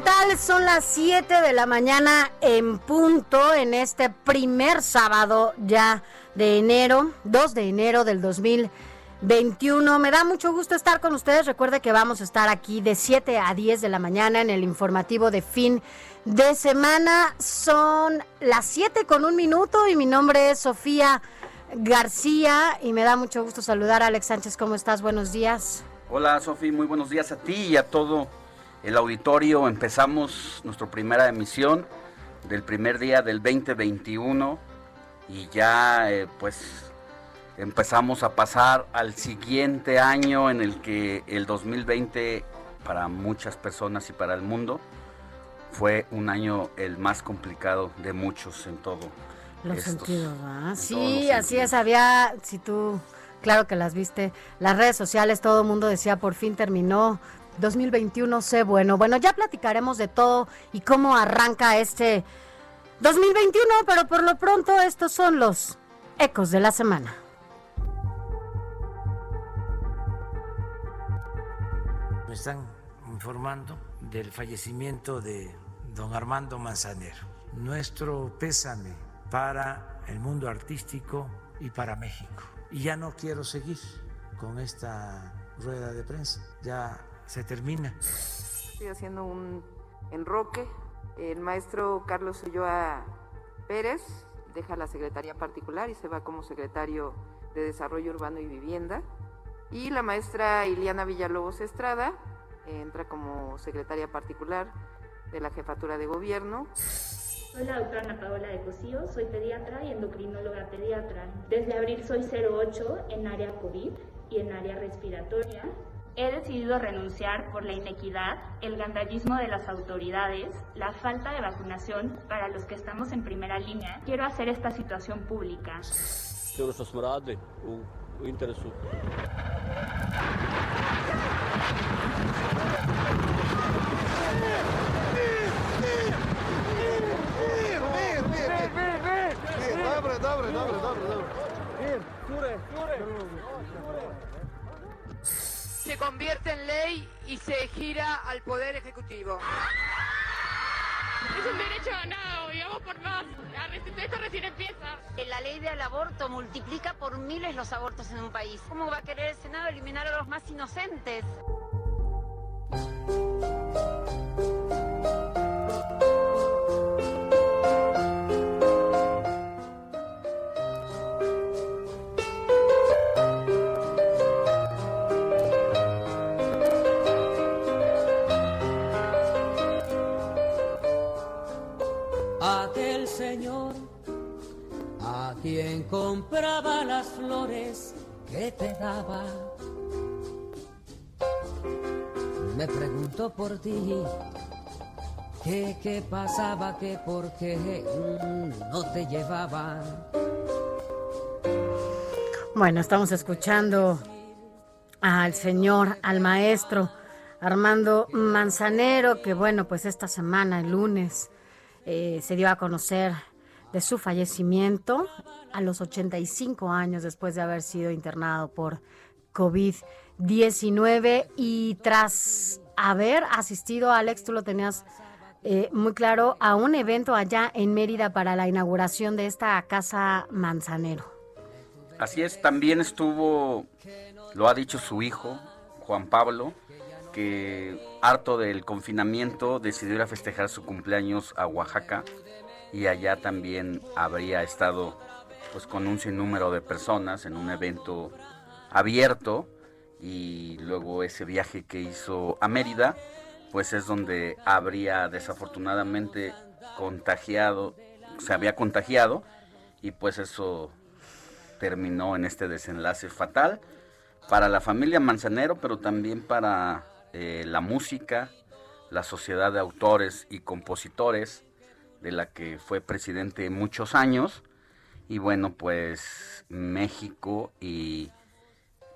¿Qué tal? Son las 7 de la mañana en punto en este primer sábado ya de enero, 2 de enero del 2021. Me da mucho gusto estar con ustedes. Recuerde que vamos a estar aquí de 7 a 10 de la mañana en el informativo de fin de semana. Son las 7 con un minuto y mi nombre es Sofía García y me da mucho gusto saludar a Alex Sánchez. ¿Cómo estás? Buenos días. Hola Sofi, muy buenos días a ti y a todo el auditorio. Empezamos nuestra primera emisión del primer día del 2021 y ya eh, pues empezamos a pasar al siguiente año en el que el 2020 para muchas personas y para el mundo fue un año el más complicado de muchos en todo. Los estos- sentidos, ¿verdad? Sí, así es. Había, si tú, claro que las viste, las redes sociales, todo el mundo decía, por fin terminó 2021, sé bueno. Bueno, ya platicaremos de todo y cómo arranca este 2021, pero por lo pronto estos son los ecos de la semana. Me están informando del fallecimiento de don Armando Manzanero. Nuestro pésame para el mundo artístico y para México. Y ya no quiero seguir con esta rueda de prensa. Ya se termina. Estoy haciendo un enroque. El maestro Carlos Ulloa Pérez deja la secretaría particular y se va como secretario de Desarrollo Urbano y Vivienda. Y la maestra Iliana Villalobos Estrada entra como secretaria particular de la jefatura de gobierno. Soy la doctora Ana Paola de Cosío, soy pediatra y endocrinóloga pediatra. Desde abril soy 08 en área COVID y en área respiratoria. He decidido renunciar por la inequidad, el gandallismo de las autoridades, la falta de vacunación para los que estamos en primera línea. Quiero hacer esta situación pública. Se convierte en ley y se gira al Poder Ejecutivo. Es un derecho ganado y vamos por más. Esto recién empieza. La ley del aborto multiplica por miles los abortos en un país. ¿Cómo va a querer el Senado eliminar a los más inocentes? Aquel señor a quien compraba las flores que te daba. Me pregunto por ti, ¿qué, qué pasaba, qué por qué no te llevaba? Bueno, estamos escuchando al señor, al maestro Armando Manzanero, que bueno, pues esta semana, el lunes, eh, se dio a conocer de su fallecimiento a los 85 años después de haber sido internado por COVID-19 y tras haber asistido, Alex, tú lo tenías eh, muy claro, a un evento allá en Mérida para la inauguración de esta casa Manzanero. Así es, también estuvo, lo ha dicho su hijo, Juan Pablo, que harto del confinamiento decidió ir a festejar su cumpleaños a Oaxaca y allá también habría estado pues con un sinnúmero de personas en un evento abierto y luego ese viaje que hizo a Mérida pues es donde habría desafortunadamente contagiado, se había contagiado y pues eso terminó en este desenlace fatal para la familia Manzanero, pero también para eh, la música, la sociedad de autores y compositores, de la que fue presidente muchos años, y bueno, pues México y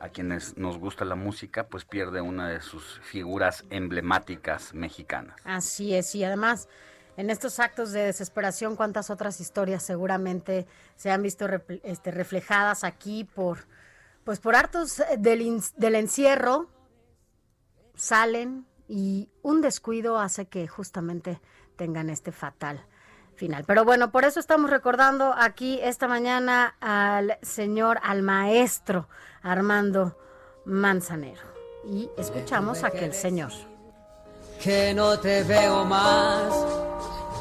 a quienes nos gusta la música, pues pierde una de sus figuras emblemáticas mexicanas. Así es, y además en estos actos de desesperación, cuántas otras historias seguramente se han visto este, reflejadas aquí por, pues por hartos del, del encierro, salen y un descuido hace que justamente tengan este fatal final. Pero bueno, por eso estamos recordando aquí esta mañana al señor, al maestro Armando Manzanero. Y escuchamos a aquel señor. Que no te veo más,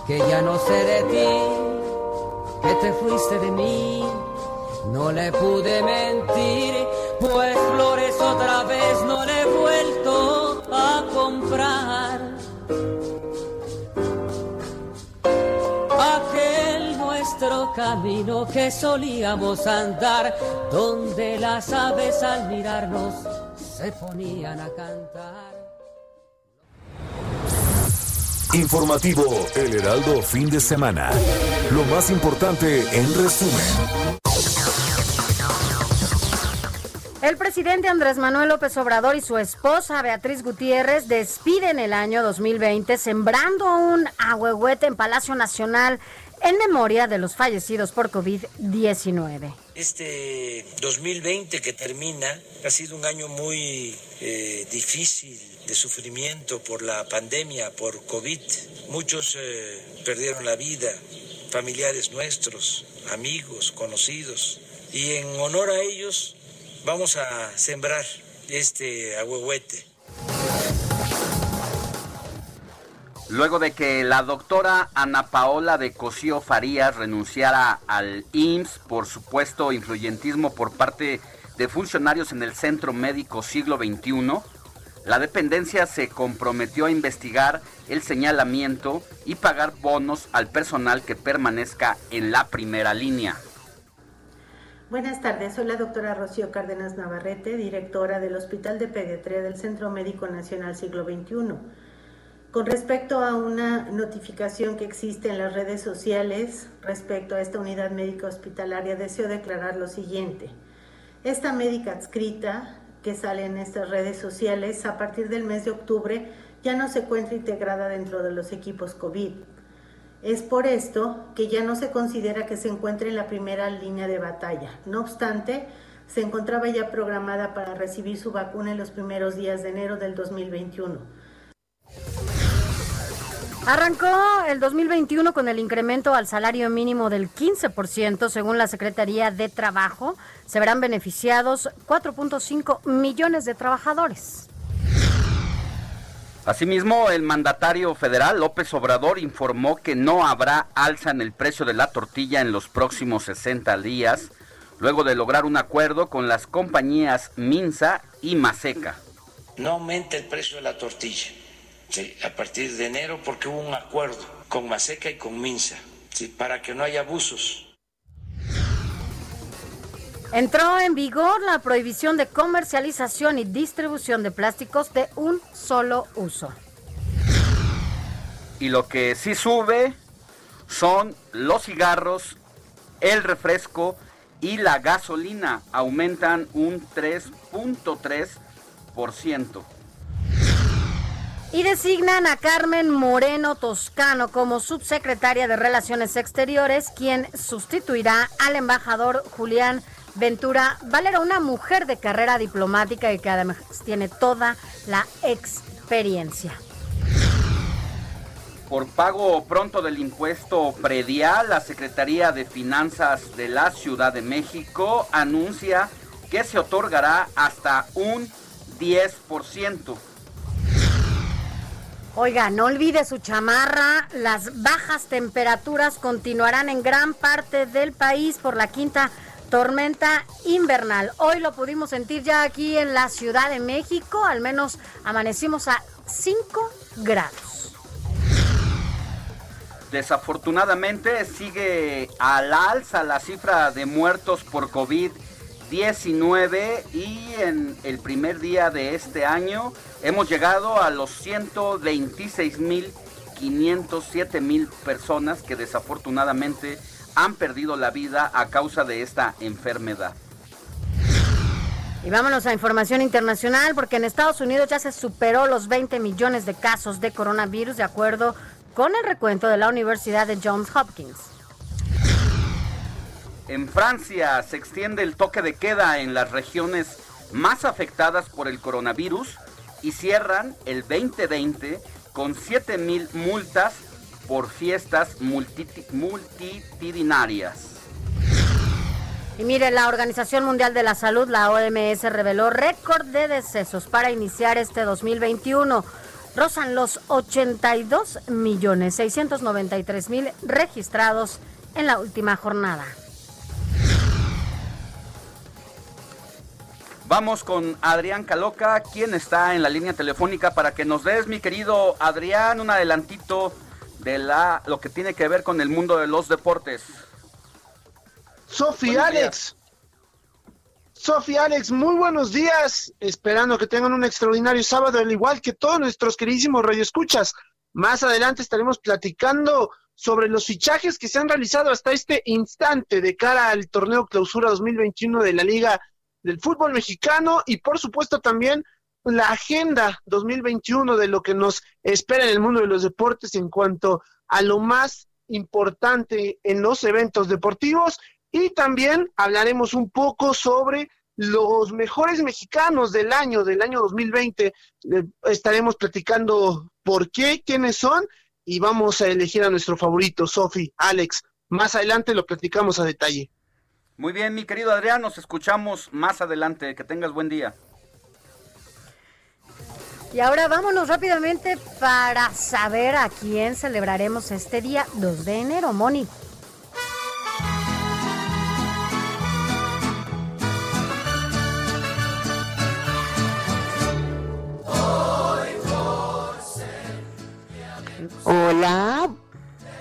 que ya no sé de ti, que te fuiste de mí, no le pude mentir, pues flores otra vez no le camino que solíamos andar, donde las aves al mirarnos se ponían a cantar. Informativo El Heraldo Fin de Semana. Lo más importante en resumen. El presidente Andrés Manuel López Obrador y su esposa Beatriz Gutiérrez despiden el año 2020 sembrando un ahuehuete en Palacio Nacional en memoria de los fallecidos por COVID-19. Este 2020 que termina ha sido un año muy eh, difícil de sufrimiento por la pandemia, por COVID. Muchos eh, perdieron la vida, familiares nuestros, amigos, conocidos. Y en honor a ellos vamos a sembrar este ahuehuete Luego de que la doctora Ana Paola de Cosío Farías renunciara al IMSS por supuesto influyentismo por parte de funcionarios en el Centro Médico Siglo XXI, la dependencia se comprometió a investigar el señalamiento y pagar bonos al personal que permanezca en la primera línea. Buenas tardes, soy la doctora Rocío Cárdenas Navarrete, directora del Hospital de Pediatría del Centro Médico Nacional Siglo XXI. Con respecto a una notificación que existe en las redes sociales respecto a esta unidad médica hospitalaria, deseo declarar lo siguiente. Esta médica adscrita que sale en estas redes sociales a partir del mes de octubre ya no se encuentra integrada dentro de los equipos COVID. Es por esto que ya no se considera que se encuentre en la primera línea de batalla. No obstante, se encontraba ya programada para recibir su vacuna en los primeros días de enero del 2021. Arrancó el 2021 con el incremento al salario mínimo del 15%, según la Secretaría de Trabajo. Se verán beneficiados 4.5 millones de trabajadores. Asimismo, el mandatario federal López Obrador informó que no habrá alza en el precio de la tortilla en los próximos 60 días, luego de lograr un acuerdo con las compañías Minsa y Maseca. No aumenta el precio de la tortilla a partir de enero porque hubo un acuerdo con Maseca y con Minsa para que no haya abusos. Entró en vigor la prohibición de comercialización y distribución de plásticos de un solo uso. Y lo que sí sube son los cigarros, el refresco y la gasolina. Aumentan un 3.3% y designan a Carmen Moreno Toscano como subsecretaria de Relaciones Exteriores, quien sustituirá al embajador Julián Ventura Valera, una mujer de carrera diplomática y que además tiene toda la experiencia. Por pago pronto del impuesto predial, la Secretaría de Finanzas de la Ciudad de México anuncia que se otorgará hasta un 10%. Oiga, no olvide su chamarra. Las bajas temperaturas continuarán en gran parte del país por la quinta tormenta invernal. Hoy lo pudimos sentir ya aquí en la Ciudad de México. Al menos amanecimos a 5 grados. Desafortunadamente sigue al alza la cifra de muertos por COVID-19 y en el primer día de este año hemos llegado a los 126 mil 507 mil personas que desafortunadamente han perdido la vida a causa de esta enfermedad. Y vámonos a información internacional porque en Estados Unidos ya se superó los 20 millones de casos de coronavirus de acuerdo con el recuento de la Universidad de Johns Hopkins. En Francia se extiende el toque de queda en las regiones más afectadas por el coronavirus y cierran el 2020 con 7 mil multas por fiestas multitudinarias. Y mire, la Organización Mundial de la Salud, la OMS, reveló récord de decesos para iniciar este 2021. Rozan los 82 millones 693 mil registrados en la última jornada. Vamos con Adrián Caloca, quien está en la línea telefónica para que nos des, mi querido Adrián, un adelantito de la lo que tiene que ver con el mundo de los deportes. Sofi Alex. Sofi Alex, muy buenos días. Esperando que tengan un extraordinario sábado, al igual que todos nuestros queridísimos radioescuchas. Más adelante estaremos platicando sobre los fichajes que se han realizado hasta este instante de cara al torneo clausura 2021 de la Liga del Fútbol Mexicano y por supuesto también la agenda 2021 de lo que nos espera en el mundo de los deportes en cuanto a lo más importante en los eventos deportivos y también hablaremos un poco sobre los mejores mexicanos del año, del año 2020. Estaremos platicando por qué, quiénes son y vamos a elegir a nuestro favorito, Sofi, Alex. Más adelante lo platicamos a detalle. Muy bien, mi querido Adrián, nos escuchamos más adelante. Que tengas buen día. Y ahora vámonos rápidamente para saber a quién celebraremos este día 2 de enero, Moni. Hola.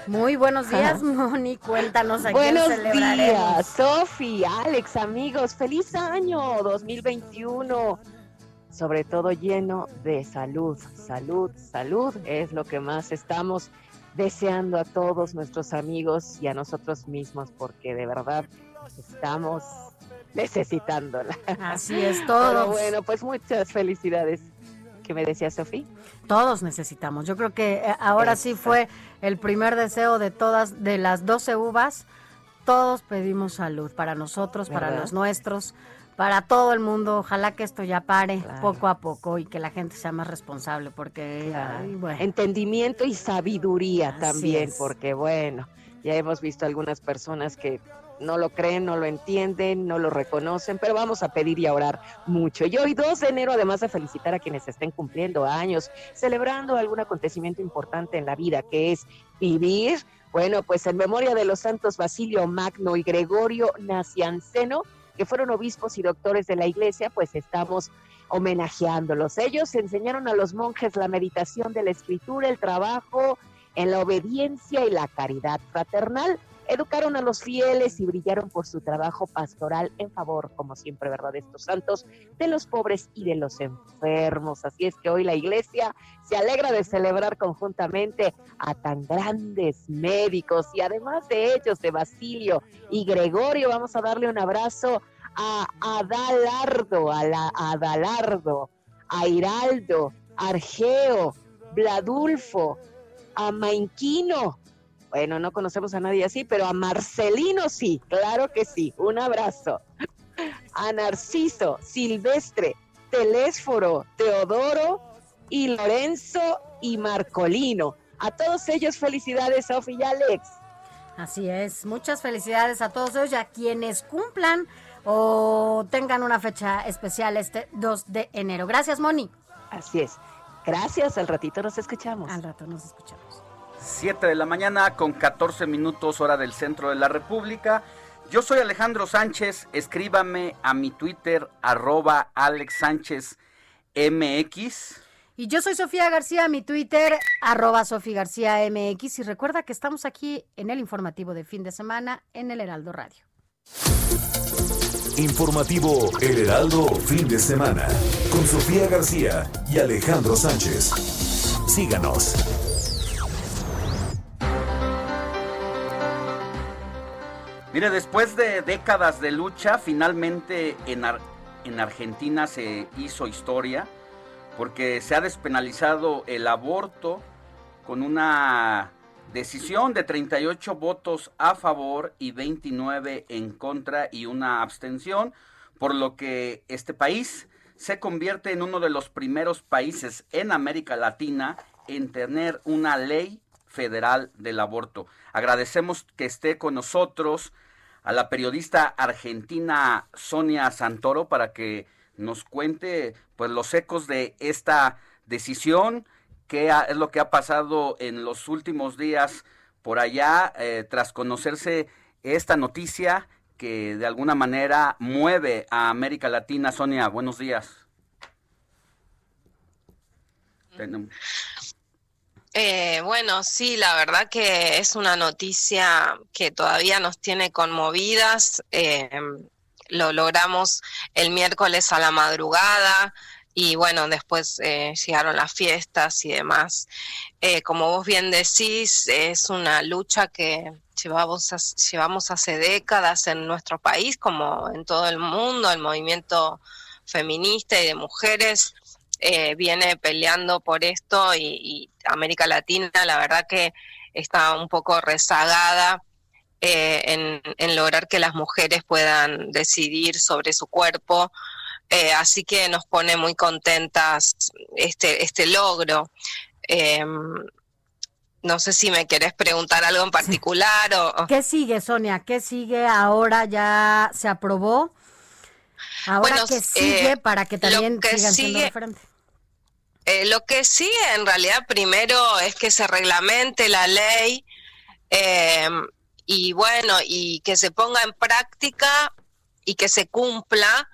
Muy buenos días, Moni. Cuéntanos a buenos quién celebraremos. días, Sofi, Alex, amigos. Feliz año 2021. Sobre todo lleno de salud. Salud, salud es lo que más estamos deseando a todos nuestros amigos y a nosotros mismos, porque de verdad estamos necesitándola. Así es. Pero bueno, pues muchas felicidades. ¿Qué me decía Sofi? Todos necesitamos. Yo creo que eh, ahora sí fue el primer deseo de todas, de las 12 uvas. Todos pedimos salud para nosotros, para los nuestros, para todo el mundo. Ojalá que esto ya pare poco a poco y que la gente sea más responsable, porque ay, bueno. Entendimiento y sabiduría Así también, es. porque bueno, ya hemos visto algunas personas que no lo creen, no lo entienden, no lo reconocen, pero vamos a pedir y a orar mucho. Y hoy 2 de enero, además de felicitar a quienes estén cumpliendo años, celebrando algún acontecimiento importante en la vida, que es vivir, bueno, pues en memoria de los santos Basilio Magno y Gregorio Nacianceno, que fueron obispos y doctores de la iglesia, pues estamos homenajeándolos. Ellos enseñaron a los monjes la meditación de la escritura, el trabajo en la obediencia y la caridad fraternal. Educaron a los fieles y brillaron por su trabajo pastoral en favor, como siempre, ¿verdad?, de estos santos, de los pobres y de los enfermos. Así es que hoy la iglesia se alegra de celebrar conjuntamente a tan grandes médicos y además de ellos, de Basilio y Gregorio, vamos a darle un abrazo a Adalardo, a la a Adalardo, a Hiraldo, Argeo, Bladulfo, a Mainquino. Bueno, no conocemos a nadie así, pero a Marcelino sí, claro que sí. Un abrazo. A Narciso, Silvestre, Telésforo, Teodoro y Lorenzo y Marcolino. A todos ellos felicidades, Sofi y Alex. Así es, muchas felicidades a todos ellos y a quienes cumplan o tengan una fecha especial este 2 de enero. Gracias, Moni. Así es. Gracias, al ratito nos escuchamos. Al rato nos escuchamos. 7 de la mañana con 14 minutos hora del centro de la República. Yo soy Alejandro Sánchez, escríbame a mi Twitter arroba Alex Sánchez MX. Y yo soy Sofía García, mi Twitter, arroba Sofía García MX. Y recuerda que estamos aquí en el informativo de fin de semana en el Heraldo Radio. Informativo El Heraldo, fin de semana, con Sofía García y Alejandro Sánchez. Síganos. Mire, después de décadas de lucha, finalmente en, en Argentina se hizo historia porque se ha despenalizado el aborto con una decisión de 38 votos a favor y 29 en contra y una abstención, por lo que este país se convierte en uno de los primeros países en América Latina en tener una ley federal del aborto. Agradecemos que esté con nosotros a la periodista argentina Sonia Santoro para que nos cuente pues los ecos de esta decisión, qué es lo que ha pasado en los últimos días por allá eh, tras conocerse esta noticia que de alguna manera mueve a América Latina. Sonia, buenos días. Eh, bueno, sí, la verdad que es una noticia que todavía nos tiene conmovidas. Eh, lo logramos el miércoles a la madrugada y bueno, después eh, llegaron las fiestas y demás. como vos bien decís, es una lucha que llevamos, llevamos hace décadas en nuestro país, como en todo el mundo, el movimiento feminista y de mujeres eh, viene peleando por esto y, América Latina la verdad que está un poco rezagada eh, en, lograr que las mujeres puedan decidir sobre su cuerpo. Eh, así que nos pone muy contentas este, este logro. Em, no sé si me querés preguntar algo en particular o... ¿Qué sigue, Sonia? ¿Qué sigue ahora? ¿Ya se aprobó? Ahora, ¿qué sigue para que también sigan siendo? Eh, lo que sí, en realidad, primero es que se reglamente la ley em, y bueno, y que se ponga en práctica y que se cumpla,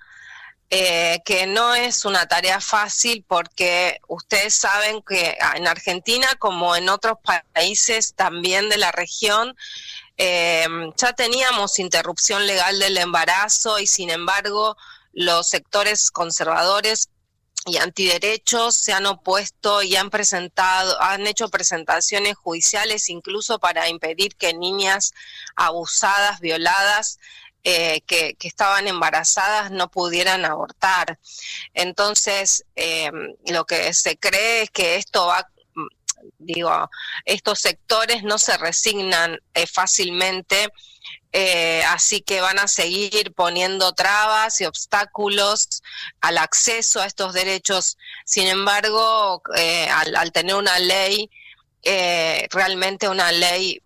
eh, que no es una tarea fácil porque ustedes saben que en Argentina, como en otros países también de la región, em, ya teníamos interrupción legal del embarazo y sin embargo los sectores conservadores y antiderechos se han opuesto y han presentado, han hecho presentaciones judiciales incluso para impedir que niñas abusadas, violadas, eh, que, estaban embarazadas no pudieran abortar. Entonces, em, lo que se cree es que esto va, digo, estos sectores no se resignan eh, fácilmente eh, así que van a seguir poniendo trabas y obstáculos al acceso a estos derechos. Sin embargo, eh, al, tener una ley, eh, realmente una ley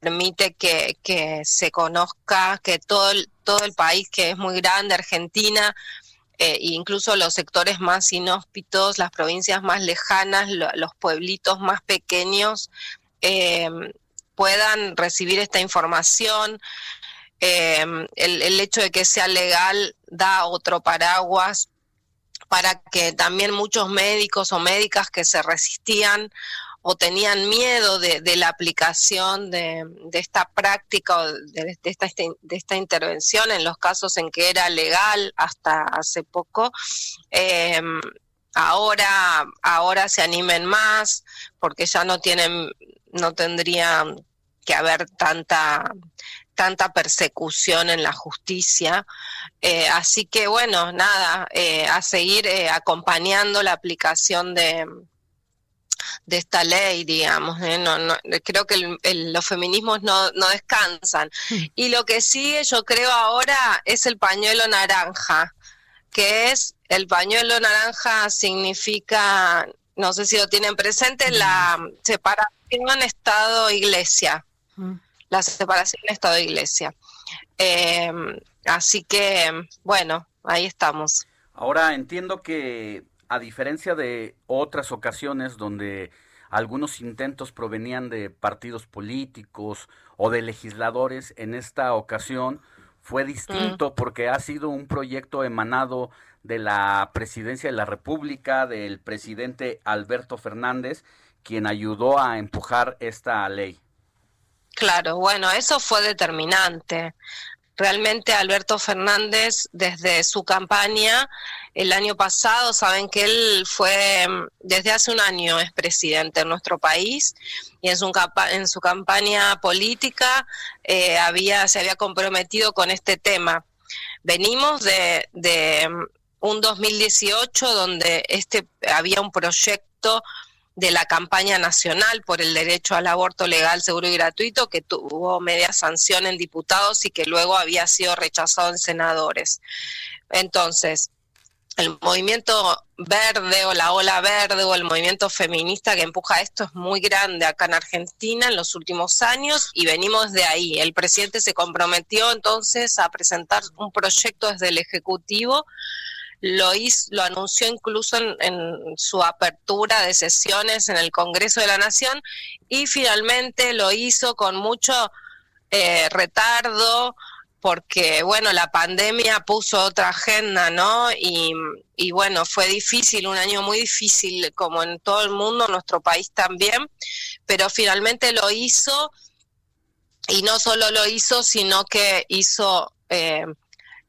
permite que, se conozca que todo el, todo el país, que es muy grande, Argentina, e incluso los sectores más inhóspitos, las provincias más lejanas, los pueblitos más pequeños, puedan recibir esta información. Em, el, hecho de que sea legal da otro paraguas para que también muchos médicos o médicas que se resistían o tenían miedo de, la aplicación de, esta práctica o de, esta, este, de, esta, intervención en los casos en que era legal hasta hace poco, em, ahora, ahora se animen más porque ya no tienen no tendría que haber tanta tanta persecución en la justicia. Eh, así que bueno, nada, eh, a seguir eh, acompañando la aplicación de, de esta ley, digamos. No, no, creo que los feminismos no, no descansan. Mm. Y lo que sigue, yo creo ahora, es el pañuelo naranja, que es, el pañuelo naranja significa no sé si lo tienen presente, la separación Estado-Iglesia. La separación Estado-Iglesia. Eh, así que, bueno, ahí estamos. Ahora entiendo que, a diferencia de otras ocasiones donde algunos intentos provenían de partidos políticos o de legisladores, en esta ocasión fue distinto porque ha sido un proyecto emanado de la presidencia de la República, del presidente Alberto Fernández, quien ayudó a empujar esta ley. Claro, bueno, eso fue determinante. Realmente Alberto Fernández, desde su campaña el año pasado, saben que él fue, desde hace un año es presidente en nuestro país y en su, en su campaña política eh, había, se había comprometido con este tema. Venimos de, de un 2018 donde este había un proyecto de la campaña nacional por el derecho al aborto legal, seguro y gratuito, que tuvo media sanción en diputados y que luego había sido rechazado en senadores. Entonces, el movimiento verde o la ola verde o el movimiento feminista que empuja esto es muy grande acá en Argentina en los últimos años y venimos de ahí. El presidente se comprometió entonces a presentar un proyecto desde el Ejecutivo lo, hizo, lo anunció incluso en, su apertura de sesiones en el Congreso de la Nación y finalmente lo hizo con mucho eh, retardo porque, bueno, la pandemia puso otra agenda, ¿no? Y, y, bueno, fue difícil, un año muy difícil, como en todo el mundo, nuestro país también, pero finalmente lo hizo y no solo lo hizo, sino que hizo... Eh,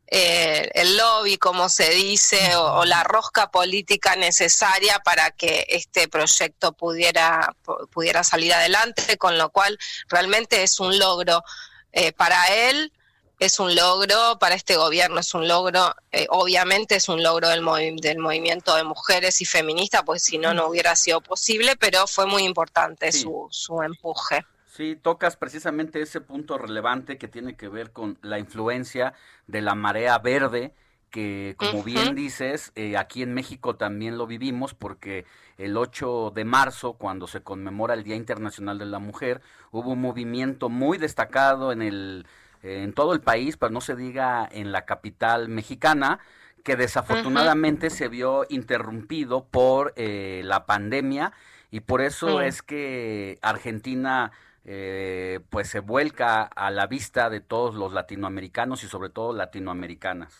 eh, el lobby, como se dice, o, la rosca política necesaria para que este proyecto pudiera, pudiera salir adelante, con lo cual realmente es un logro eh, para él, es un logro para este gobierno, es un logro, eh, obviamente es un logro del, del movimiento de mujeres y feministas, pues si no, no hubiera sido posible, pero fue muy importante su, su empuje. Sí, tocas precisamente ese punto relevante que tiene que ver con la influencia de la marea verde, que como bien dices, eh, aquí en México también lo vivimos porque el 8 de marzo, cuando se conmemora el Día Internacional de la Mujer, hubo un movimiento muy destacado en, el, en todo el país, pero no se diga en la capital mexicana, que desafortunadamente se vio interrumpido por eh, la pandemia. Y por eso es que Argentina eh, pues se vuelca a la vista de todos los latinoamericanos y sobre todo latinoamericanas.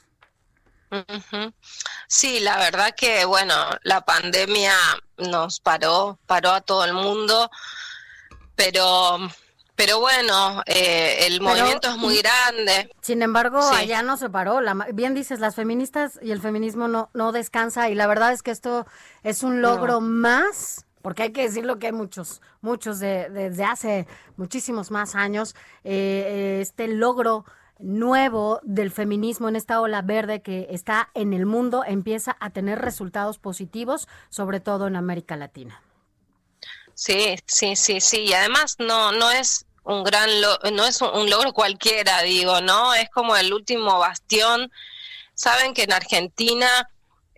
Sí, la verdad que bueno, la pandemia nos paró, paró a todo el mundo, pero pero bueno, eh, el movimiento es muy grande. Sin embargo, allá no se paró. La, bien dices, las feministas y el feminismo no, no descansa y la verdad es que esto es un logro más porque hay que decirlo que hay muchos, muchos de, desde hace muchísimos más años, eh, este logro nuevo del feminismo en esta ola verde que está en el mundo empieza a tener resultados positivos, sobre todo en América Latina. Sí, sí, sí, sí, y además no, no es un gran, no es un, logro cualquiera, digo, ¿no? Es como el último bastión. Saben que en Argentina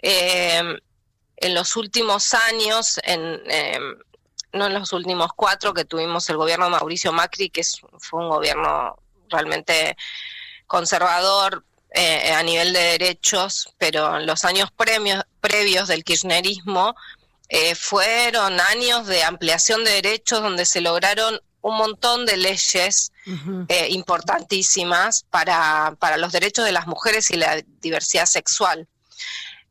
eh, en los últimos años, en, em, no en los últimos cuatro que tuvimos el gobierno de Mauricio Macri, que fue un gobierno realmente conservador eh, a nivel de derechos, pero en los años premios, previos del kirchnerismo eh, fueron años de ampliación de derechos donde se lograron un montón de leyes eh, importantísimas para, para los derechos de las mujeres y la diversidad sexual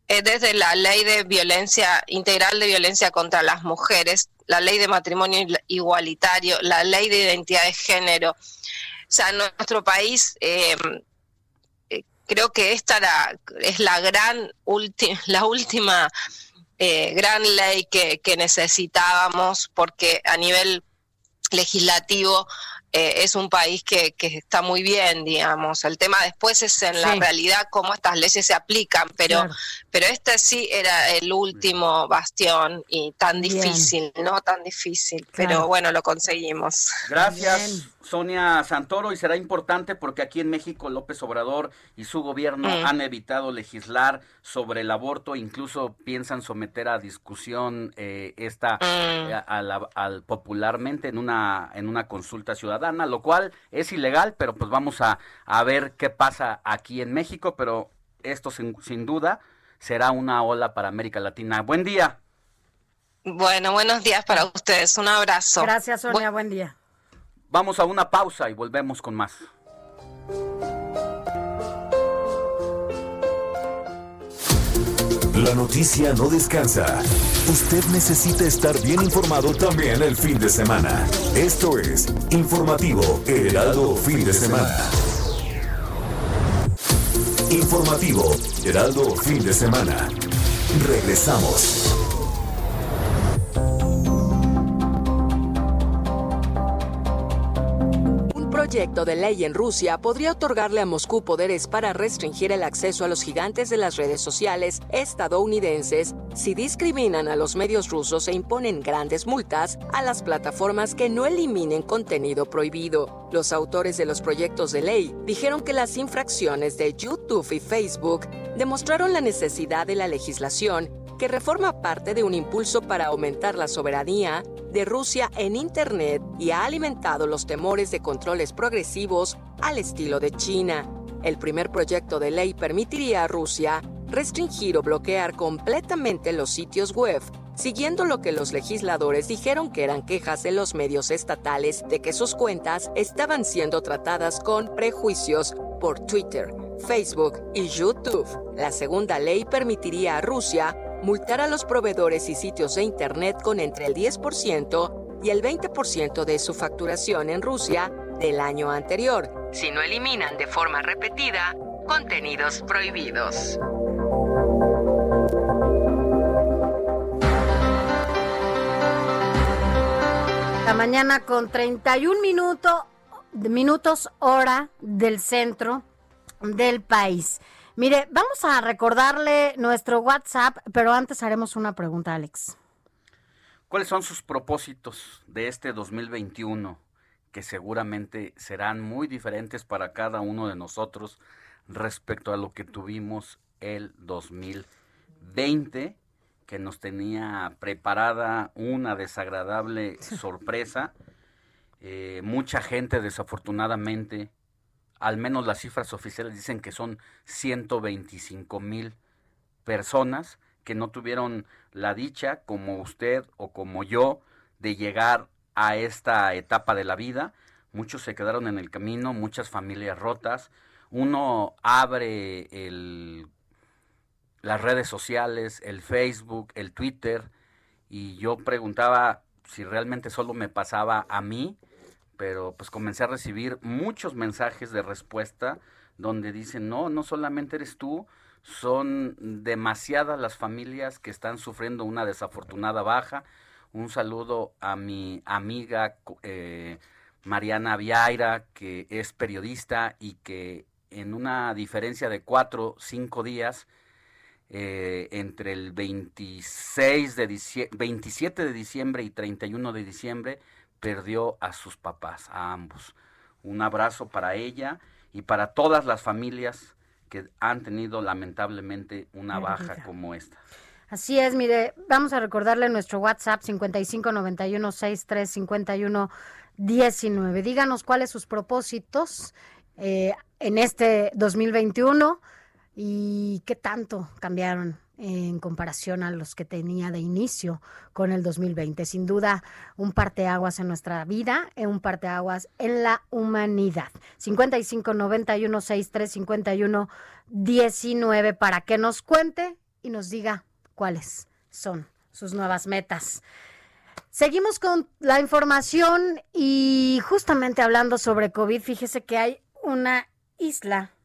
desde la ley de violencia integral de violencia contra las mujeres, la ley de matrimonio igualitario, la ley de identidad de género. O sea, nuestro país em, eh, creo que esta es la gran la última eh, gran ley que, que necesitábamos porque a nivel legislativo eh, es un país que, que, está muy bien, digamos. El tema después es en la realidad cómo estas leyes se aplican, pero, pero este sí era el último bastión y tan difícil, ¿no? Tan difícil, pero bueno, lo conseguimos. Gracias, Sonia Santoro, y será importante porque aquí en México López Obrador y su gobierno han evitado legislar sobre el aborto, incluso piensan someter a discusión eh, esta eh, a la- al popularmente en una en una consulta ciudadana, lo cual es ilegal, pero pues vamos a, a ver qué pasa aquí en México, pero esto sin, sin duda será una ola para América Latina. Buen día. Bueno, buenos días para ustedes. Un abrazo. Gracias, Sonia. Buen día. Vamos a una pausa y volvemos con más. La noticia no descansa. Usted necesita estar bien informado también el fin de semana. Esto es Informativo Heraldo Fin de Semana. Informativo Heraldo Fin de Semana. Regresamos. Proyecto de ley en Rusia podría otorgarle a Moscú poderes para restringir el acceso a los gigantes de las redes sociales estadounidenses si discriminan a los medios rusos e imponen grandes multas a las plataformas que no eliminen contenido prohibido. Los autores de los proyectos de ley dijeron que las infracciones de YouTube y Facebook demostraron la necesidad de la legislación que reforma parte de un impulso para aumentar la soberanía de Rusia en Internet y ha alimentado los temores de controles progresivos al estilo de China. El primer proyecto de ley permitiría a Rusia restringir o bloquear completamente los sitios web, siguiendo lo que los legisladores dijeron que eran quejas de los medios estatales de que sus cuentas estaban siendo tratadas con prejuicios por Twitter, Facebook y YouTube. La segunda ley permitiría a Rusia multar a los proveedores y sitios de Internet con entre el 10% y el 20% de su facturación en Rusia del año anterior, si no eliminan de forma repetida contenidos prohibidos. La mañana con 31 minutos, hora del centro del país. Mire, vamos a recordarle nuestro WhatsApp, pero antes haremos una pregunta, Alex. ¿Cuáles son sus propósitos de este 2021? Que seguramente serán muy diferentes para cada uno de nosotros respecto a lo que tuvimos el 2020, que nos tenía preparada una desagradable sorpresa. Eh, mucha gente desafortunadamente, al menos las cifras oficiales dicen que son 125 mil personas que no tuvieron la dicha, como usted o como yo, de llegar a esta etapa de la vida. Muchos se quedaron en el camino, muchas familias rotas. Uno abre las redes sociales, el Facebook, el Twitter, y yo preguntaba si realmente solo me pasaba a mí, pero pues comencé a recibir muchos mensajes de respuesta donde dicen, no, no solamente eres tú, son demasiadas las familias que están sufriendo una desafortunada baja. Un saludo a mi amiga eh, Mariana Viaira, que es periodista y que en una diferencia de cuatro, cinco días, eh, entre el 26 de diciembre, 27 de diciembre y 31 de diciembre, perdió a sus papás, a ambos. Un abrazo para ella y para todas las familias que han tenido lamentablemente una baja como esta. Así es, mire, vamos a recordarle nuestro WhatsApp 5591 63 51 19. Díganos cuáles sus propósitos eh, en este 2021 y qué tanto cambiaron en comparación a los que tenía de inicio con el 2020. Sin duda, un parteaguas en nuestra vida, un parteaguas en la humanidad. 55 91 63 51 19 para que nos cuente y nos diga cuáles son sus nuevas metas. Seguimos con la información y justamente hablando sobre COVID, fíjese que hay una isla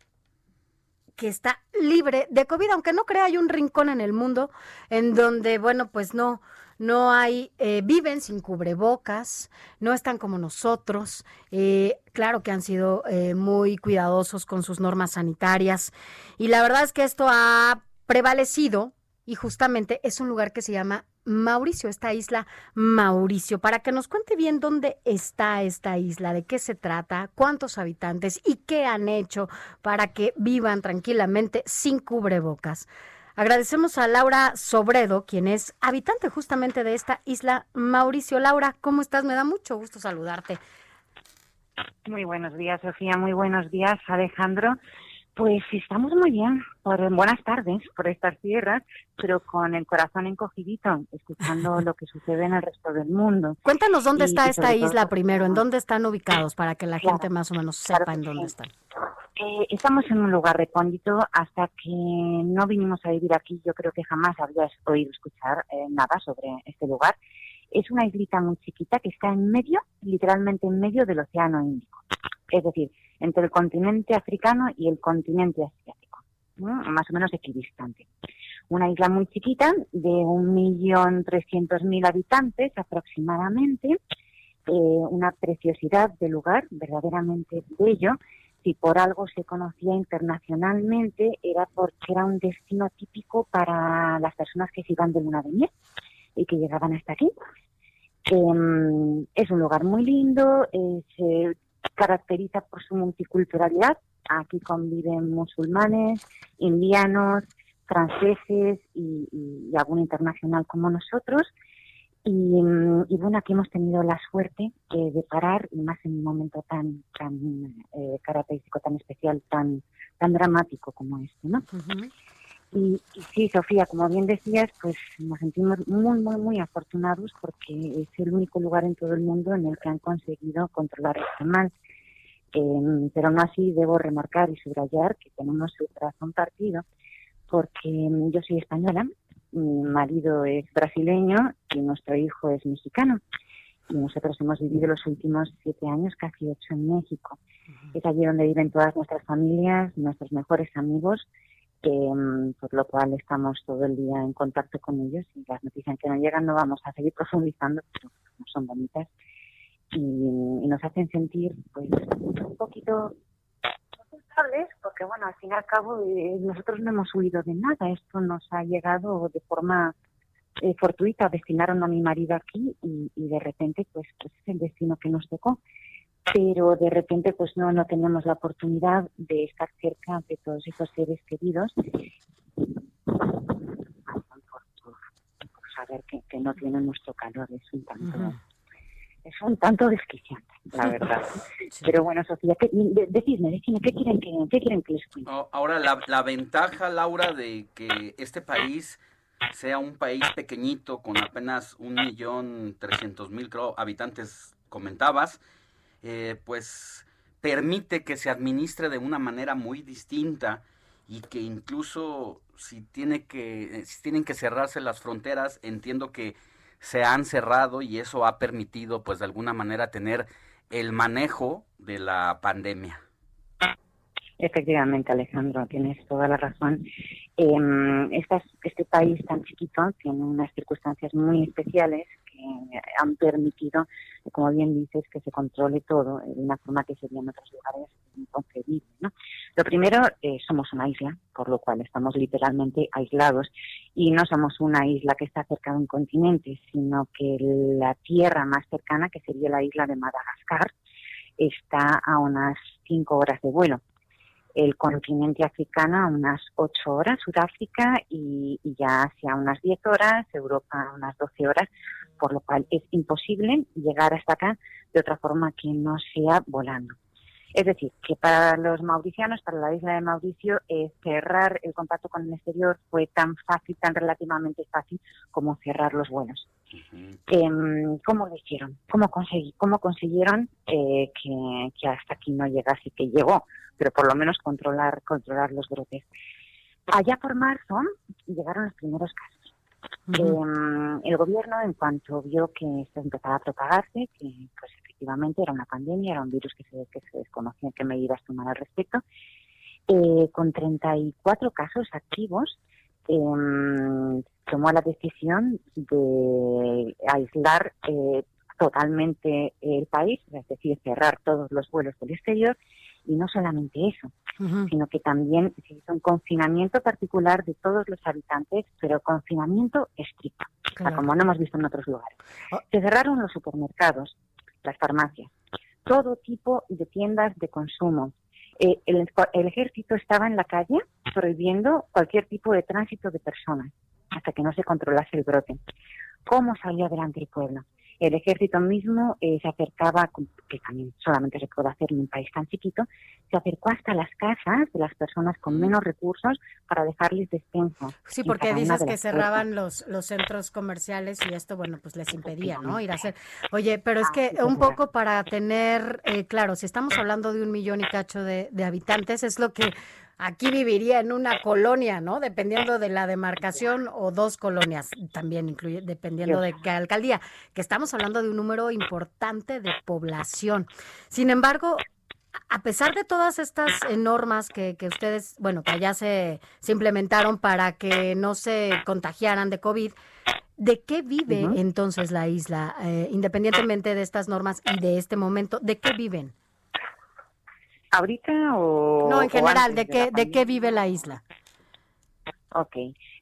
que está libre de COVID, aunque no crea hay un rincón en el mundo en donde, bueno, pues no, no hay, eh, viven sin cubrebocas, no están como nosotros, eh, claro que han sido eh, muy cuidadosos con sus normas sanitarias y la verdad es que esto ha prevalecido y justamente es un lugar que se llama Mauricio, esta isla Mauricio, para que nos cuente bien dónde está esta isla, de qué se trata, cuántos habitantes y qué han hecho para que vivan tranquilamente sin cubrebocas. Agradecemos a Laura Sobredo, quien es habitante justamente de esta isla Mauricio. Laura, ¿cómo estás? Me da mucho gusto saludarte. Muy buenos días, Sofía. Muy buenos días, Alejandro. Pues estamos muy bien, por buenas tardes por estas tierras, pero con el corazón encogidito, escuchando lo que sucede en el resto del mundo. Cuéntanos dónde está esta isla primero, en dónde están ubicados para que la gente más o menos sepa en dónde están. Eh, estamos en un lugar recóndito hasta que no vinimos a vivir aquí. Yo creo que jamás habías oído escuchar eh, nada sobre este lugar. Es una islita muy chiquita que está en medio, literalmente en medio del Océano Índico. Es decir, entre el continente africano y el continente asiático, más o menos equidistante. Una isla muy chiquita de un millón trescientos mil habitantes aproximadamente, eh, una preciosidad de lugar verdaderamente bello. Si por algo se conocía internacionalmente era porque era un destino típico para las personas que se iban de luna de miel y que llegaban hasta aquí. Em, es un lugar muy lindo, es caracteriza por su multiculturalidad. Aquí conviven musulmanes, indianos, franceses y, algún internacional como nosotros. Y, bueno, aquí hemos tenido la suerte de parar, y más en un momento tan tan eh, característico, tan especial, tan tan dramático como este, ¿no? Y, y, sí, Sofía, como bien decías, pues nos sentimos muy, muy, muy afortunados porque es el único lugar en todo el mundo en el que han conseguido controlar este mal. Em, pero no así debo remarcar y subrayar que tenemos su razón partido, porque em, yo soy española, mi marido es brasileño y nuestro hijo es mexicano. Y nosotros hemos vivido los últimos siete años, casi ocho en México. Es allí donde viven todas nuestras familias, nuestros mejores amigos, em, por lo cual estamos todo el día en contacto con ellos y las noticias que nos llegan no vamos a seguir profundizando, pero son bonitas. Y, nos hacen sentir pues un poquito culpables porque bueno al fin y al cabo eh, nosotros no hemos huido de nada. Esto nos ha llegado de forma eh, fortuita destinaron a mi marido aquí y, de repente pues, pues es el destino que nos tocó pero de repente pues no no tenemos la oportunidad de estar cerca de todos esos seres queridos por, saber que, no tienen nuestro calor es un tanto es un tanto desquiciante, la verdad. Pero bueno, Sofía, ¿qué, decidme, decidme, ¿qué quieren que, qué quieren que les cuente? Ahora, la, la ventaja, Laura, de que este país sea un país pequeñito con apenas un millón trescientos mil habitantes, comentabas, eh, pues permite que se administre de una manera muy distinta y que incluso si tiene que si tienen que cerrarse las fronteras, entiendo que se han cerrado y eso ha permitido pues de alguna manera tener el manejo de la pandemia. Efectivamente, Alejandro, tienes toda la razón. Eh, este país tan chiquito tiene unas circunstancias muy especiales han permitido, como bien dices, que se controle todo de una forma que sería en otros lugares inconcebible. ¿no? Lo primero, eh, somos una isla, por lo cual estamos literalmente aislados y no somos una isla que está cerca de un continente, sino que la tierra más cercana, que sería la isla de Madagascar, está a unas cinco horas de vuelo el continente africano a unas ocho horas, Sudáfrica, y, y, ya hacia unas diez horas, Europa a unas doce horas, por lo cual es imposible llegar hasta acá de otra forma que no sea volando. Es decir, que para los mauricianos, para la isla de Mauricio, eh, cerrar el contacto con el exterior fue tan fácil, tan relativamente fácil como cerrar los vuelos. Em, ¿Cómo lo hicieron? ¿Cómo, conseguí, cómo consiguieron eh, que, hasta aquí no llegase, que llegó, pero por lo menos controlar, controlar los brotes? Allá por marzo llegaron los primeros casos. Em, el gobierno, en cuanto vio que esto empezaba a propagarse, que pues efectivamente era una pandemia, era un virus que se, desconocía qué medidas tomar al respecto, eh, con 34 casos activos, em, tomó la decisión de aislar eh, totalmente el país, es decir, cerrar todos los vuelos del exterior Y no solamente eso, sino que también se hizo un confinamiento particular de todos los habitantes, pero confinamiento estricto, como no hemos visto en otros lugares. Oh. Se cerraron los supermercados, las farmacias, todo tipo de tiendas de consumo. Eh, el, el ejército estaba en la calle prohibiendo cualquier tipo de tránsito de personas hasta que no se controlase el brote. ¿Cómo salió adelante el pueblo? El ejército mismo eh, se acercaba, que también solamente se puede hacer en un país tan chiquito, se acercó hasta las casas de las personas con menos recursos para dejarles despensa. Sí, porque dices que cerraban los, los centros comerciales y esto, bueno, pues les impedía, ¿no? Ir a hacer. Oye, pero es que un poco para tener, eh, claro, si estamos hablando de un millón y cacho de, de habitantes, es lo que aquí viviría en una colonia, ¿no? Dependiendo de la demarcación o dos colonias, también incluye, dependiendo de qué alcaldía, que estamos hablando de un número importante de población. Sin embargo, a pesar de todas estas eh, normas que, que ustedes, bueno, que ya se, se implementaron para que no se contagiaran de COVID, ¿de qué vive entonces la isla, eh, independientemente de estas normas y de este momento? ¿De qué viven? ¿Ahorita o...? No, en general, ¿de qué, de qué vive la isla? Ok.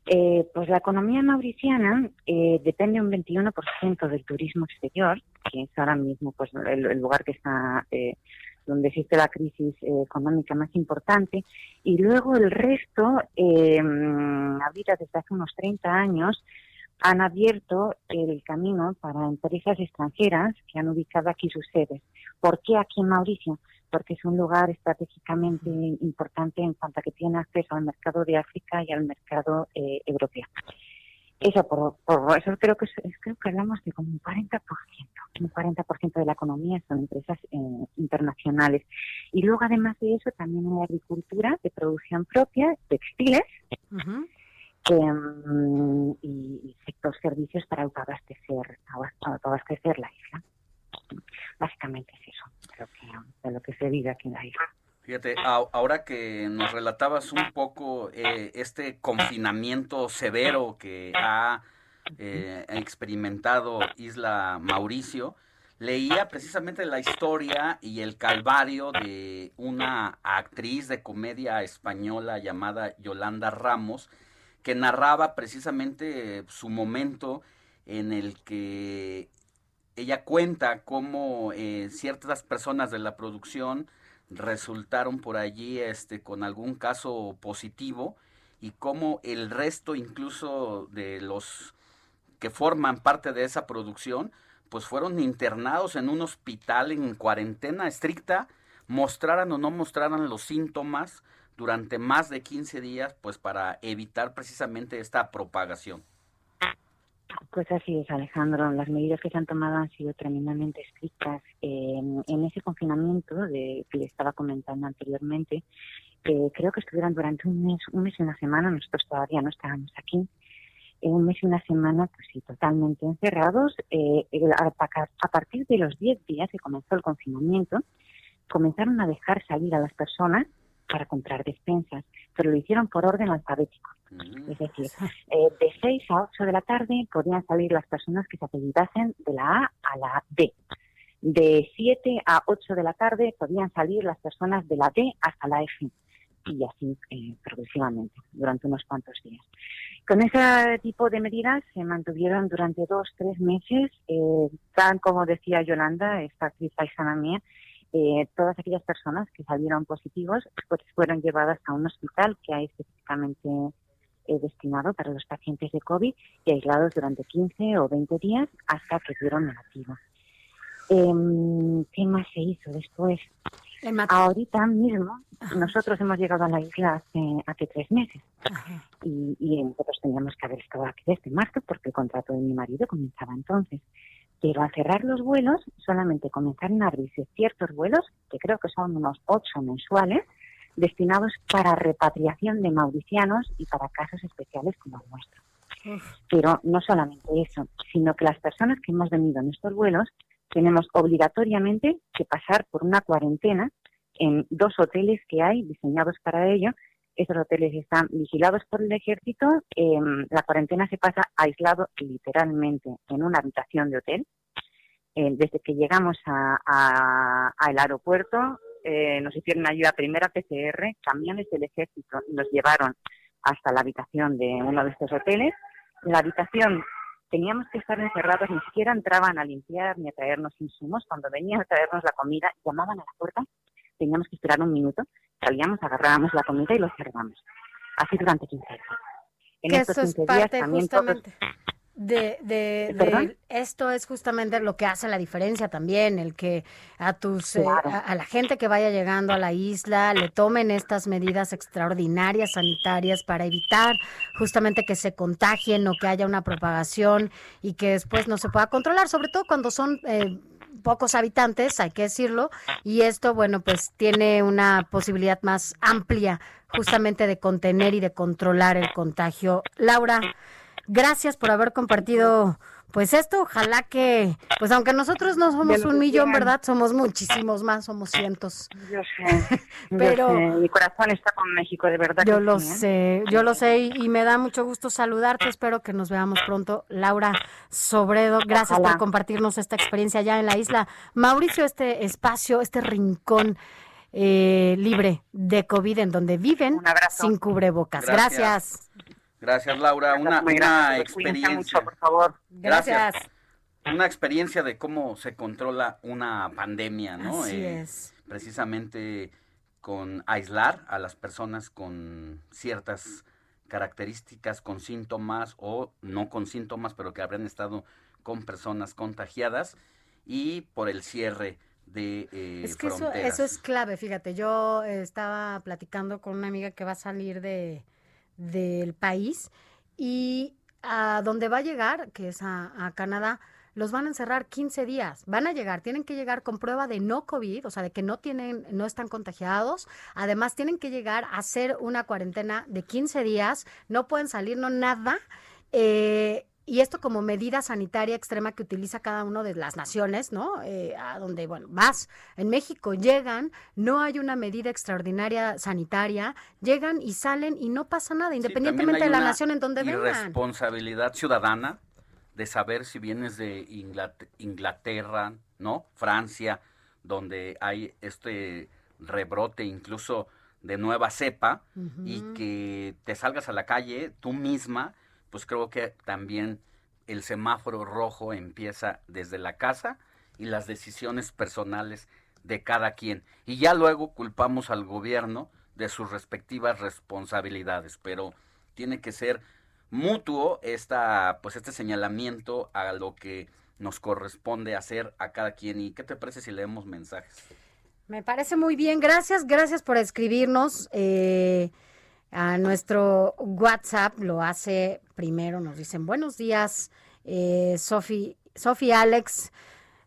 Eh, pues la economía mauriciana eh, depende un 21% del turismo exterior, que es ahora mismo pues el, el lugar que está eh, donde existe la crisis eh, económica más importante, y luego el resto, eh, ahorita desde hace unos 30 años, han abierto el camino para empresas extranjeras que han ubicado aquí sus sedes. ¿Por qué aquí en Mauricio? Porque es un lugar estratégicamente importante en cuanto a que tiene acceso al mercado de África y al mercado eh, europeo. Eso, por, por eso creo que, creo que hablamos de como un 40%. Un 40% de la economía son empresas eh, internacionales. Y luego, además de eso, también hay agricultura de producción propia, textiles, em, y, y sector servicios para autoabastecer, autoabastecer la isla. Básicamente es eso lo que, lo que se vive aquí en la isla. Fíjate, ahora que nos relatabas un poco eh, este confinamiento severo que ha eh, experimentado Isla Mauricio, leía precisamente la historia y el calvario de una actriz de comedia española llamada Yolanda Ramos, que narraba precisamente su momento en el que ella cuenta cómo eh, ciertas personas de la producción resultaron por allí este con algún caso positivo y cómo el resto incluso de los que forman parte de esa producción pues fueron internados en un hospital en cuarentena estricta mostraran o no mostraran los síntomas durante más de 15 días pues para evitar precisamente esta propagación. Pues así es, Alejandro. Las medidas que se han tomado han sido tremendamente estrictas. Eh, en ese confinamiento de, que le estaba comentando anteriormente, eh, creo que estuvieron durante un mes, un mes y una semana. Nosotros todavía no estábamos aquí. Eh, un mes y una semana, pues sí, totalmente encerrados. Eh, a partir de los 10 días que comenzó el confinamiento, comenzaron a dejar salir a las personas para comprar despensas, pero lo hicieron por orden alfabético. Es decir, eh, de 6 a 8 de la tarde podían salir las personas que se apellidasen de la A a la D. De 7 a 8 de la tarde podían salir las personas de la D hasta la F. Y así eh, progresivamente, durante unos cuantos días. Con ese tipo de medidas se mantuvieron durante dos, tres meses, eh, tan como decía Yolanda, esta actriz paisana mía, eh, todas aquellas personas que salieron positivos pues, fueron llevadas a un hospital que hay específicamente eh, destinado para los pacientes de COVID y aislados durante 15 o 20 días hasta que dieron negativo. Em, ¿Qué más se hizo después? Ahorita mismo, nosotros hemos llegado a la isla hace, hace tres meses y, y nosotros teníamos que haber estado aquí desde marzo porque el contrato de mi marido comenzaba entonces. Pero al cerrar los vuelos, solamente comenzaron a abrirse ciertos vuelos, que creo que son unos ocho mensuales, destinados para repatriación de mauricianos y para casos especiales como el nuestro. Pero no solamente eso, sino que las personas que hemos venido en estos vuelos tenemos obligatoriamente que pasar por una cuarentena en dos hoteles que hay diseñados para ello. Esos hoteles están vigilados por el ejército. eh, la cuarentena se pasa aislado literalmente en una habitación de hotel. Eh, desde que llegamos a- a- al aeropuerto, eh, nos hicieron ayuda primera PCR, camiones del ejército nos llevaron hasta la habitación de uno de estos hoteles. La habitación teníamos que estar encerrados, ni siquiera entraban a limpiar ni a traernos insumos. Cuando venían a traernos la comida, llamaban a la puerta, teníamos que esperar un minuto, salíamos, agarrábamos la comida y lo cerrábamos. Así durante 15 días. En estos 15 días también justamente de, de, esto es justamente lo que hace la diferencia también, el que a tus eh, a, la gente que vaya llegando a la isla le tomen estas medidas extraordinarias sanitarias para evitar justamente que se contagien o que haya una propagación y que después no se pueda controlar, sobre todo cuando son eh, pocos habitantes, hay que decirlo, y esto, bueno, pues tiene una posibilidad más amplia justamente de contener y de controlar el contagio. Laura, Gracias por haber compartido pues esto, ojalá que, pues aunque nosotros no somos un millón, ¿verdad? Somos muchísimos más, somos cientos. Yo sé, pero mi corazón está con México, de verdad. Yo lo ¿eh? sé, yo lo sé y, me da mucho gusto saludarte, espero que nos veamos pronto. Laura Sobredo, gracias por compartirnos esta experiencia allá en la isla. Mauricio, este espacio, este rincón eh, libre de COVID en donde viven sin cubrebocas. gracias. Gracias, Laura. Una, una experiencia. por favor. Gracias. Una experiencia de cómo se controla una pandemia, ¿no? Así eh, es. Precisamente con aislar a las personas con ciertas características, con síntomas o no con síntomas, pero que habrán estado con personas contagiadas y por el cierre de eh, es que Eso, eso es clave, fíjate, yo estaba platicando con una amiga que va a salir de, del país y a donde va a llegar, que es a, Canadá, los van a encerrar 15 días. Van a llegar, tienen que llegar con prueba de no COVID, o sea, de que no tienen, no están contagiados. Además, tienen que llegar a hacer una cuarentena de 15 días. No pueden salir, no nada. Eh, y esto como medida sanitaria extrema que utiliza cada una de las naciones, ¿no? Eh, a donde, bueno, más en México llegan, no hay una medida extraordinaria sanitaria, llegan y salen y no pasa nada, independientemente de la nación en donde vengan. Responsabilidad ciudadana de saber si vienes de Inglaterra, ¿no? Francia, donde hay este rebrote incluso de nueva cepa y que te salgas a la calle tú misma pues creo que también el semáforo rojo empieza desde la casa y las decisiones personales de cada quien. Y ya luego culpamos al gobierno de sus respectivas responsabilidades, pero tiene que ser mutuo esta, pues este señalamiento a lo que nos corresponde hacer a cada quien. ¿Y qué te parece si leemos mensajes? Me parece muy bien, gracias, gracias por escribirnos. Eh, a nuestro WhatsApp lo hace primero, nos dicen buenos días, eh, Sofi, Sofi Alex.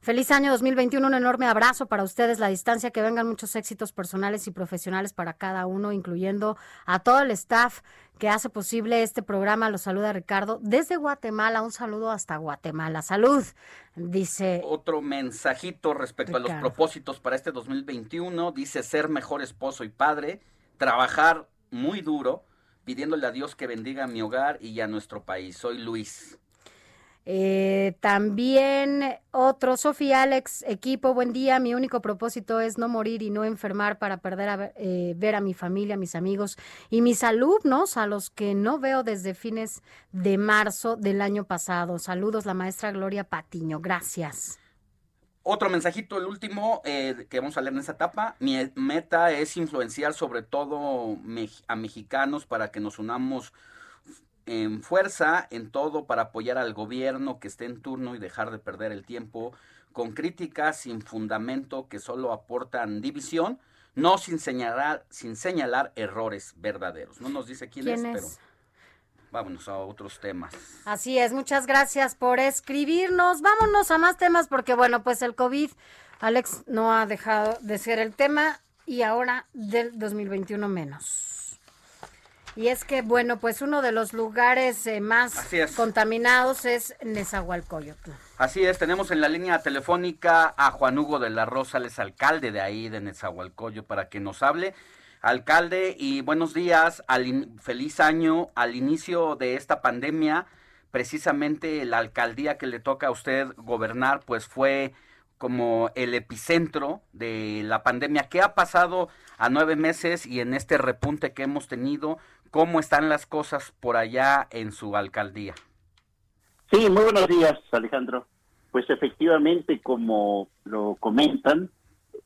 Feliz año 2021, un enorme abrazo para ustedes, la distancia, que vengan muchos éxitos personales y profesionales para cada uno, incluyendo a todo el staff que hace posible este programa. Los saluda Ricardo desde Guatemala, un saludo hasta Guatemala. Salud, dice. Otro mensajito respecto a los propósitos para este 2021, dice ser mejor esposo y padre, trabajar muy duro, pidiéndole a Dios que bendiga a mi hogar y a nuestro país. Soy Luis. Eh, también otro, Sofía Alex, equipo, buen día. Mi único propósito es no morir y no enfermar para perder a, eh, ver a mi familia, a mis amigos y mis alumnos, a los que no veo desde fines de marzo del año pasado. Saludos, la maestra Gloria Patiño. Gracias. Otro mensajito, el último, eh, que vamos a leer en esta etapa. Mi meta es influenciar sobre todo a mexicanos para que nos unamos en fuerza en todo para apoyar al gobierno que esté en turno y dejar de perder el tiempo con críticas sin fundamento que solo aportan división, no sin señalar, sin señalar errores verdaderos. No nos dice quién, es, pero vámonos a otros temas. Así es, muchas gracias por escribirnos. Vámonos a más temas porque, bueno, pues el COVID, Alex, no ha dejado de ser el tema y ahora del 2021 menos. Y es que, bueno, pues uno de los lugares eh, más contaminados es Nezahualcóyotl. Así es, tenemos en la línea telefónica a Juan Hugo de la Rosales, alcalde de ahí de Nezahualcóyotl, para que nos hable Alcalde, y buenos días, al feliz año, al inicio de esta pandemia, precisamente la alcaldía que le toca a usted gobernar, pues fue como el epicentro de la pandemia. ¿Qué ha pasado a nueve meses y en este repunte que hemos tenido? ¿Cómo están las cosas por allá en su alcaldía? Sí, muy buenos días, Alejandro. Pues efectivamente, como lo comentan,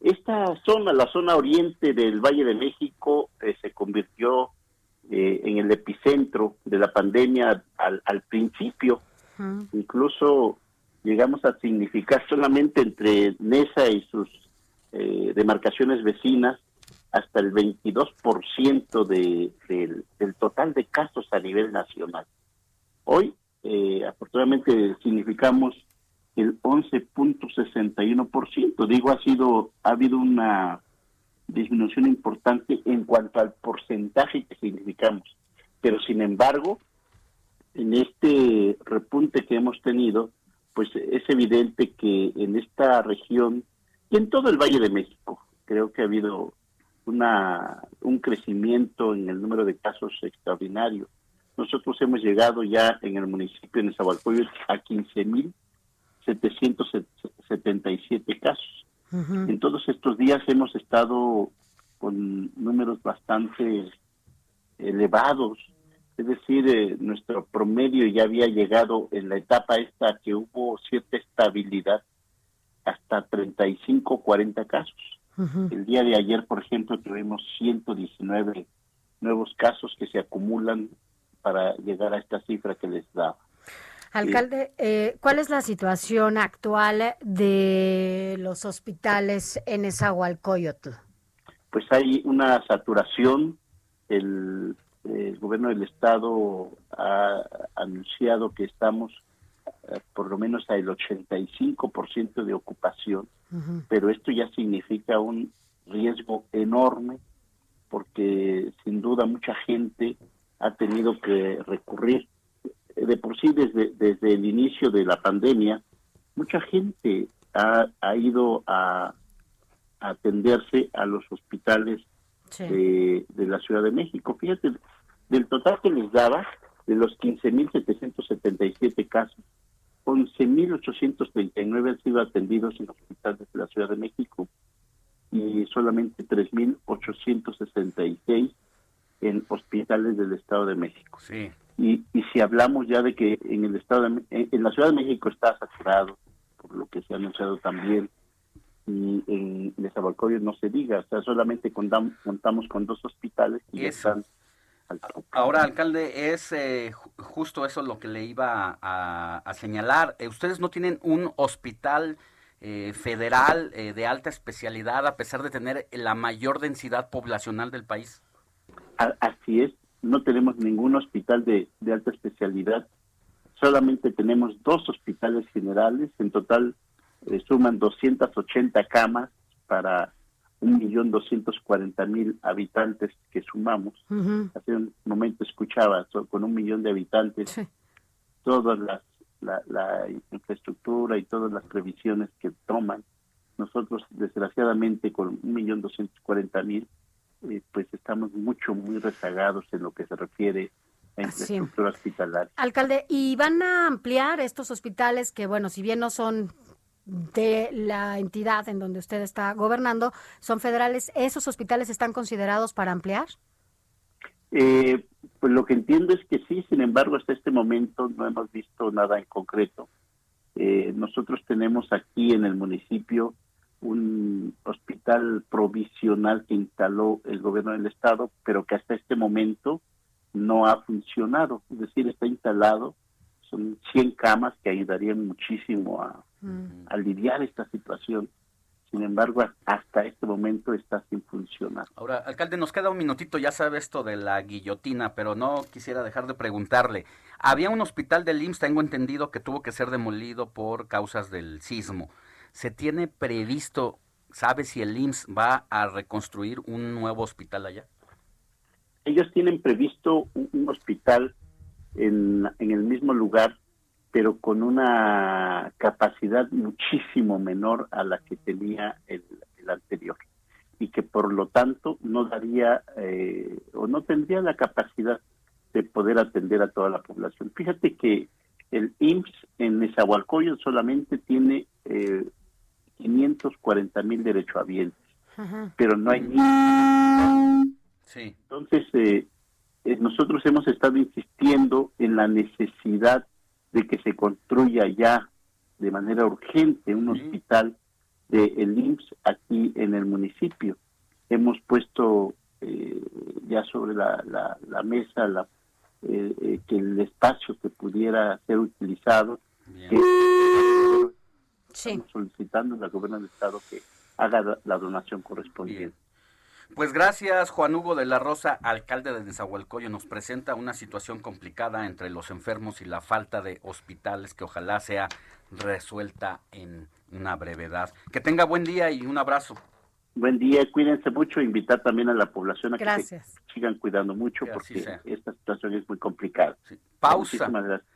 esta zona, la zona oriente del Valle de México, eh, se convirtió eh, en el epicentro de la pandemia al, al principio. Incluso llegamos a significar solamente entre Nesa y sus eh, demarcaciones vecinas hasta el 22% de, del total de casos a nivel nacional. Hoy eh, afortunadamente significamos el 11.61%. Digo, ha sido, ha habido una disminución importante en cuanto al porcentaje que significamos. Pero sin embargo, en este repunte que hemos tenido, pues es evidente que en esta región y en todo el Valle de México, creo que ha habido una, un crecimiento en el número de casos extraordinario. Nosotros hemos llegado ya en el municipio de Nezahualcóyotl a 15.777 casos. En todos estos días hemos estado con números bastante elevados, es decir, eh, nuestro promedio ya había llegado en la etapa esta que hubo cierta estabilidad hasta 35, 40 casos. El día de ayer, por ejemplo, tuvimos 119 nuevos casos que se acumulan para llegar a esta cifra que les da. Alcalde, eh, ¿cuál es la situación actual de los hospitales en Esahualcoyotl? Pues hay una saturación. El, el gobierno del estado ha anunciado que estamos eh, por lo menos al 85% de ocupación, pero esto ya significa un riesgo enorme porque sin duda mucha gente ha tenido que recurrir. De por sí, desde, desde el inicio de la pandemia, mucha gente ha, ha ido a, atenderse a los hospitales de, de, la Ciudad de México. Fíjate, del total que les daba, de los 15.777 casos, 11.839 han sido atendidos en hospitales de la Ciudad de México y solamente 3.866 en hospitales del Estado de México. Sí. Y, y si hablamos ya de que en el Estado de, en, la Ciudad de México está saturado, por lo que se ha anunciado también, y en Nezahualcóyotl no se diga, o sea, solamente contamos, contamos con dos hospitales y ya están Ahora, alcalde, es eh, justo eso lo que le iba a, señalar. Eh, ustedes no tienen un hospital eh, federal de alta especialidad a pesar de tener la mayor densidad poblacional del país. Así es, no tenemos ningún hospital de, de alta especialidad, solamente tenemos dos hospitales generales, en total eh, suman 280 camas para 1.240.000 habitantes que sumamos. Hace un momento escuchaba, con un millón de habitantes, sí. todas las la, la, infraestructura y todas las previsiones que toman. Nosotros, desgraciadamente, con 1.240.000, eh, pues estamos mucho, muy rezagados en lo que se refiere a infraestructura hospitalaria. Alcalde, ¿y van a ampliar estos hospitales que, bueno, si bien no son de la entidad en donde usted está gobernando, son federales, ¿esos hospitales están considerados para ampliar? Eh, pues lo que entiendo es que sí, sin embargo, hasta este momento no hemos visto nada en concreto. Eh, nosotros tenemos aquí en el municipio un hospital provisional que instaló el gobierno del estado, pero que hasta este momento no ha funcionado, es decir, está instalado, son 100 camas que ayudarían muchísimo a, mm. aliviar esta situación. Sin embargo, hasta este momento está sin funcionar. Ahora, alcalde, nos queda un minutito, ya sabe esto de la guillotina, pero no quisiera dejar de preguntarle. Había un hospital del IMSS, tengo entendido, que tuvo que ser demolido por causas del sismo. ¿Se tiene previsto, sabe si el IMSS va a reconstruir un nuevo hospital allá? Ellos tienen previsto un, hospital en, el mismo lugar, pero con una capacidad muchísimo menor a la que tenía el, anterior y que por lo tanto no daría eh, o no tendría la capacidad de poder atender a toda la población. Fíjate que el IMSS en Nezahualcóyotl solamente tiene eh, 540 mil derechohabientes, Ajá. pero no hay ni... Sí. Entonces, eh, eh, nosotros hemos estado insistiendo en la necesidad de que se construya ya de manera urgente un hospital del el IMSS aquí en el municipio. Hemos puesto eh, ya sobre la, la, la mesa la, eh, eh, que el espacio que pudiera ser utilizado, que estamos solicitando a la gobierno del estado que haga la, donación correspondiente. Pues gracias, Juan Hugo de la Rosa, alcalde de Nezahualcóyotl. Nos presenta una situación complicada entre los enfermos y la falta de hospitales que ojalá sea resuelta en una brevedad. Que tenga buen día y un abrazo. Buen día, cuídense mucho, invitar también a la población a que se sigan cuidando mucho Que porque esta situación es muy complicada. Pausa. Muchísimas gracias.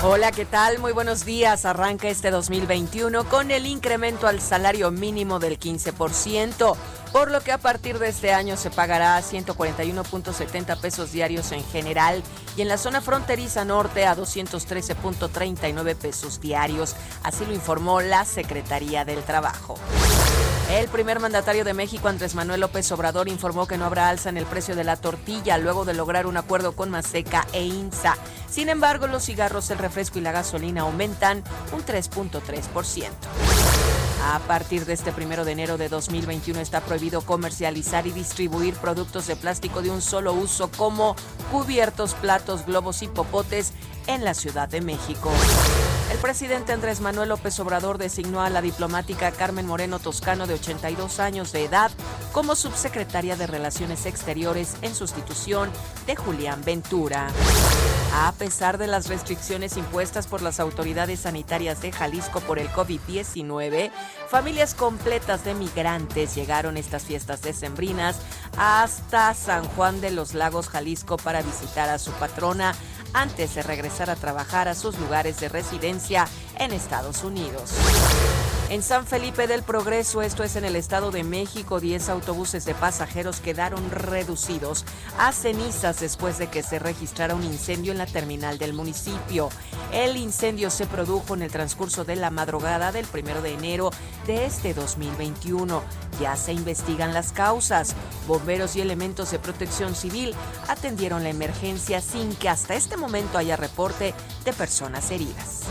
Hola, ¿qué tal? Muy buenos días. Arranca este 2021 con el incremento al salario mínimo del 15%, por lo que a partir de este año se pagará 141.70 pesos diarios en general y en la zona fronteriza norte a 213.39 pesos diarios. Así lo informó la Secretaría del Trabajo. El primer mandatario de México, Andrés Manuel López Obrador, informó que no habrá alza en el precio de la tortilla luego de lograr un acuerdo con Maseca e INSA. Sin embargo, los cigarros, el refresco y la gasolina aumentan un 3.3%. A partir de este primero de enero de 2021 está prohibido comercializar y distribuir productos de plástico de un solo uso como cubiertos, platos, globos y popotes en la Ciudad de México. El presidente Andrés Manuel López Obrador designó a la diplomática Carmen Moreno Toscano de 82 años de edad como subsecretaria de Relaciones Exteriores en sustitución de Julián Ventura. A pesar de las restricciones impuestas por las autoridades sanitarias de Jalisco por el COVID-19, familias completas de migrantes llegaron estas fiestas decembrinas hasta San Juan de los Lagos, Jalisco, para visitar a su patrona antes de regresar a trabajar a sus lugares de residencia en Estados Unidos. En San Felipe del Progreso, esto es en el Estado de México, 10 autobuses de pasajeros quedaron reducidos a cenizas después de que se registrara un incendio en la terminal del municipio. El incendio se produjo en el transcurso de la madrugada del 1 de enero de este 2021. Ya se investigan las causas. Bomberos y elementos de protección civil atendieron la emergencia sin que hasta este momento haya reporte de personas heridas.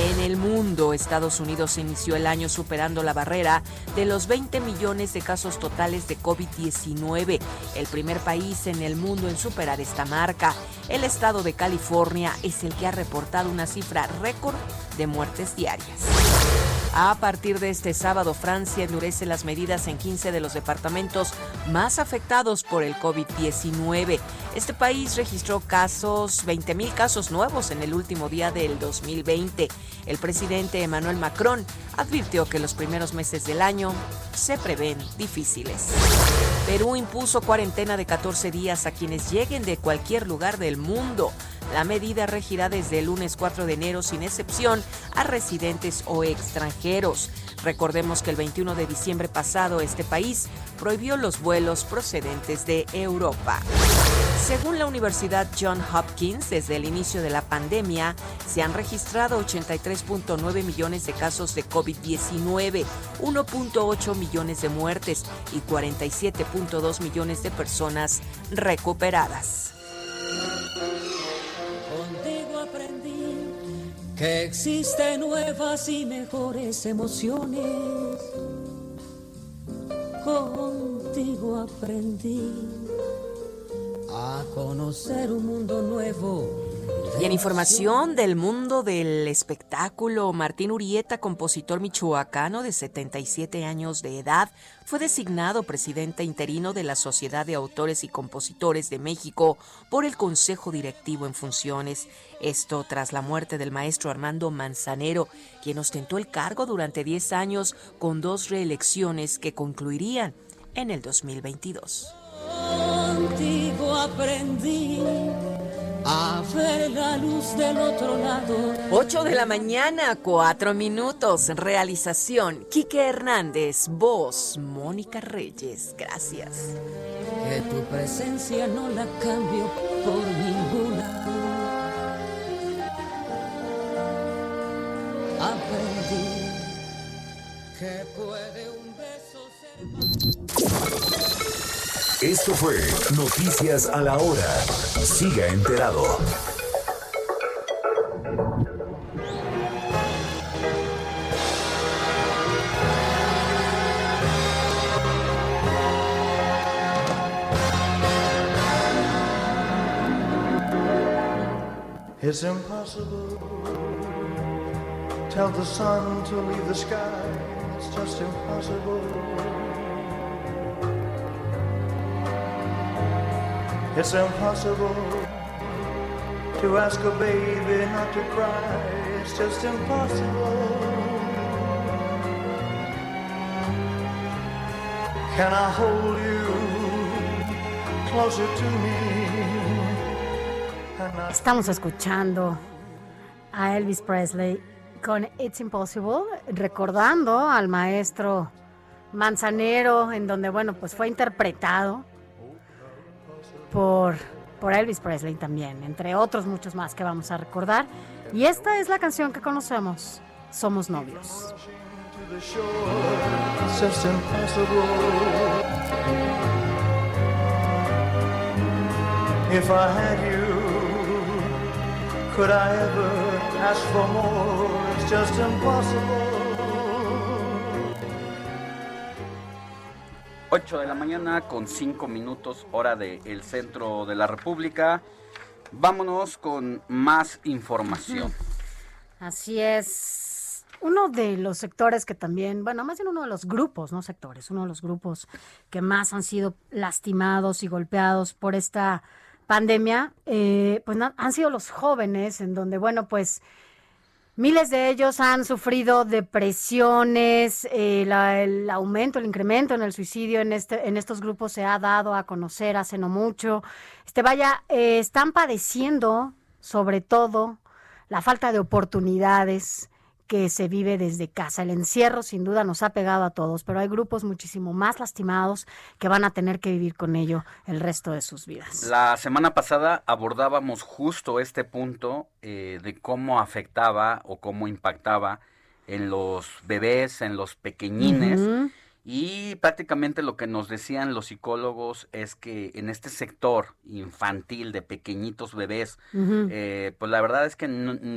En el mundo, Estados Unidos inició el año superando la barrera de los 20 millones de casos totales de COVID-19, el primer país en el mundo en superar esta marca. El estado de California es el que ha reportado una cifra récord de muertes diarias. A partir de este sábado, Francia endurece las medidas en 15 de los departamentos más afectados por el COVID-19. Este país registró casos, 20 mil casos nuevos en el último día del 2020. El presidente Emmanuel Macron advirtió que los primeros meses del año se prevén difíciles. Perú impuso cuarentena de 14 días a quienes lleguen de cualquier lugar del mundo. La medida regirá desde el lunes 4 de enero sin excepción a residentes o extranjeros. Recordemos que el 21 de diciembre pasado este país prohibió los vuelos procedentes de Europa. Según la Universidad John Hopkins, desde el inicio de la pandemia se han registrado 83.9 millones de casos de COVID-19, 1.8 millones de muertes y 47.2 millones de personas recuperadas. Que existen nuevas y mejores emociones. Contigo aprendí a conocer un mundo nuevo Y en información del mundo del espectáculo, Martín Urieta, compositor michoacano de 77 años de edad, fue designado presidente interino de la Sociedad de Autores y Compositores de México por el Consejo Directivo en funciones. Esto tras la muerte del maestro Armando Manzanero, quien ostentó el cargo durante 10 años con dos reelecciones que concluirían en el 2022. Contigo aprendí a ver la luz del otro lado. 8 de la mañana, 4 minutos. Realización, Quique Hernández. Voz, Mónica Reyes. Gracias. Que tu presencia no la cambio por ninguna. Aprendí que puede un beso ser Esto fue Noticias a la Hora. Siga enterado. It's impossible. Tell the sun to leave the sky. It's just impossible. It's impossible to ask a baby not to cry. It's just impossible. Can I hold you closer to me? Estamos escuchando a Elvis Presley con It's Impossible, recordando al maestro Manzanero, en donde, bueno, pues fue interpretado por, Elvis Presley también, entre otros muchos más que vamos a recordar. Y esta es la canción que conocemos, Somos Novios. If I had you, could I ever ask for more? It's just impossible. 8 de la mañana con 5 minutos hora del centro de la República. Vámonos con más información. Así es. Uno de los sectores que también, bueno, más bien uno de los grupos, no sectores, uno de los grupos que más han sido lastimados y golpeados por esta pandemia, eh, pues han sido los jóvenes, en donde, bueno, pues miles de ellos han sufrido depresiones, eh, el aumento, el incremento en el suicidio en, este, en estos grupos se ha dado a conocer hace no mucho. Este, vaya, eh, están padeciendo sobre todo la falta de oportunidades que se vive desde casa. El encierro sin duda nos ha pegado a todos, pero hay grupos muchísimo más lastimados que van a tener que vivir con ello el resto de sus vidas. La semana pasada abordábamos justo este punto eh, de cómo afectaba o cómo impactaba en los bebés, en los pequeñines. Y prácticamente lo que nos decían los psicólogos es que en este sector infantil de pequeñitos bebés, eh, pues la verdad es que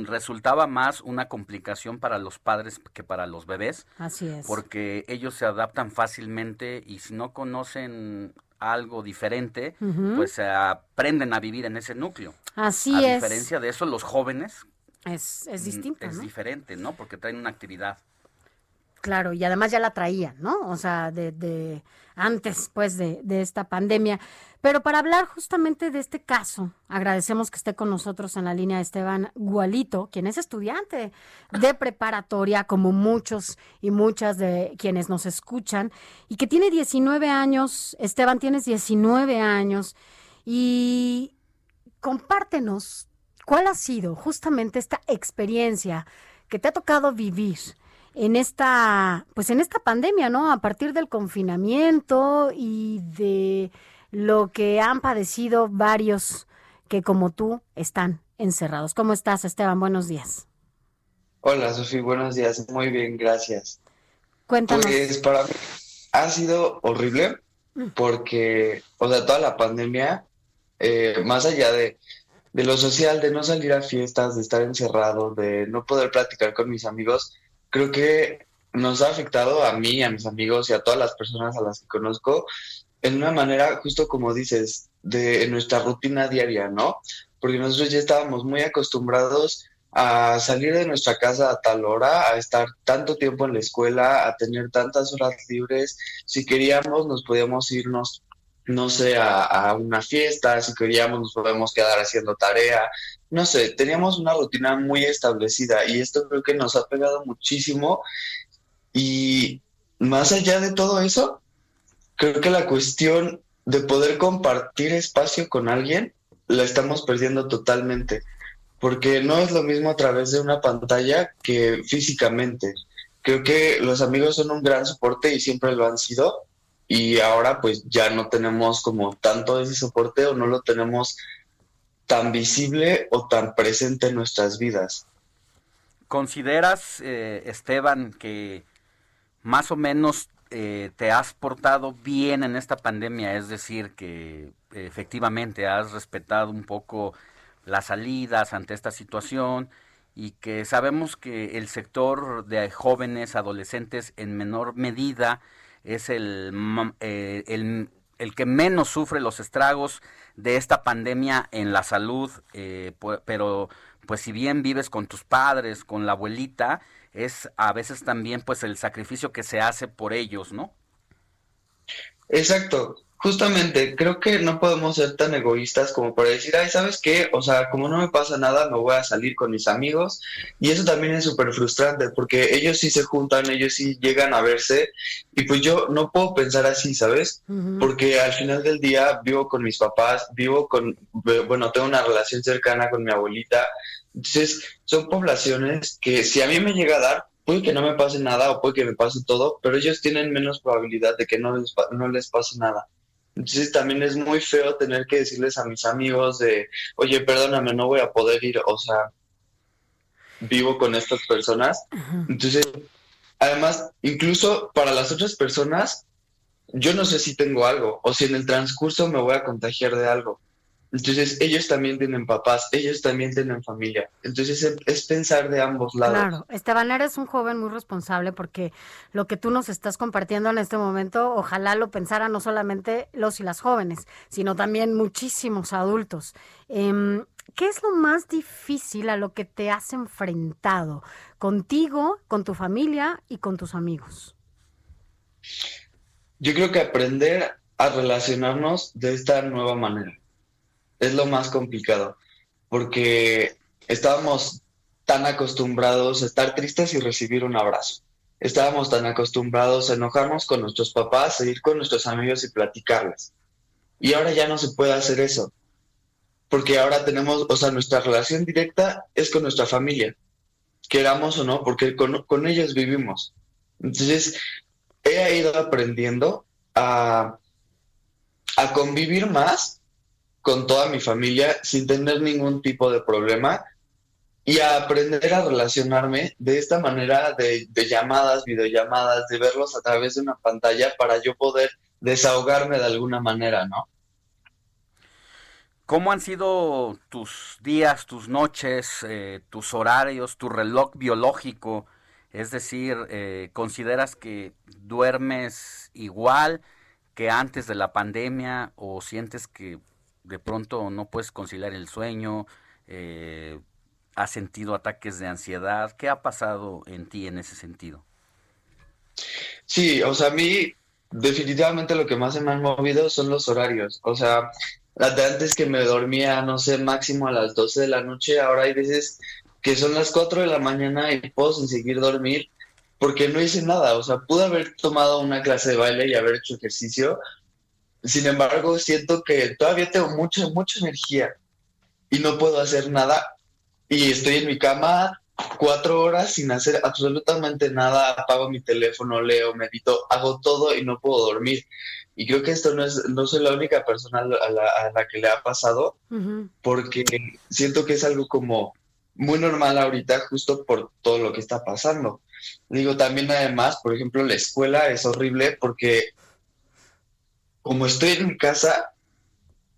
resultaba más una complicación para los padres que para los bebés Así es. porque ellos se adaptan fácilmente y si no conocen algo diferente, Ujú. pues se aprenden a vivir en ese núcleo. Así a es. diferencia de eso, los jóvenes Es, es distinto, es ¿no? diferente, ¿no? Porque traen una actividad. Claro, y además ya la traían, ¿no? O sea, de, de antes, pues, de, de esta pandemia. Pero para hablar justamente de este caso, agradecemos que esté con nosotros en la línea Esteban Gualito, quien es estudiante de preparatoria, como muchos y muchas de quienes nos escuchan, y que tiene 19 años. Esteban, tienes 19 años. Y compártenos cuál ha sido justamente esta experiencia que te ha tocado vivir en esta, pues en esta pandemia, ¿no? A partir del confinamiento y de lo que han padecido varios que como tú están encerrados. ¿Cómo estás, Esteban? Buenos días. Hola, Sofía, buenos días. Muy bien, gracias. Cuéntanos. Pues para mí ha sido horrible porque, o sea, toda la pandemia, eh, más allá de, de lo social, de no salir a fiestas, de estar encerrado, de no poder platicar con mis amigos, creo que nos ha afectado a mí, a mis amigos y a todas las personas a las que conozco en una manera, justo como dices, de nuestra rutina diaria, ¿no? Porque nosotros ya estábamos muy acostumbrados a salir de nuestra casa a tal hora, a estar tanto tiempo en la escuela, a tener tantas horas libres. Si queríamos, nos podíamos irnos, no sé, a, a una fiesta, si queríamos, nos podíamos quedar haciendo tarea. No sé, teníamos una rutina muy establecida y esto creo que nos ha pegado muchísimo. Y más allá de todo eso, creo que la cuestión de poder compartir espacio con alguien la estamos perdiendo totalmente porque no es lo mismo a través de una pantalla que físicamente. Creo que los amigos son un gran soporte y siempre lo han sido y ahora pues ya no tenemos como tanto ese soporte o no lo tenemos tan visible o tan presente en nuestras vidas. ¿Consideras, eh, Esteban, que más o menos eh, te has portado bien en esta pandemia? Es decir, que efectivamente has respetado un poco las salidas ante esta situación y que sabemos que el sector de jóvenes, adolescentes en menor medida es el, eh, el, el, que menos sufre los estragos de esta pandemia en la salud, eh, pero pues si bien vives con tus padres, con la abuelita, es a veces también pues el sacrificio que se hace por ellos, ¿no? Exacto, Justamente, creo que no podemos ser tan egoístas como para decir, ay, ¿sabes qué? O sea, como no me pasa nada, me voy a salir con mis amigos. Y eso también es súper frustrante porque ellos sí se juntan, ellos sí llegan a verse. Y pues yo no puedo pensar así, ¿sabes? Porque al final del día vivo con mis papás, vivo con, bueno, tengo una relación cercana con mi abuelita. Entonces, son poblaciones que si a mí me llega a dar, puede que no me pase nada o puede que me pase todo, pero ellos tienen menos probabilidad de que no les, no les pase nada. Entonces también es muy feo tener que decirles a mis amigos de, oye, perdóname, no voy a poder ir, o sea, vivo con estas personas. Entonces, además, incluso para las otras personas, yo no sé si tengo algo o si en el transcurso me voy a contagiar de algo. Entonces, ellos también tienen papás, ellos también tienen familia. Entonces, es, pensar de ambos lados. Claro, Esteban, eres un joven muy responsable porque lo que tú nos estás compartiendo en este momento, ojalá lo pensaran no solamente los y las jóvenes, sino también muchísimos adultos. Em, ¿Qué es lo más difícil a lo que te has enfrentado contigo, con tu familia y con tus amigos? Yo creo que aprender a relacionarnos de esta nueva manera es lo más complicado, porque estábamos tan acostumbrados a estar tristes y recibir un abrazo. Estábamos tan acostumbrados a enojarnos con nuestros papás, a ir con nuestros amigos y platicarles. Y ahora ya no se puede hacer eso, porque ahora tenemos, o sea, nuestra relación directa es con nuestra familia, queramos o no, porque con, con ellos vivimos. Entonces, he ido aprendiendo a, a convivir más con toda mi familia sin tener ningún tipo de problema y a aprender a relacionarme de esta manera de, llamadas, videollamadas, de verlos a través de una pantalla para yo poder desahogarme de alguna manera, ¿no? ¿Cómo han sido tus días, tus noches, eh, tus horarios, tu reloj biológico? Es decir, eh, ¿consideras que duermes igual que antes de la pandemia o sientes que de pronto no puedes conciliar el sueño, eh, has sentido ataques de ansiedad. ¿Qué ha pasado en ti en ese sentido? Sí, o sea, a mí definitivamente lo que más me han movido son los horarios. O sea, antes que me dormía, no sé, máximo a las 12 de la noche, ahora hay veces que son las 4 de la mañana y puedo sin seguir dormir porque no hice nada. O sea, pude haber tomado una clase de baile y haber hecho ejercicio, sin embargo, siento que todavía tengo mucha, mucha energía y no puedo hacer nada. Y estoy en mi cama cuatro horas sin hacer absolutamente nada. Apago mi teléfono, leo, medito, hago todo y no puedo dormir. Y creo que esto no es, no soy la única persona a la, que le ha pasado, porque siento que es algo como muy normal ahorita, justo por todo lo que está pasando. Digo, también además, por ejemplo, la escuela es horrible porque como estoy en mi casa,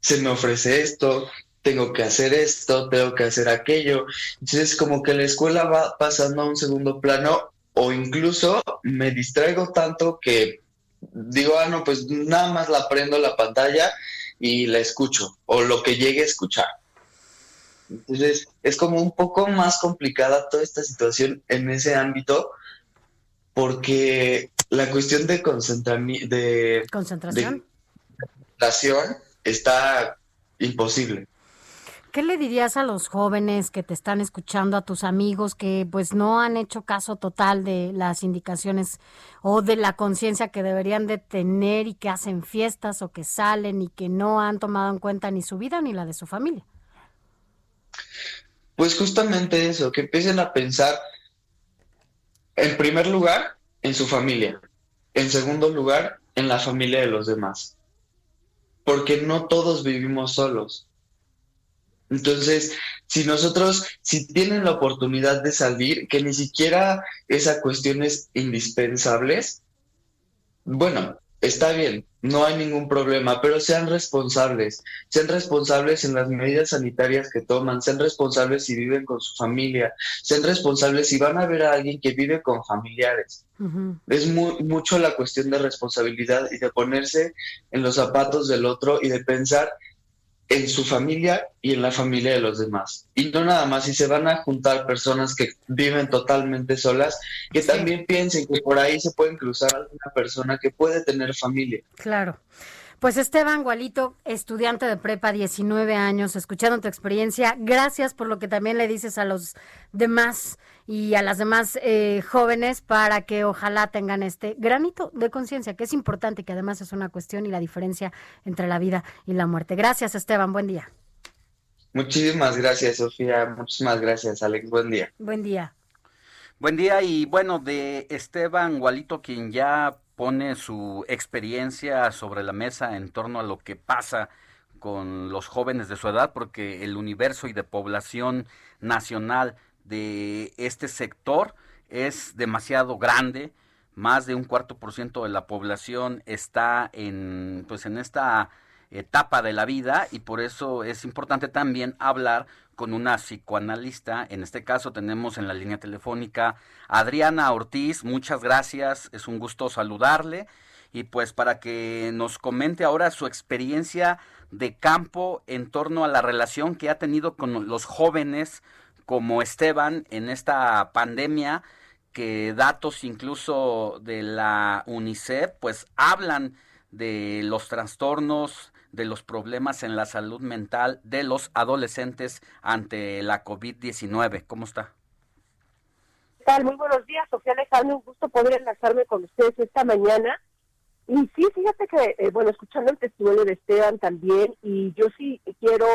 se me ofrece esto, tengo que hacer esto, tengo que hacer aquello. Entonces, como que la escuela va pasando a un segundo plano o incluso me distraigo tanto que digo, ah, no, pues nada más la prendo la pantalla y la escucho o lo que llegue a escuchar. Entonces, es como un poco más complicada toda esta situación en ese ámbito porque la cuestión de, de concentración de está imposible. ¿Qué le dirías a los jóvenes que te están escuchando, a tus amigos que pues no han hecho caso total de las indicaciones o de la conciencia que deberían de tener y que hacen fiestas o que salen y que no han tomado en cuenta ni su vida ni la de su familia? Pues justamente eso, que empiecen a pensar, en primer lugar, en su familia, en segundo lugar, en la familia de los demás, porque no todos vivimos solos. Entonces, si nosotros, si tienen la oportunidad de salir, que ni siquiera esa cuestión es indispensable, bueno, está bien, no hay ningún problema, pero sean responsables, sean responsables en las medidas sanitarias que toman, sean responsables si viven con su familia, sean responsables si van a ver a alguien que vive con familiares. Es mucho la cuestión de responsabilidad y de ponerse en los zapatos del otro y de pensar en su familia y en la familia de los demás. Y no nada más, si se van a juntar personas que viven totalmente solas, que también piensen que por ahí se pueden cruzar alguna persona que puede tener familia. Claro. Pues Esteban Gualito, estudiante de prepa, 19 años, escuchando tu experiencia, gracias por lo que también le dices a los demás y a las demás eh, jóvenes para que ojalá tengan este granito de conciencia, que es importante, que además es una cuestión y la diferencia entre la vida y la muerte. Gracias Esteban, buen día. Muchísimas gracias Sofía, muchísimas gracias Alex, buen día. Buen día. Buen día y bueno, de Esteban Gualito, quien ya pone su experiencia sobre la mesa en torno a lo que pasa con los jóvenes de su edad, porque el universo y de población nacional de este sector es demasiado grande. Más de un cuarto por ciento de la población está en, pues en esta etapa de la vida y por eso es importante también hablar con una psicoanalista. En este caso tenemos en la línea telefónica Adriana Ortiz. Muchas gracias, es un gusto saludarle y pues para que nos comente ahora su experiencia de campo en torno a la relación que ha tenido con los jóvenes como Esteban en esta pandemia que datos incluso de la UNICEF pues hablan de los trastornos, de los problemas en la salud mental de los adolescentes ante la COVID-19. ¿Cómo está? ¿Qué tal? Muy buenos días, Sofía Alejandro. Un gusto poder enlazarme con ustedes esta mañana. Y sí, fíjate que, eh, bueno, escuchando el testimonio de Esteban también, y yo sí quiero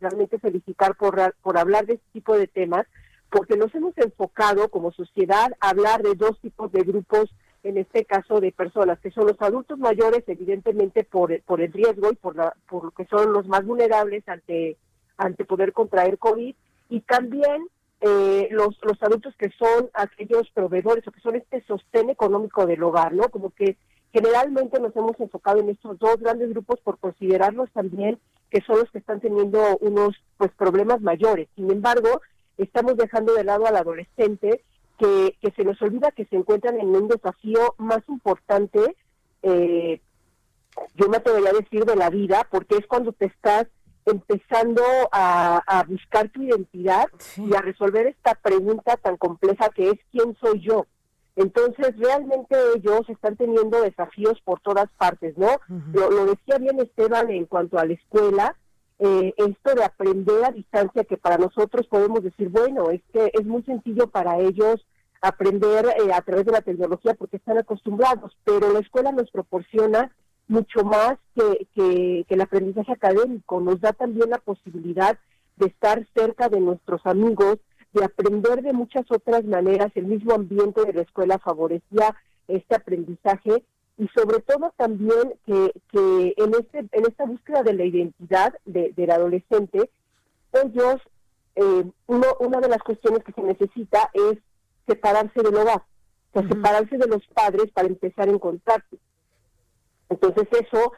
realmente felicitar por, por hablar de este tipo de temas, porque nos hemos enfocado como sociedad a hablar de dos tipos de grupos en este caso de personas, que son los adultos mayores, evidentemente por, por el riesgo y por, la, por lo que son los más vulnerables ante, ante poder contraer COVID, y también eh, los, los adultos que son aquellos proveedores o que son este sostén económico del hogar, ¿no? Como que generalmente nos hemos enfocado en estos dos grandes grupos por considerarlos también que son los que están teniendo unos pues problemas mayores. Sin embargo, estamos dejando de lado al adolescente que, se nos olvida que se encuentran en un desafío más importante, eh, yo me atrevería a decir, de la vida, porque es cuando te estás empezando a, buscar tu identidad y a resolver esta pregunta tan compleja que es ¿quién soy yo? Entonces, realmente ellos están teniendo desafíos por todas partes, ¿no? lo, lo, decía bien Esteban en cuanto a la escuela, eh, esto de aprender a distancia que para nosotros podemos decir, bueno, es que es muy sencillo para ellos aprender eh, a través de la tecnología porque están acostumbrados, pero la escuela nos proporciona mucho más que, que, el aprendizaje académico, nos da también la posibilidad de estar cerca de nuestros amigos, de aprender de muchas otras maneras, el mismo ambiente de la escuela favorecía este aprendizaje y sobre todo también que, que en, este, en esta búsqueda de la identidad de, del adolescente, ellos, eh, uno, una de las cuestiones que se necesita es separarse del hogar, o sea, separarse de los padres para empezar a encontrarse. Entonces eso,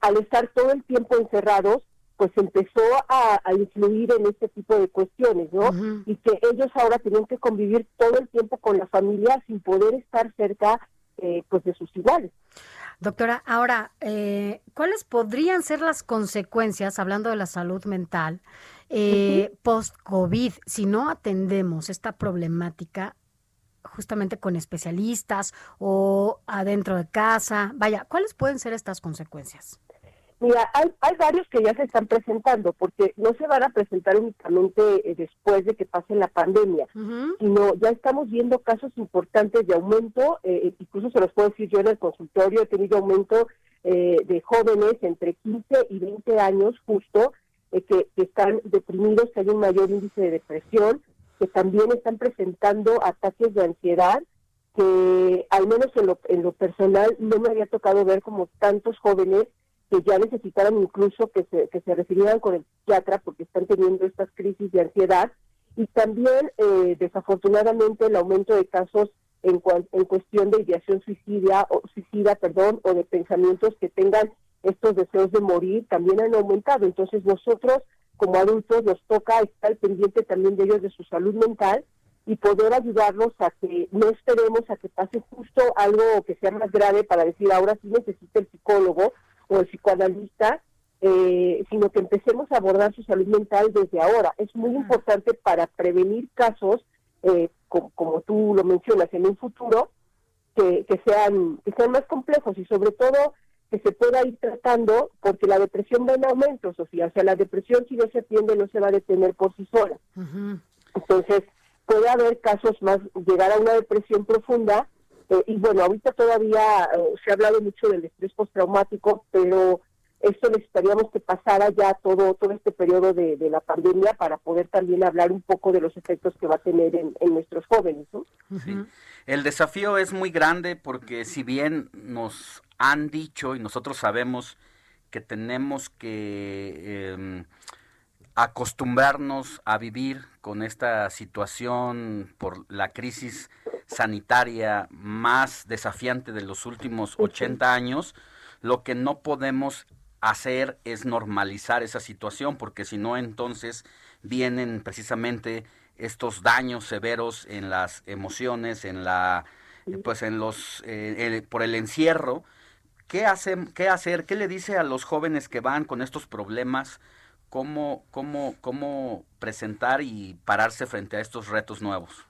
al estar todo el tiempo encerrados, pues empezó a, influir en este tipo de cuestiones, ¿no? Y que ellos ahora tenían que convivir todo el tiempo con la familia sin poder estar cerca eh, pues de sus iguales. Doctora, ahora, eh, ¿cuáles podrían ser las consecuencias, hablando de la salud mental, eh, post-COVID, si no atendemos esta problemática justamente con especialistas o adentro de casa? Vaya, ¿cuáles pueden ser estas consecuencias? Mira, hay, hay varios que ya se están presentando, porque no se van a presentar únicamente eh, después de que pase la pandemia, sino ya estamos viendo casos importantes de aumento, eh, incluso se los puedo decir yo en el consultorio, he tenido aumento eh, de jóvenes entre 15 y 20 años justo, que, que, están deprimidos, que hay un mayor índice de depresión, que también están presentando ataques de ansiedad, que al menos en lo, en lo personal no me había tocado ver como tantos jóvenes que ya necesitaran incluso que se, que se refirieran con el psiquiatra porque están teniendo estas crisis de ansiedad. Y también eh, desafortunadamente el aumento de casos en, en cuestión de ideación suicida o suicida perdón o de pensamientos que tengan estos deseos de morir también han aumentado. Entonces nosotros como adultos nos toca estar pendiente también de ellos de su salud mental y poder ayudarlos a que no esperemos a que pase justo algo que sea más grave para decir ahora sí necesita el psicólogo o el psicoanalista, eh, sino que empecemos a abordar su salud mental desde ahora. Es muy importante para prevenir casos, eh, como, tú lo mencionas, en un futuro, que, que, sean, que sean más complejos y sobre todo que se pueda ir tratando, porque la depresión va en aumento, Sofía. O sea, la depresión si no se atiende no se va a detener por sí sola. Entonces, puede haber casos más, llegar a una depresión profunda eh, y bueno, ahorita todavía eh, se ha hablado mucho del estrés postraumático, pero esto necesitaríamos que pasara ya todo todo este periodo de, la pandemia para poder también hablar un poco de los efectos que va a tener en, nuestros jóvenes. El desafío es muy grande porque si bien nos han dicho y nosotros sabemos que tenemos que em, acostumbrarnos a vivir con esta situación por la crisis sanitaria más desafiante de los últimos 80 años, lo que no podemos hacer es normalizar esa situación, porque si no, entonces vienen precisamente estos daños severos en las emociones, en la, pues en los, eh, por el encierro. ¿Qué, hacen, ¿Qué hacer? ¿Qué le dice a los jóvenes que van con estos problemas? ¿Cómo, cómo, cómo presentar y pararse frente a estos retos nuevos?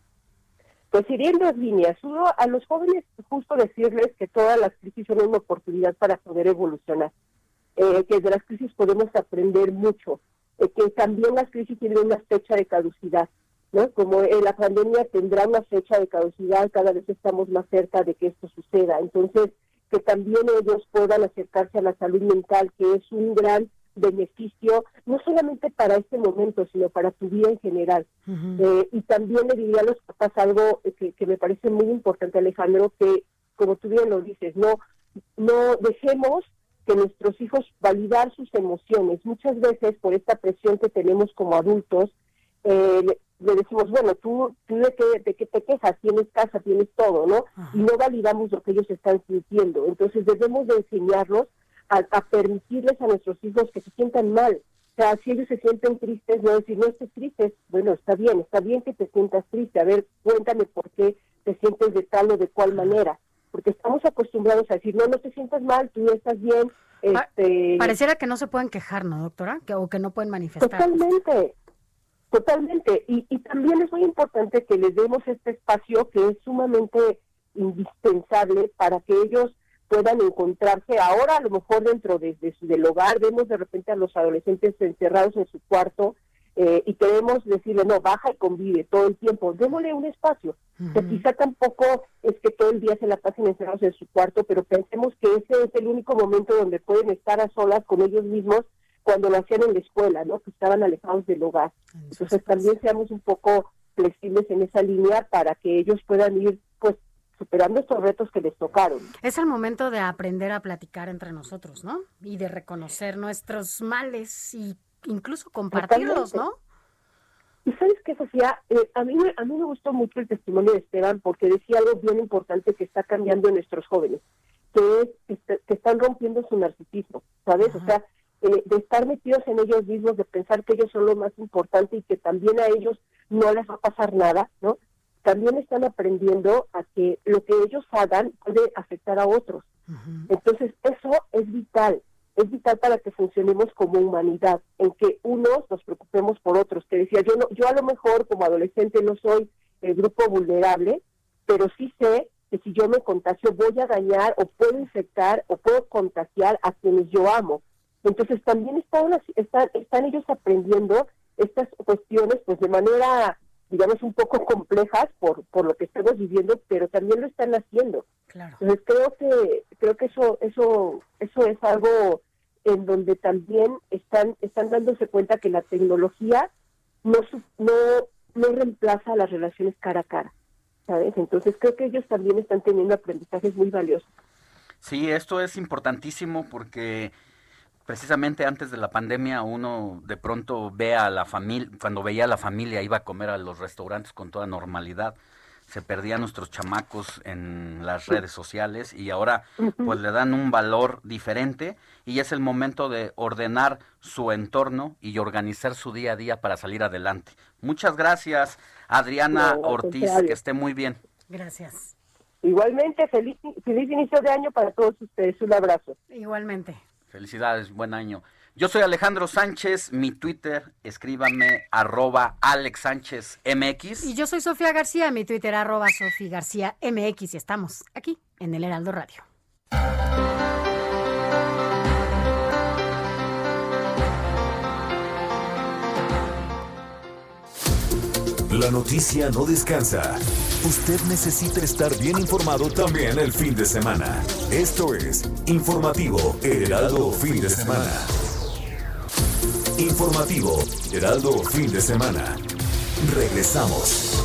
Pues iría en dos líneas. Uno, a los jóvenes justo decirles que todas las crisis son una oportunidad para poder evolucionar, eh, que de las crisis podemos aprender mucho, eh, que también las crisis tienen una fecha de caducidad, ¿no? Como eh, la pandemia tendrá una fecha de caducidad, cada vez estamos más cerca de que esto suceda. Entonces, que también ellos puedan acercarse a la salud mental, que es un gran beneficio, no solamente para este momento, sino para tu vida en general. Eh, y también le diría a los papás algo que, que, me parece muy importante, Alejandro, que como tú bien lo dices, no, no dejemos que nuestros hijos validar sus emociones. Muchas veces por esta presión que tenemos como adultos, eh, le, decimos, bueno, tú, tú de, qué, de qué te quejas, tienes casa, tienes todo, ¿no? Y no validamos lo que ellos están sintiendo. Entonces debemos de enseñarlos a, permitirles a nuestros hijos que se sientan mal. O sea, si ellos se sienten tristes, no decir, no estés triste, bueno, está bien, está bien que te sientas triste, a ver, cuéntame por qué te sientes de tal o de cual manera. Porque estamos acostumbrados a decir, no, no te sientas mal, tú estás bien. Este... Pareciera que no se pueden quejar, ¿no, doctora? Que, o que no pueden manifestar. Totalmente, totalmente. Y, y también es muy importante que les demos este espacio que es sumamente indispensable para que ellos puedan encontrarse ahora a lo mejor dentro de, del hogar vemos de repente a los adolescentes encerrados en su cuarto eh, y queremos decirle no baja y convive todo el tiempo démosle un espacio que quizá tampoco es que todo el día se la pasen encerrados en su cuarto pero pensemos que ese es el único momento donde pueden estar a solas con ellos mismos cuando lo hacían en la escuela no que estaban alejados del hogar. Entonces también seamos un poco flexibles en esa línea para que ellos puedan ir pues superando estos retos que les tocaron. Es el momento de aprender a platicar entre nosotros, ¿no? Y de reconocer nuestros males y incluso compartirlos, ¿no? Y sabes qué, Sofía, eh, a, mí, a mí me gustó mucho el testimonio de Esteban porque decía algo bien importante que está cambiando en nuestros jóvenes, que es que, están rompiendo su narcisismo, ¿sabes? O sea, eh, de estar metidos en ellos mismos, de pensar que ellos son lo más importante y que también a ellos no les va a pasar nada, ¿no? También están aprendiendo a que lo que ellos hagan puede afectar a otros. Entonces, eso es vital, es vital para que funcionemos como humanidad, en que unos nos preocupemos por otros. Que decía, yo, no, yo a lo mejor como adolescente no soy el grupo vulnerable, pero sí sé que si yo me contagio voy a dañar o puedo infectar o puedo contagiar a quienes yo amo. Entonces también están, están, están ellos aprendiendo estas cuestiones pues de manera digamos un poco complejas por, por lo que estamos viviendo, pero también lo están haciendo. Entonces creo que creo que eso eso eso es algo en donde también están están dándose cuenta que la tecnología no no no reemplaza las relaciones cara a cara. ¿Sabes? Entonces creo que ellos también están teniendo aprendizajes muy valiosos. Sí, esto es importantísimo porque precisamente antes de la pandemia uno de pronto ve a la familia, cuando veía a la familia iba a comer a los restaurantes con toda normalidad, se perdían nuestros chamacos en las redes sociales y ahora pues le dan un valor diferente y es el momento de ordenar su entorno y organizar su día a día para salir adelante. Muchas gracias Adriana Ortiz, que esté muy bien. Gracias. Igualmente, feliz, feliz inicio de año para todos ustedes. Un abrazo. Igualmente. Felicidades, buen año. Yo soy Alejandro Sánchez, mi Twitter, escríbanme arroba Alex Sánchez MX. Y yo soy Sofía García, mi Twitter arroba Sofía García MX y estamos aquí en el Heraldo Radio. La noticia no descansa. Usted necesita estar bien informado también el fin de semana. Esto es Informativo Heraldo Fin de Semana. Informativo Heraldo Fin de Semana. Regresamos.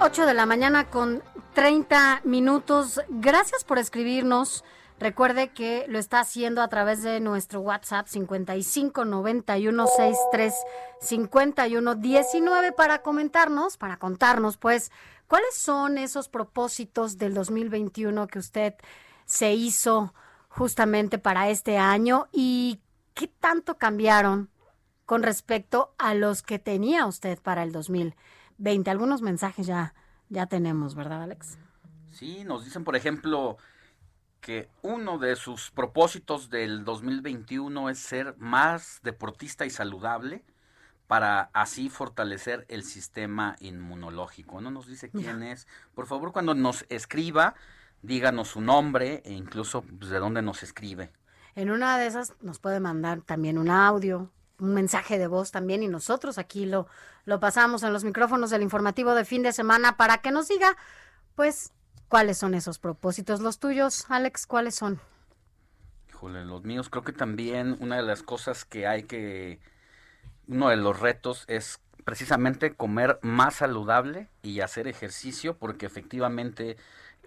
8 de la mañana con 30 minutos. Gracias por escribirnos. Recuerde que lo está haciendo a través de nuestro WhatsApp 55 91 63 51 19 para comentarnos, para contarnos, pues, cuáles son esos propósitos del 2021 que usted se hizo justamente para este año y qué tanto cambiaron con respecto a los que tenía usted para el 2020. 20. Algunos mensajes ya, ya tenemos, ¿verdad, Alex? Sí, nos dicen, por ejemplo, que uno de sus propósitos del 2021 es ser más deportista y saludable para así fortalecer el sistema inmunológico. No nos dice quién es. Por favor, cuando nos escriba, díganos su nombre e incluso pues, de dónde nos escribe. En una de esas nos puede mandar también un audio, un mensaje de voz también y nosotros aquí lo, lo pasamos en los micrófonos del informativo de fin de semana para que nos diga, pues, cuáles son esos propósitos. Los tuyos, Alex, ¿cuáles son? Híjole, los míos creo que también una de las cosas que hay que, uno de los retos es precisamente comer más saludable y hacer ejercicio porque efectivamente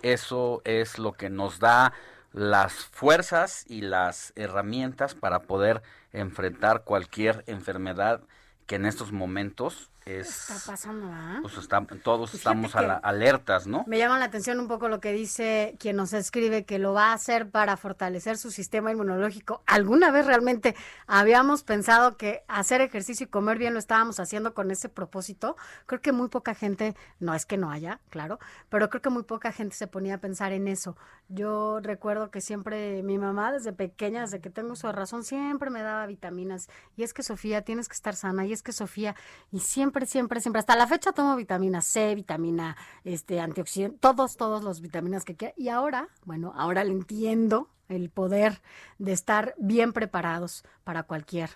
eso es lo que nos da las fuerzas y las herramientas para poder enfrentar cualquier enfermedad que en estos momentos es... Está pasando, ¿ah? Pues todos estamos alertas, ¿no? Me llama la atención un poco lo que dice quien nos escribe que lo va a hacer para fortalecer su sistema inmunológico. ¿Alguna vez realmente habíamos pensado que hacer ejercicio y comer bien lo estábamos haciendo con ese propósito? Creo que muy poca gente, no es que no haya, claro, pero creo que muy poca gente se ponía a pensar en eso. Yo recuerdo que siempre mi mamá desde pequeña, desde que tengo su razón, siempre me daba vitaminas. Y es que Sofía, tienes que estar sana. Y es que Sofía, y siempre siempre, siempre, Hasta la fecha tomo vitamina C, vitamina este, antioxidante, todos, todos los vitaminas que quiera. Y ahora, bueno, ahora le entiendo el poder de estar bien preparados para cualquier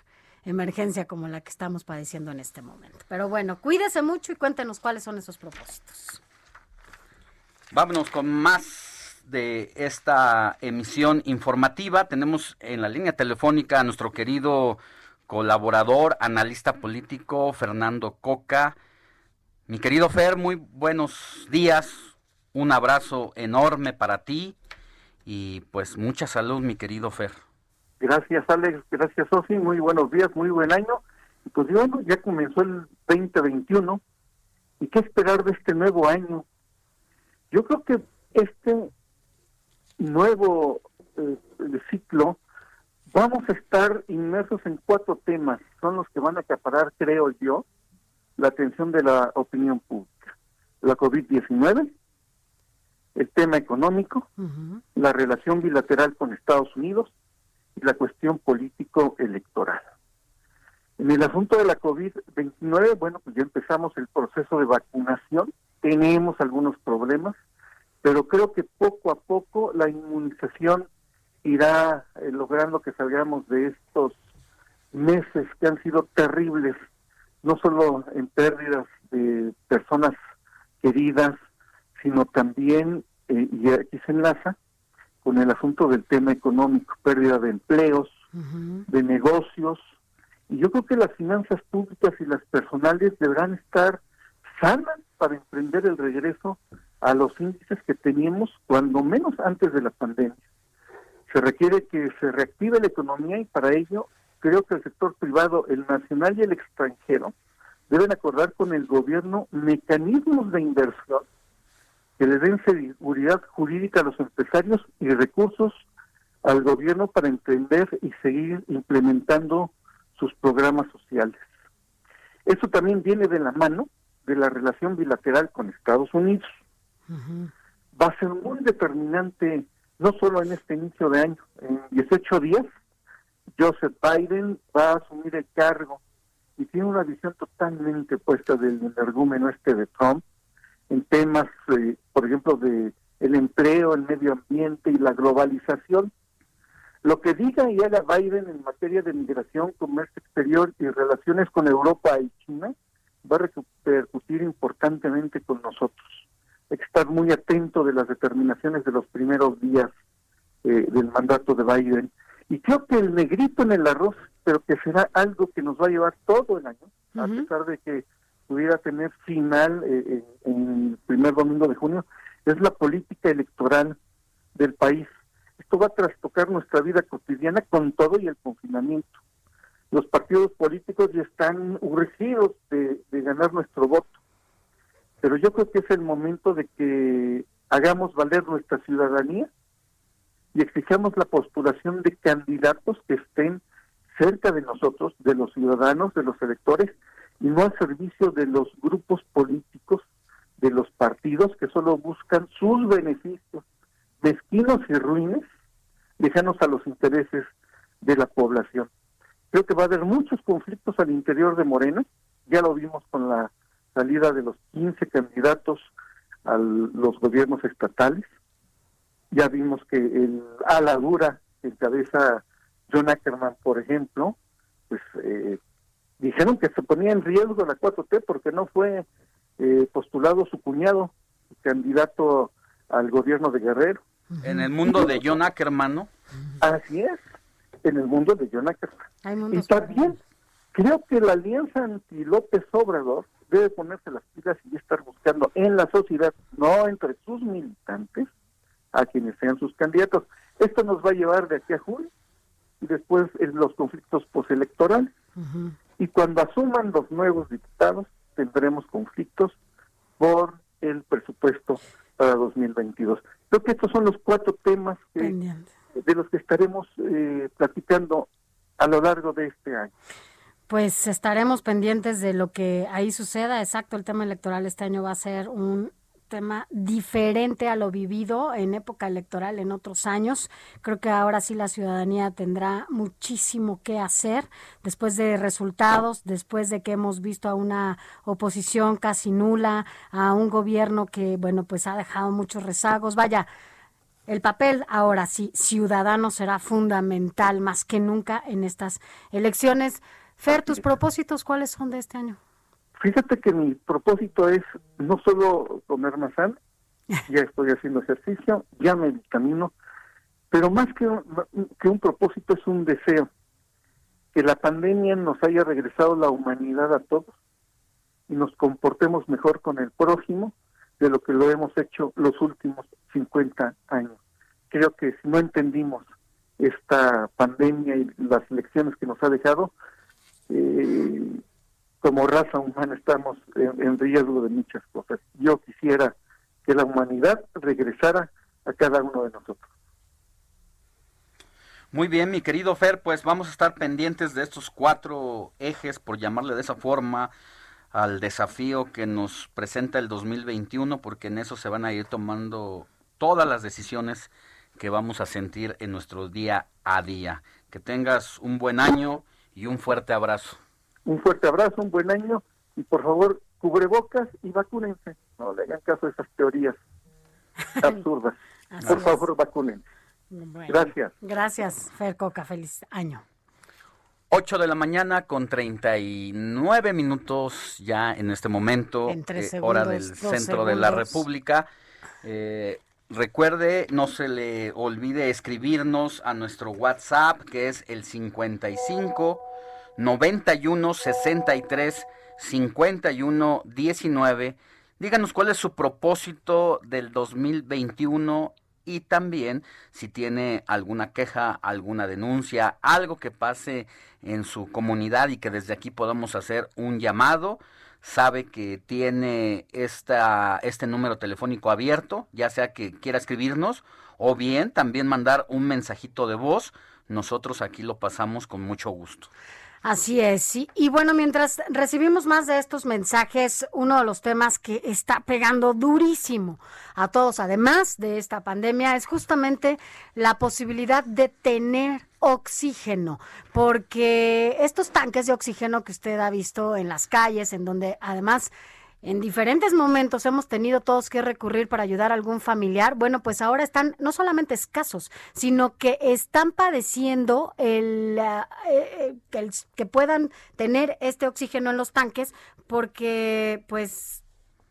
emergencia como la que estamos padeciendo en este momento. Pero bueno, cuídese mucho y cuéntenos cuáles son esos propósitos. Vámonos con más de esta emisión informativa. Tenemos en la línea telefónica a nuestro querido colaborador, analista político, Fernando Coca. Mi querido Fer, muy buenos días, un abrazo enorme para ti y pues mucha salud, mi querido Fer. Gracias Alex, gracias Sofi, muy buenos días, muy buen año. Pues bueno, ya comenzó el 2021 y qué esperar de este nuevo año. Yo creo que este nuevo eh, ciclo vamos a estar inmersos en cuatro temas, son los que van a acaparar, creo yo, la atención de la opinión pública. La COVID-19, el tema económico, la relación bilateral con Estados Unidos y la cuestión político-electoral. En el asunto de la COVID-29, bueno, pues ya empezamos el proceso de vacunación, tenemos algunos problemas, pero creo que poco a poco la inmunización irá eh, logrando que salgamos de estos meses que han sido terribles, no solo en pérdidas de personas queridas, sino también, eh, y aquí se enlaza, con el asunto del tema económico, pérdida de empleos, de negocios, y yo creo que las finanzas públicas y las personales deberán estar sanas para emprender el regreso a los índices que teníamos cuando menos antes de la pandemia. Se requiere que se reactive la economía y para ello creo que el sector privado, el nacional y el extranjero, deben acordar con el gobierno mecanismos de inversión que le den seguridad jurídica a los empresarios y recursos al gobierno para emprender y seguir implementando sus programas sociales. Eso también viene de la mano de la relación bilateral con Estados Unidos. Va a ser muy determinante, no solo en este inicio de año, en 18 días, Joseph Biden va a asumir el cargo y tiene una visión totalmente opuesta del energúmeno este de Trump, en temas, eh, por ejemplo, de el empleo, el medio ambiente y la globalización. Lo que diga y haga Biden en materia de migración, comercio exterior y relaciones con Europa y China va a repercutir importantemente con nosotros. Hay que estar muy atento de las determinaciones de los primeros días eh, del mandato de Biden. Y creo que el negrito en el arroz, pero que será algo que nos va a llevar todo el año, a pesar de que pudiera tener final eh, en, el primer domingo de junio, es la política electoral del país. Esto va a trastocar nuestra vida cotidiana con todo y el confinamiento. Los partidos políticos ya están urgidos de, de ganar nuestro voto, pero yo creo que es el momento de que hagamos valer nuestra ciudadanía y exijamos la postulación de candidatos que estén cerca de nosotros, de los ciudadanos, de los electores, y no al servicio de los grupos políticos, de los partidos que solo buscan sus beneficios mezquinos y ruines, lejanos a los intereses de la población. Creo que va a haber muchos conflictos al interior de Morena, ya lo vimos con la salida de los 15 candidatos a los gobiernos estatales, ya vimos que el ala dura que encabeza John Ackerman, por ejemplo, pues eh, dijeron que se ponía en riesgo la 4T porque no fue eh, postulado su cuñado, candidato al gobierno de Guerrero. En el mundo de John Ackerman, ¿no? Así es, en el mundo de John Ackerman. Y también creo que la alianza anti-López Obrador debe ponerse las pilas y estar buscando en la sociedad, no entre sus militantes, a quienes sean sus candidatos. Esto nos va a llevar de aquí a julio y después en los conflictos postelectorales y cuando asuman los nuevos diputados tendremos conflictos por el presupuesto para 2022. Creo que estos son los cuatro temas de los que estaremos eh, platicando a lo largo de este año. Pues estaremos pendientes de lo que ahí suceda. Exacto, el tema electoral este año va a ser un tema diferente a lo vivido en época electoral en otros años. Creo que ahora sí la ciudadanía tendrá muchísimo que hacer después de resultados, después de que hemos visto a una oposición casi nula, a un gobierno que, bueno, pues ha dejado muchos rezagos. Vaya, el papel ahora sí ciudadano será fundamental más que nunca en estas elecciones. Fer, tus propósitos, ¿cuáles son de este año? Fíjate que mi propósito es no solo comer más sano, ya estoy haciendo ejercicio, ya me camino, pero más que un, que un propósito es un deseo, que la pandemia nos haya regresado la humanidad a todos y nos comportemos mejor con el prójimo de lo que lo hemos hecho los últimos 50 años. Creo que si no entendimos esta pandemia y las lecciones que nos ha dejado, como raza humana estamos en, riesgo de muchas cosas. Yo quisiera que la humanidad regresara a cada uno de nosotros. Muy bien, mi querido Fer, pues vamos a estar pendientes de estos cuatro ejes, por llamarle de esa forma, al desafío que nos presenta el 2021, porque en eso se van a ir tomando todas las decisiones que vamos a sentir en nuestro día a día. Que tengas un buen año y un fuerte abrazo. Un fuerte abrazo, un buen año y por favor, cubrebocas y vacúnense. No le hagan caso a esas teorías absurdas. por favor, vacúnense. Gracias. Gracias, Fer Coca. Feliz año. 8 de la mañana con 39 minutos ya en este momento, en eh, hora del centro de la República. Eh, recuerde, no se le olvide escribirnos a nuestro WhatsApp que es el 55 91 63 51 19. Díganos cuál es su propósito del 2021 y también si tiene alguna queja, alguna denuncia, algo que pase en su comunidad y que desde aquí podamos hacer un llamado, sabe que tiene esta, este número telefónico abierto, ya sea que quiera escribirnos o bien también mandar un mensajito de voz, nosotros aquí lo pasamos con mucho gusto. Así es, Y bueno, mientras recibimos más de estos mensajes, uno de los temas que está pegando durísimo a todos, además de esta pandemia, es justamente la posibilidad de tener oxígeno, porque estos tanques de oxígeno que usted ha visto en las calles, en donde además en diferentes momentos hemos tenido todos que recurrir para ayudar a algún familiar, bueno, pues ahora están no solamente escasos, sino que están padeciendo el, eh, eh, el que puedan tener este oxígeno en los tanques porque pues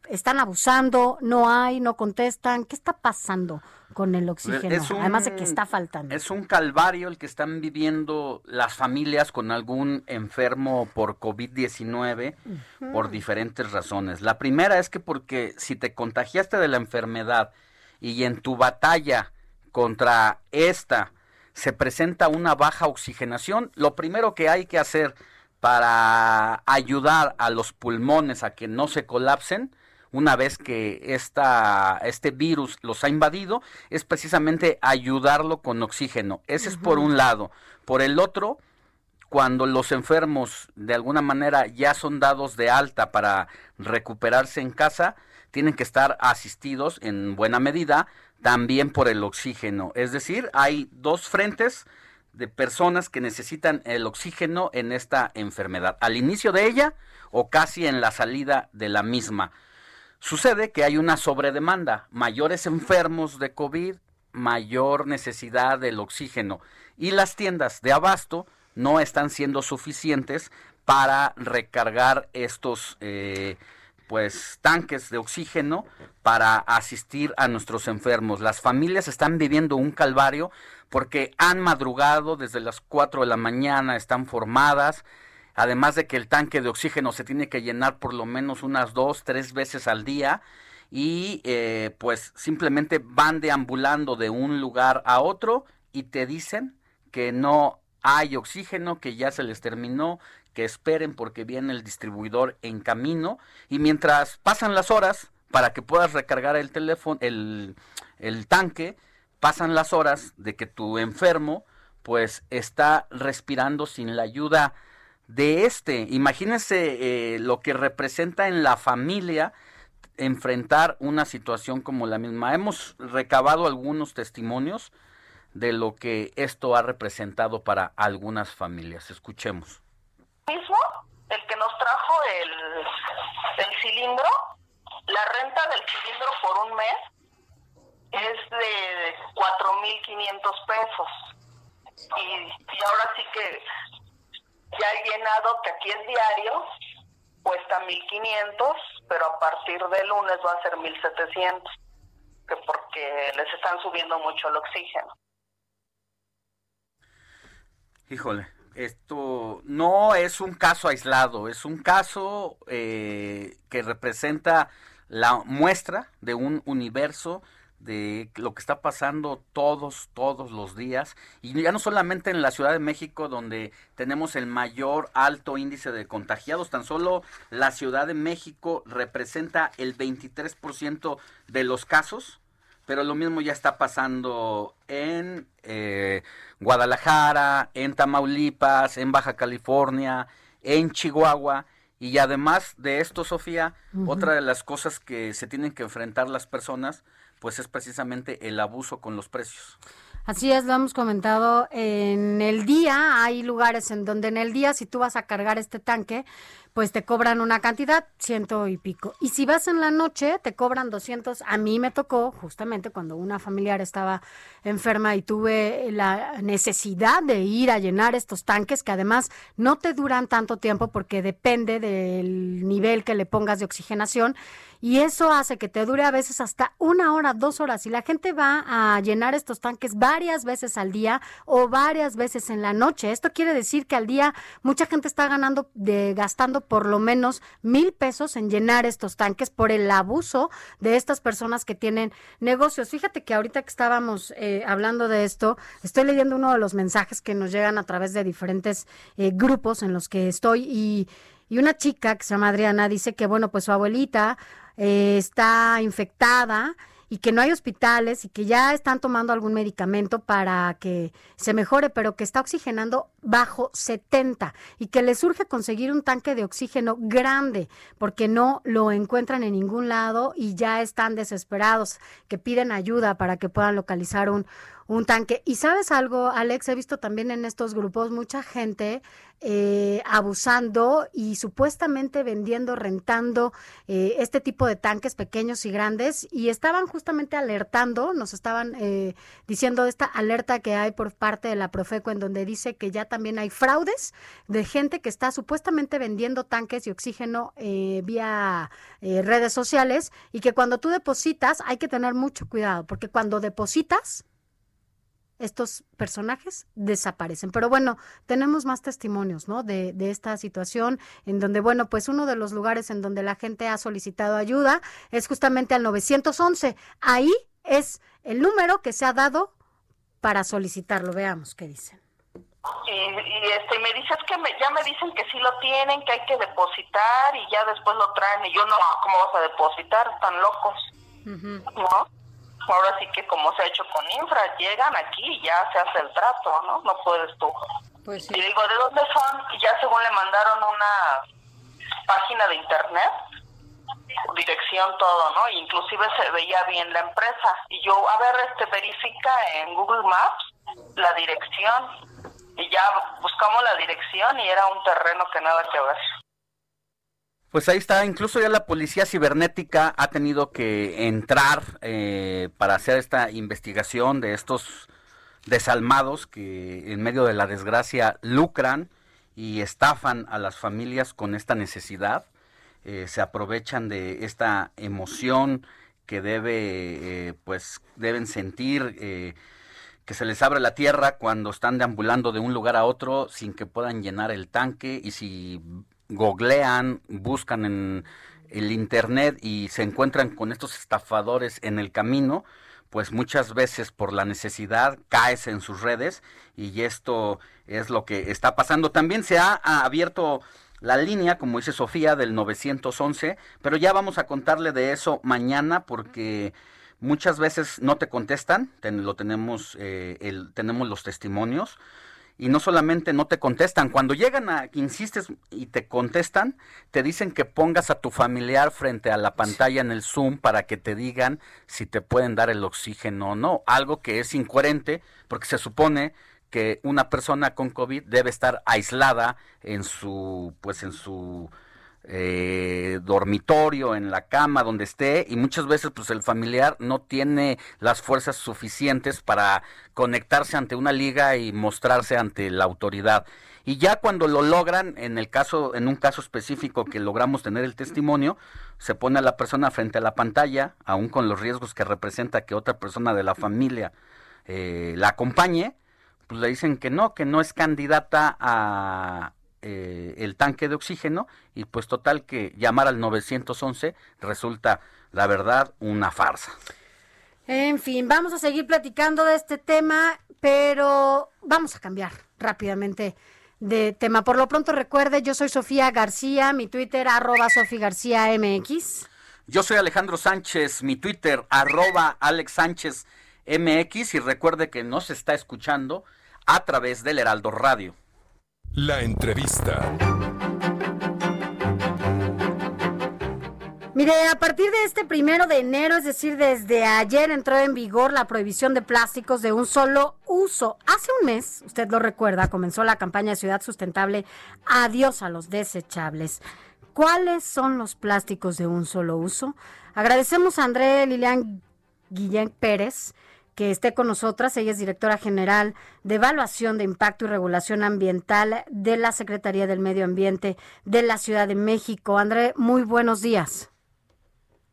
están abusando, no hay, no contestan. ¿Qué está pasando con el oxígeno? Además de que está faltando. Es un calvario el que están viviendo las familias con algún enfermo por COVID-19 por diferentes razones. La primera es que porque si te contagiaste de la enfermedad y en tu batalla contra esta se presenta una baja oxigenación, lo primero que hay que hacer para ayudar a los pulmones a que no se colapsen una vez que esta, este virus los ha invadido, es precisamente ayudarlo con oxígeno. Ese es por un lado. Por el otro, cuando los enfermos de alguna manera ya son dados de alta para recuperarse en casa, tienen que estar asistidos en buena medida también por el oxígeno. Es decir, hay dos frentes de personas que necesitan el oxígeno en esta enfermedad, al inicio de ella o casi en la salida de la misma. Sucede que hay una sobredemanda, mayores enfermos de COVID, mayor necesidad del oxígeno y las tiendas de abasto no están siendo suficientes para recargar estos eh, pues tanques de oxígeno para asistir a nuestros enfermos. Las familias están viviendo un calvario porque han madrugado desde las 4 de la mañana, están formadas, además de que el tanque de oxígeno se tiene que llenar por lo menos unas dos, tres veces al día y eh, pues simplemente van deambulando de un lugar a otro y te dicen que no hay oxígeno, que ya se les terminó, que esperen porque viene el distribuidor en camino y mientras pasan las horas para que puedas recargar el teléfono, el, el tanque, pasan las horas de que tu enfermo pues está respirando sin la ayuda de este. Imagínense eh, lo que representa en la familia enfrentar una situación como la misma. Hemos recabado algunos testimonios de lo que esto ha representado para algunas familias. Escuchemos. El que nos trajo el, cilindro, la renta del cilindro por un mes es de 4.500 pesos. Y ahora sí que he llenado, que aquí es diario, cuesta 1500, pero a partir de lunes va a ser 1700, que porque les están subiendo mucho el oxígeno. Híjole, esto no es un caso aislado, es un caso eh, que representa la muestra de un universo de lo que está pasando todos, todos los días, y ya no solamente en la Ciudad de México, donde tenemos el mayor alto índice de contagiados, tan solo la Ciudad de México representa el 23% de los casos, pero lo mismo ya está pasando en eh, Guadalajara, en Tamaulipas, en Baja California, en Chihuahua, y además de esto, Sofía, otra de las cosas que se tienen que enfrentar las personas, pues es precisamente el abuso con los precios. Así es, lo hemos comentado. En el día hay lugares en donde en el día si tú vas a cargar este tanque, pues te cobran una cantidad, ciento y pico. Y si vas en la noche, te cobran 200. A mí me tocó justamente cuando una familiar estaba enferma y tuve la necesidad de ir a llenar estos tanques, que además no te duran tanto tiempo porque depende del nivel que le pongas de oxigenación. Y eso hace que te dure a veces hasta una hora, dos horas. Y la gente va a llenar estos tanques varias veces al día o varias veces en la noche. Esto quiere decir que al día mucha gente está ganando, de, gastando por lo menos mil pesos en llenar estos tanques por el abuso de estas personas que tienen negocios. Fíjate que ahorita que estábamos eh, hablando de esto, estoy leyendo uno de los mensajes que nos llegan a través de diferentes eh, grupos en los que estoy y, y una chica que se llama Adriana dice que, bueno, pues su abuelita eh, está infectada y que no hay hospitales y que ya están tomando algún medicamento para que se mejore, pero que está oxigenando bajo 70 y que les surge conseguir un tanque de oxígeno grande porque no lo encuentran en ningún lado y ya están desesperados, que piden ayuda para que puedan localizar un, un tanque. Y sabes algo, Alex, he visto también en estos grupos mucha gente eh, abusando y supuestamente vendiendo, rentando eh, este tipo de tanques pequeños y grandes y estaban justamente alertando, nos estaban eh, diciendo esta alerta que hay por parte de la Profeco en donde dice que ya también hay fraudes de gente que está supuestamente vendiendo tanques y oxígeno vía redes sociales y que cuando tú depositas hay que tener mucho cuidado porque cuando depositas estos personajes desaparecen. Pero bueno, tenemos más testimonios, ¿no? De, de, esta situación en donde, bueno, pues uno de los lugares en donde la gente ha solicitado ayuda es justamente al 911. Ahí es el número que se ha dado para solicitarlo. Veamos qué dicen. Y, y, este, me dices que ya me dicen que sí lo tienen, que hay que depositar y ya después lo traen. Y yo no, ¿cómo vas a depositar? Están locos. ¿No? Ahora sí que como se ha hecho con infra, llegan aquí y ya se hace el trato, ¿no? No puedes tú. Pues Y digo, ¿de dónde son? Y ya según le mandaron una página de internet, dirección, todo, ¿no? inclusive se veía bien la empresa. Y yo, a ver, este verifica en Google Maps la dirección. Y ya buscamos la dirección y era un terreno que nada que ver. Pues ahí está, incluso ya la policía cibernética ha tenido que entrar eh, para hacer esta investigación de estos desalmados que en medio de la desgracia lucran y estafan a las familias con esta necesidad, eh, se aprovechan de esta emoción que debe, eh, pues deben sentir que se les abre la tierra cuando están deambulando de un lugar a otro sin que puedan llenar el tanque y si googlean, buscan en el internet y se encuentran con estos estafadores en el camino, pues muchas veces por la necesidad caes en sus redes y esto es lo que está pasando. También se ha, abierto la línea, como dice Sofía, del 911, pero ya vamos a contarle de eso mañana porque muchas veces no te contestan, lo tenemos, eh, el, tenemos los testimonios y no solamente no te contestan, cuando llegan a que insistes y te contestan, te dicen que pongas a tu familiar frente a la pantalla en el Zoom para que te digan si te pueden dar el oxígeno o no, algo que es incoherente porque se supone que una persona con COVID debe estar aislada en su pues en su eh, dormitorio, en la cama, donde esté, y muchas veces pues el familiar no tiene las fuerzas suficientes para conectarse ante una liga y mostrarse ante la autoridad. Y ya cuando lo logran, en el caso, en un caso específico que logramos tener el testimonio, se pone a la persona frente a la pantalla, aún con los riesgos que representa que otra persona de la familia eh, la acompañe, pues le dicen que no, que no es candidata a, eh, el tanque de oxígeno y pues total que llamar al 911 resulta, la verdad, una farsa. En fin, vamos a seguir platicando de este tema, pero vamos a cambiar rápidamente de tema. Por lo pronto recuerde, yo soy Sofía García, mi Twitter arroba Sofía García MX. Yo soy Alejandro Sánchez, mi Twitter arroba Alex Sánchez MX y recuerde que nos está escuchando a través del Heraldo Radio. La entrevista. Mire, a partir de este primero de enero, es decir, desde ayer entró en vigor la prohibición de plásticos de un solo uso. Hace un mes, usted lo recuerda, comenzó la campaña Ciudad Sustentable Adiós a los desechables. ¿Cuáles son los plásticos de un solo uso? Agradecemos a André Lilian Guillén Pérez que esté con nosotras. Ella es directora general de Evaluación de Impacto y Regulación Ambiental de la Secretaría del Medio Ambiente de la Ciudad de México. André, muy buenos días.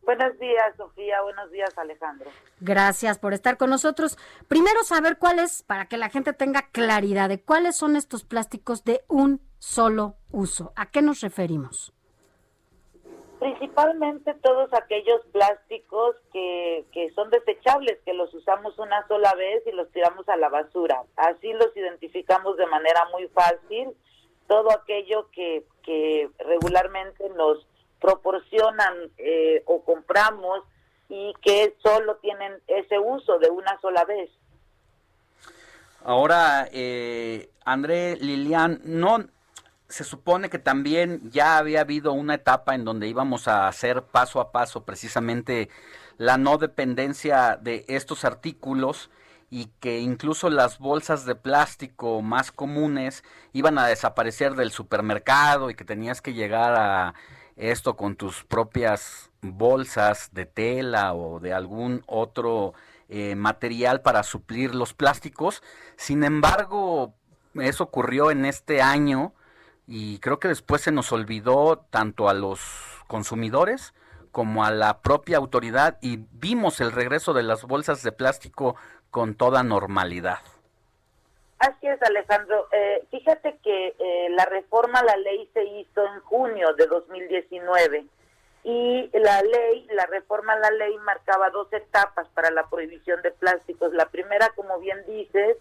Buenos días, Sofía. Buenos días, Alejandro. Gracias por estar con nosotros. Primero, saber cuáles, para que la gente tenga claridad de cuáles son estos plásticos de un solo uso. ¿A qué nos referimos? Principalmente todos aquellos plásticos que, que son desechables, que los usamos una sola vez y los tiramos a la basura. Así los identificamos de manera muy fácil. Todo aquello que, que regularmente nos proporcionan eh, o compramos y que solo tienen ese uso de una sola vez. Ahora, eh, André Lilian, no se supone que también ya había habido una etapa en donde íbamos a hacer paso a paso precisamente la no dependencia de estos artículos y que incluso las bolsas de plástico más comunes iban a desaparecer del supermercado y que tenías que llegar a esto con tus propias bolsas de tela o de algún otro eh, material para suplir los plásticos. Sin embargo, eso ocurrió en este año y creo que después se nos olvidó tanto a los consumidores como a la propia autoridad y vimos el regreso de las bolsas de plástico con toda normalidad. Así es, Alejandro. Eh, fíjate que eh, la reforma a la ley se hizo en junio de 2019 y la ley, la reforma a la ley marcaba dos etapas para la prohibición de plásticos. La primera, como bien dices,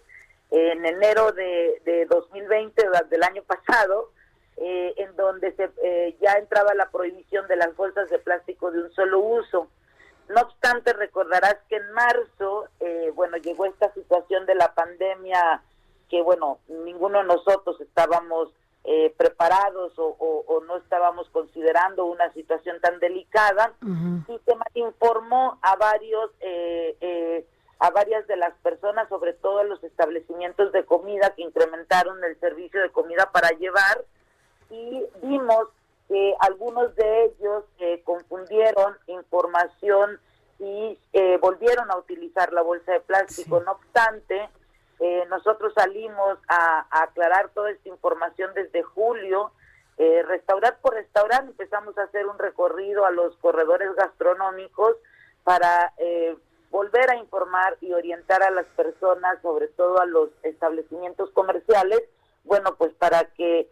en enero de, de 2020, del año pasado, eh, en donde se, ya entraba la prohibición de las bolsas de plástico de un solo uso. No obstante, recordarás que en marzo, bueno, llegó esta situación de la pandemia que bueno, ninguno de nosotros estábamos eh, preparados o, no estábamos considerando una situación tan delicada y se informó a varios eh, eh, a varias de las personas, sobre todo en los establecimientos de comida que incrementaron el servicio de comida para llevar y vimos que algunos de ellos confundieron información y volvieron a utilizar la bolsa de plástico. No obstante, eh, nosotros salimos a, aclarar toda esta información desde julio. Eh, restaurar por restaurante empezamos a hacer un recorrido a los corredores gastronómicos para eh, volver a informar y orientar a las personas, sobre todo a los establecimientos comerciales, bueno, pues para que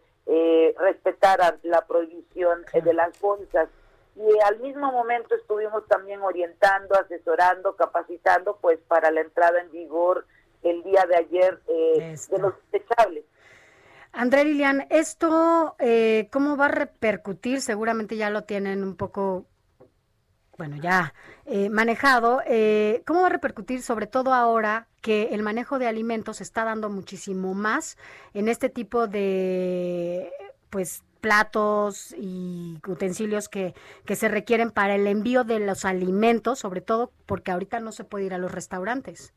respetaran la prohibición de las bolsas. Y al mismo momento estuvimos también orientando, asesorando, capacitando, pues para la entrada en vigor el día de ayer eh, de los desechables. André Lilian, ¿esto eh, cómo va a repercutir? Seguramente ya lo tienen un poco, bueno, ya eh, manejado. Eh, ¿Cómo va a repercutir sobre todo ahora que el manejo de alimentos está dando muchísimo más en este tipo de, pues, platos y utensilios que, que se requieren para el envío de los alimentos, sobre todo porque ahorita no se puede ir a los restaurantes?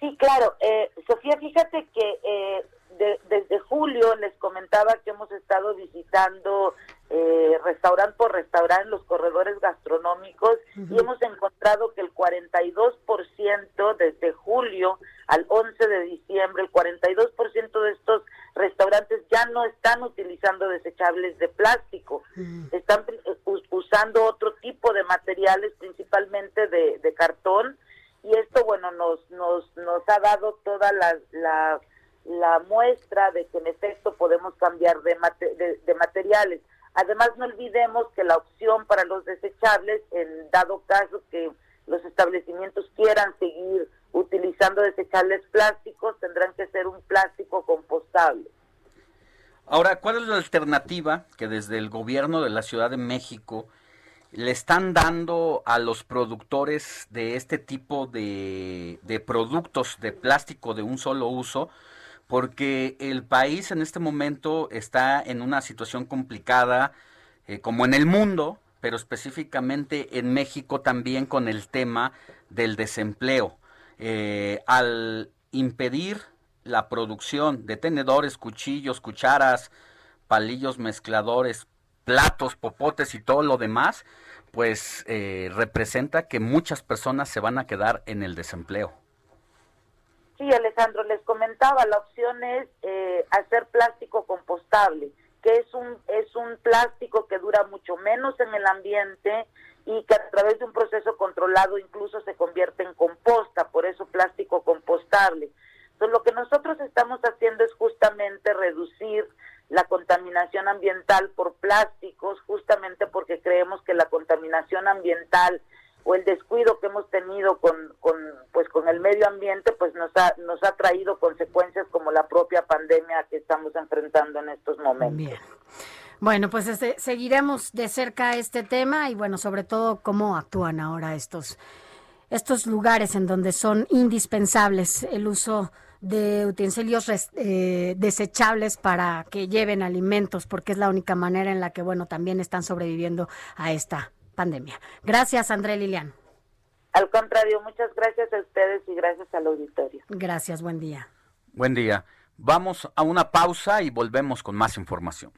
Sí, claro. Eh, Sofía, fíjate que eh, desde julio les comentaba que hemos estado visitando eh, restaurante por restaurante los corredores gastronómicos y hemos encontrado que el 42% desde julio al 11 de diciembre, el 42% de estos restaurantes ya no están utilizando desechables de plástico, están usando otro tipo de materiales, principalmente de, de cartón, y esto bueno nos nos nos ha dado toda la, la, muestra de que en efecto podemos cambiar de, de, materiales además no olvidemos que la opción para los desechables en dado caso que los establecimientos quieran seguir utilizando desechables plásticos, tendrán que ser un plástico compostable. Ahora, ¿cuál es la alternativa que desde el gobierno de la Ciudad de México le están dando a los productores de este tipo de, productos de plástico de un solo uso? Porque el país en este momento está en una situación complicada, eh, como en el mundo, pero específicamente en México también con el tema del desempleo. Eh, al impedir la producción de tenedores, cuchillos, cucharas, palillos mezcladores, platos, popotes y todo lo demás, pues eh, representa que muchas personas se van a quedar en el desempleo. Sí, Alejandro, les comentaba, la opción es eh, hacer plástico compostable, que es un, es un plástico que dura mucho menos en el ambiente y que a través de un proceso controlado incluso se convierte en composta, por eso plástico compostable. Entonces, lo que nosotros estamos haciendo es justamente reducir la contaminación ambiental por plásticos, justamente porque creemos que la contaminación ambiental o el descuido que hemos tenido con, con pues con el medio ambiente pues nos nos ha traído consecuencias como la propia pandemia que estamos enfrentando en estos momentos. Bien. Bueno, pues este, seguiremos de cerca este tema y bueno, sobre todo cómo actúan ahora estos estos lugares en donde son indispensables el uso de utensilios eh, desechables para que lleven alimentos, porque es la única manera en la que, bueno, también están sobreviviendo a esta pandemia. Gracias, André Lilian. Al contrario, muchas gracias a ustedes y gracias al auditorio. Gracias, buen día. Buen día. Vamos a una pausa y volvemos con más información.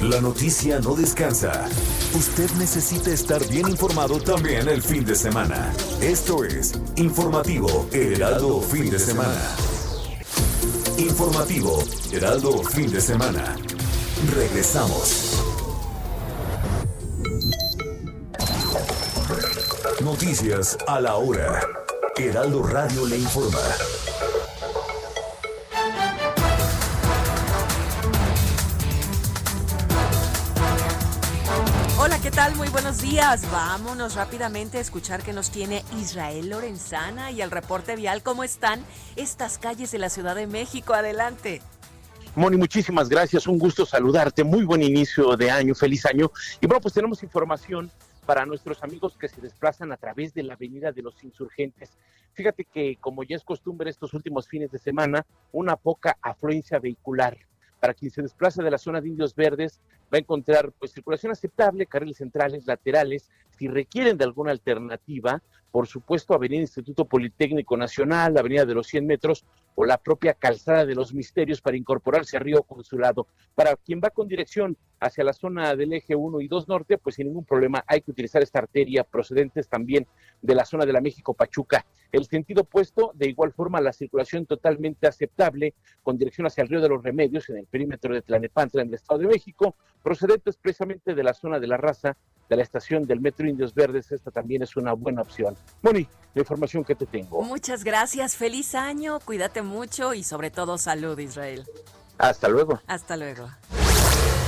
La noticia no descansa. Usted necesita estar bien informado también el fin de semana. Esto es Informativo Heraldo Fin de Semana. Informativo Heraldo Fin de Semana. Regresamos. Noticias a la hora. Heraldo Radio le informa. ¿Qué tal? Muy buenos días. Vámonos rápidamente a escuchar que nos tiene Israel Lorenzana y el reporte vial. ¿Cómo están estas calles de la Ciudad de México? Adelante. Moni, muchísimas gracias. Un gusto saludarte. Muy buen inicio de año. Feliz año. Y bueno, pues tenemos información para nuestros amigos que se desplazan a través de la Avenida de los Insurgentes. Fíjate que, como ya es costumbre estos últimos fines de semana, una poca afluencia vehicular para quien se desplaza de la zona de Indios Verdes, va a encontrar pues circulación aceptable, carriles centrales, laterales. Si requieren de alguna alternativa, por supuesto, Avenida Instituto Politécnico Nacional, Avenida de los 100 metros o la propia Calzada de los Misterios para incorporarse a Río Consulado. Para quien va con dirección hacia la zona del eje 1 y 2 norte, pues sin ningún problema hay que utilizar esta arteria procedentes también de la zona de la México Pachuca. El sentido opuesto, de igual forma, la circulación totalmente aceptable con dirección hacia el Río de los Remedios en el perímetro de Tlanepantla en el Estado de México, procedente expresamente de la zona de la raza de la estación del Metro Indios Verdes, esta también es una buena opción. Moni, la información que te tengo. Muchas gracias, feliz año, cuídate mucho y sobre todo salud, Israel. Hasta luego. Hasta luego.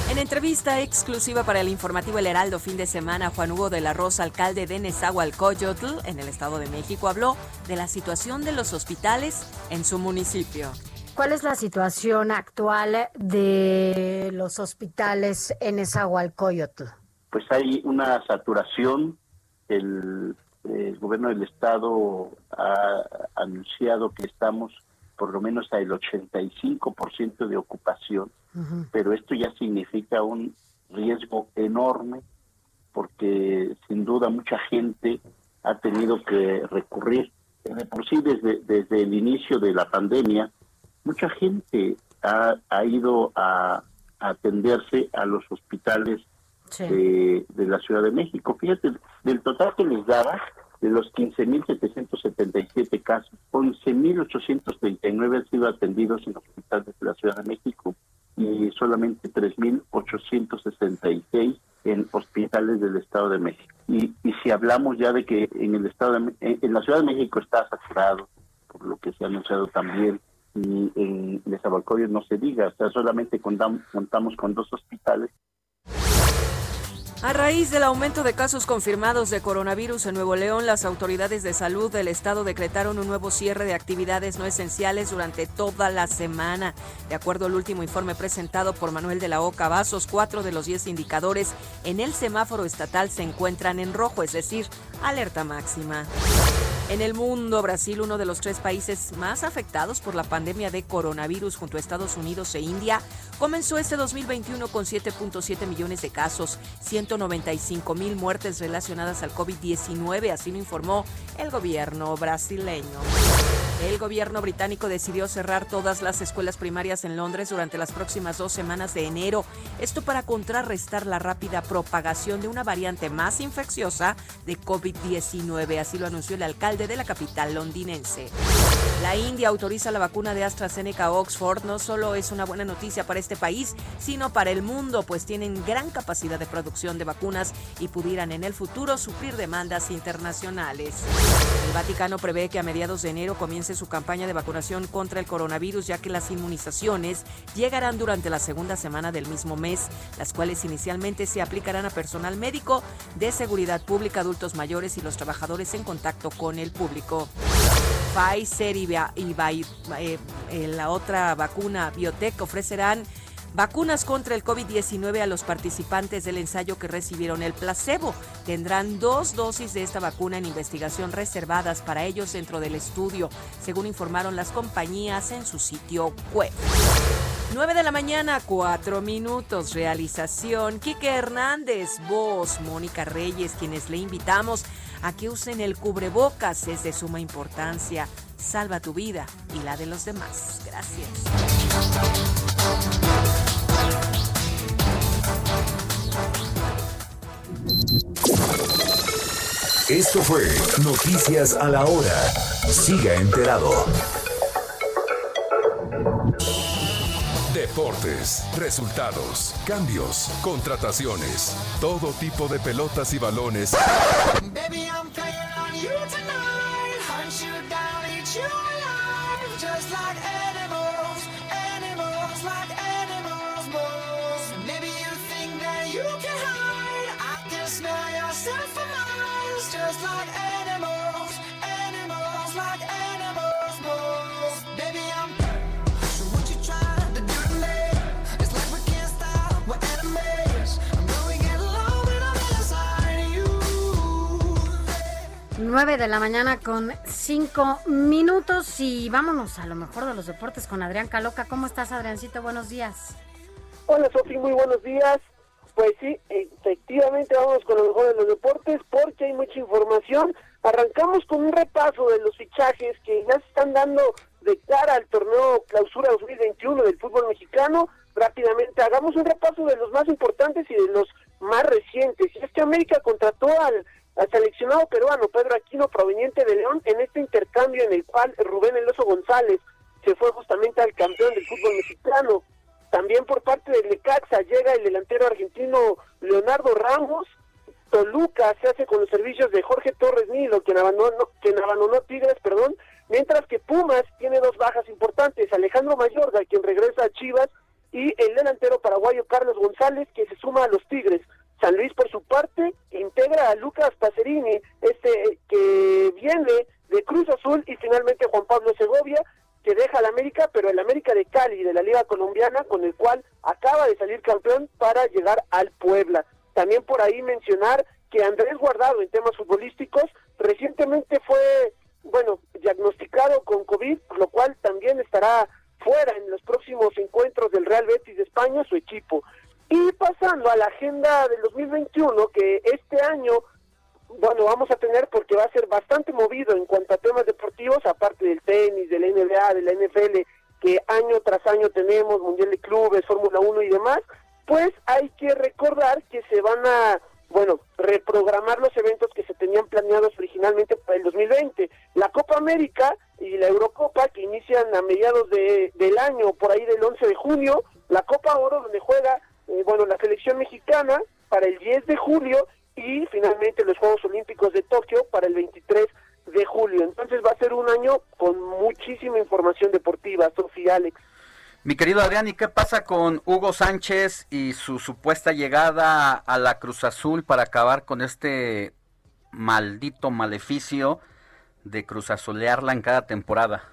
En entrevista exclusiva para el informativo El Heraldo fin de semana, Juan Hugo de la Rosa, alcalde de Nezahualcóyotl, en el Estado de México, habló de la situación de los hospitales en su municipio. ¿Cuál es la situación actual de los hospitales en Nezahualcóyotl? Pues hay una saturación. El, el gobierno del estado ha anunciado que estamos por lo menos al 85% de ocupación, pero esto ya significa un riesgo enorme porque sin duda mucha gente ha tenido que recurrir, de por sí desde, desde el inicio de la pandemia, mucha gente ha, ha ido a, atenderse a los hospitales de, de la Ciudad de México. Fíjate, del total que les daba, de los 15.777 casos, 11.839 han sido atendidos en hospitales de la Ciudad de México y solamente 3.866 en hospitales del Estado de México. Y, y si hablamos ya de que en el Estado de, en, la Ciudad de México está saturado, por lo que se ha anunciado también y en Nezahualcóyotl no se diga, o sea, solamente contamos, contamos con dos hospitales a raíz del aumento de casos confirmados de coronavirus en Nuevo León, las autoridades de salud del estado decretaron un nuevo cierre de actividades no esenciales durante toda la semana. De acuerdo al último informe presentado por Manuel de la Oca Vasos, cuatro de los diez indicadores en el semáforo estatal se encuentran en rojo, es decir, alerta máxima. En el mundo, Brasil, uno de los tres países más afectados por la pandemia de coronavirus junto a Estados Unidos e India, comenzó este 2021 con 7.7 millones de casos, 195 mil muertes relacionadas al COVID-19, así lo informó el gobierno brasileño. El gobierno británico decidió cerrar todas las escuelas primarias en Londres durante las próximas dos semanas de enero, esto para contrarrestar la rápida propagación de una variante más infecciosa de COVID-19, así lo anunció el alcalde de la capital londinense. La India autoriza la vacuna de AstraZeneca Oxford, no solo es una buena noticia para este país, sino para el mundo, pues tienen gran capacidad de producción de vacunas y pudieran en el futuro suplir demandas internacionales. El Vaticano prevé que a mediados de enero comience su campaña de vacunación contra el coronavirus, ya que las inmunizaciones llegarán durante la segunda semana del mismo mes, las cuales inicialmente se aplicarán a personal médico, de seguridad pública, adultos mayores y los trabajadores en contacto con el público. Pfizer y, eh, eh, la otra vacuna Biotech ofrecerán Vacunas contra el COVID-19 a los participantes del ensayo que recibieron el placebo. Tendrán dos dosis de esta vacuna en investigación reservadas para ellos dentro del estudio, según informaron las compañías en su sitio web. 9 de la mañana, 4 minutos. Realización. Quique Hernández, voz, Mónica Reyes, quienes le invitamos que usen el cubrebocas. Es de suma importancia. Salva tu vida y la de los demás. Gracias. Esto fue Noticias a la Hora. Siga enterado. Deportes, resultados, cambios, contrataciones, todo tipo de pelotas y balones. Baby, I'm on you tonight. Hunt you down, eat you just like animals, animals like animals, moles. Maybe you think that you can hide. I can smell yourself from miles, just like animals 9 de la mañana con 5 minutos y vámonos a lo mejor de los deportes con Adrián Caloca. ¿Cómo estás, Adriancito? Buenos días. Hola, Sofi, muy buenos días. Pues sí, efectivamente vamos con lo mejor de los deportes porque hay mucha información. Arrancamos con un repaso de los fichajes que ya se están dando de cara al torneo Clausura 2021 del fútbol mexicano. Rápidamente hagamos un repaso de los más importantes y de los más recientes. Es que América contrató al, al seleccionado peruano Pedro Aquino proveniente de León en este intercambio en el cual Rubén Eloso González se fue justamente al campeón del fútbol mexicano. También por parte del Necaxa llega el delantero argentino Leonardo Ramos. Toluca se hace con los servicios de Jorge Torres Nilo, quien abandonó, quien abandonó Tigres, perdón, mientras que Pumas tiene dos bajas importantes, Alejandro Mayorga, quien regresa a Chivas, y el delantero paraguayo Carlos González, que se suma a los Tigres. San Luis, por su parte, integra a Lucas Pacerini, este que viene de Cruz Azul, y finalmente Juan Pablo Segovia, que deja al América, pero el América de Cali, de la Liga Colombiana, con el cual acaba de salir campeón para llegar al Puebla. También por ahí mencionar que Andrés Guardado, en temas futbolísticos, recientemente fue, bueno, diagnosticado con COVID, lo cual también estará fuera en los próximos encuentros del Real Betis de España, su equipo. Y pasando a la agenda del 2021, que este año bueno, vamos a tener porque va a ser bastante movido en cuanto a temas deportivos, aparte del tenis, de la NBA, de la NFL, que año tras año tenemos, Mundial de Clubes, Fórmula 1 y demás, pues hay que recordar que se van a, bueno, reprogramar los eventos que se tenían planeados originalmente para el 2020. La Copa América y la Eurocopa, que inician a mediados de, del año, por ahí del 11 de junio, la Copa Oro, donde juega, eh, bueno, la selección mexicana, para el 10 de julio, y finalmente los Juegos Olímpicos de Tokio para el 23 de julio. Entonces va a ser un año con muchísima información deportiva, Sofía Alex. Mi querido Adrián, ¿y qué pasa con Hugo Sánchez y su supuesta llegada a la Cruz Azul para acabar con este maldito maleficio de cruzazolearla en cada temporada?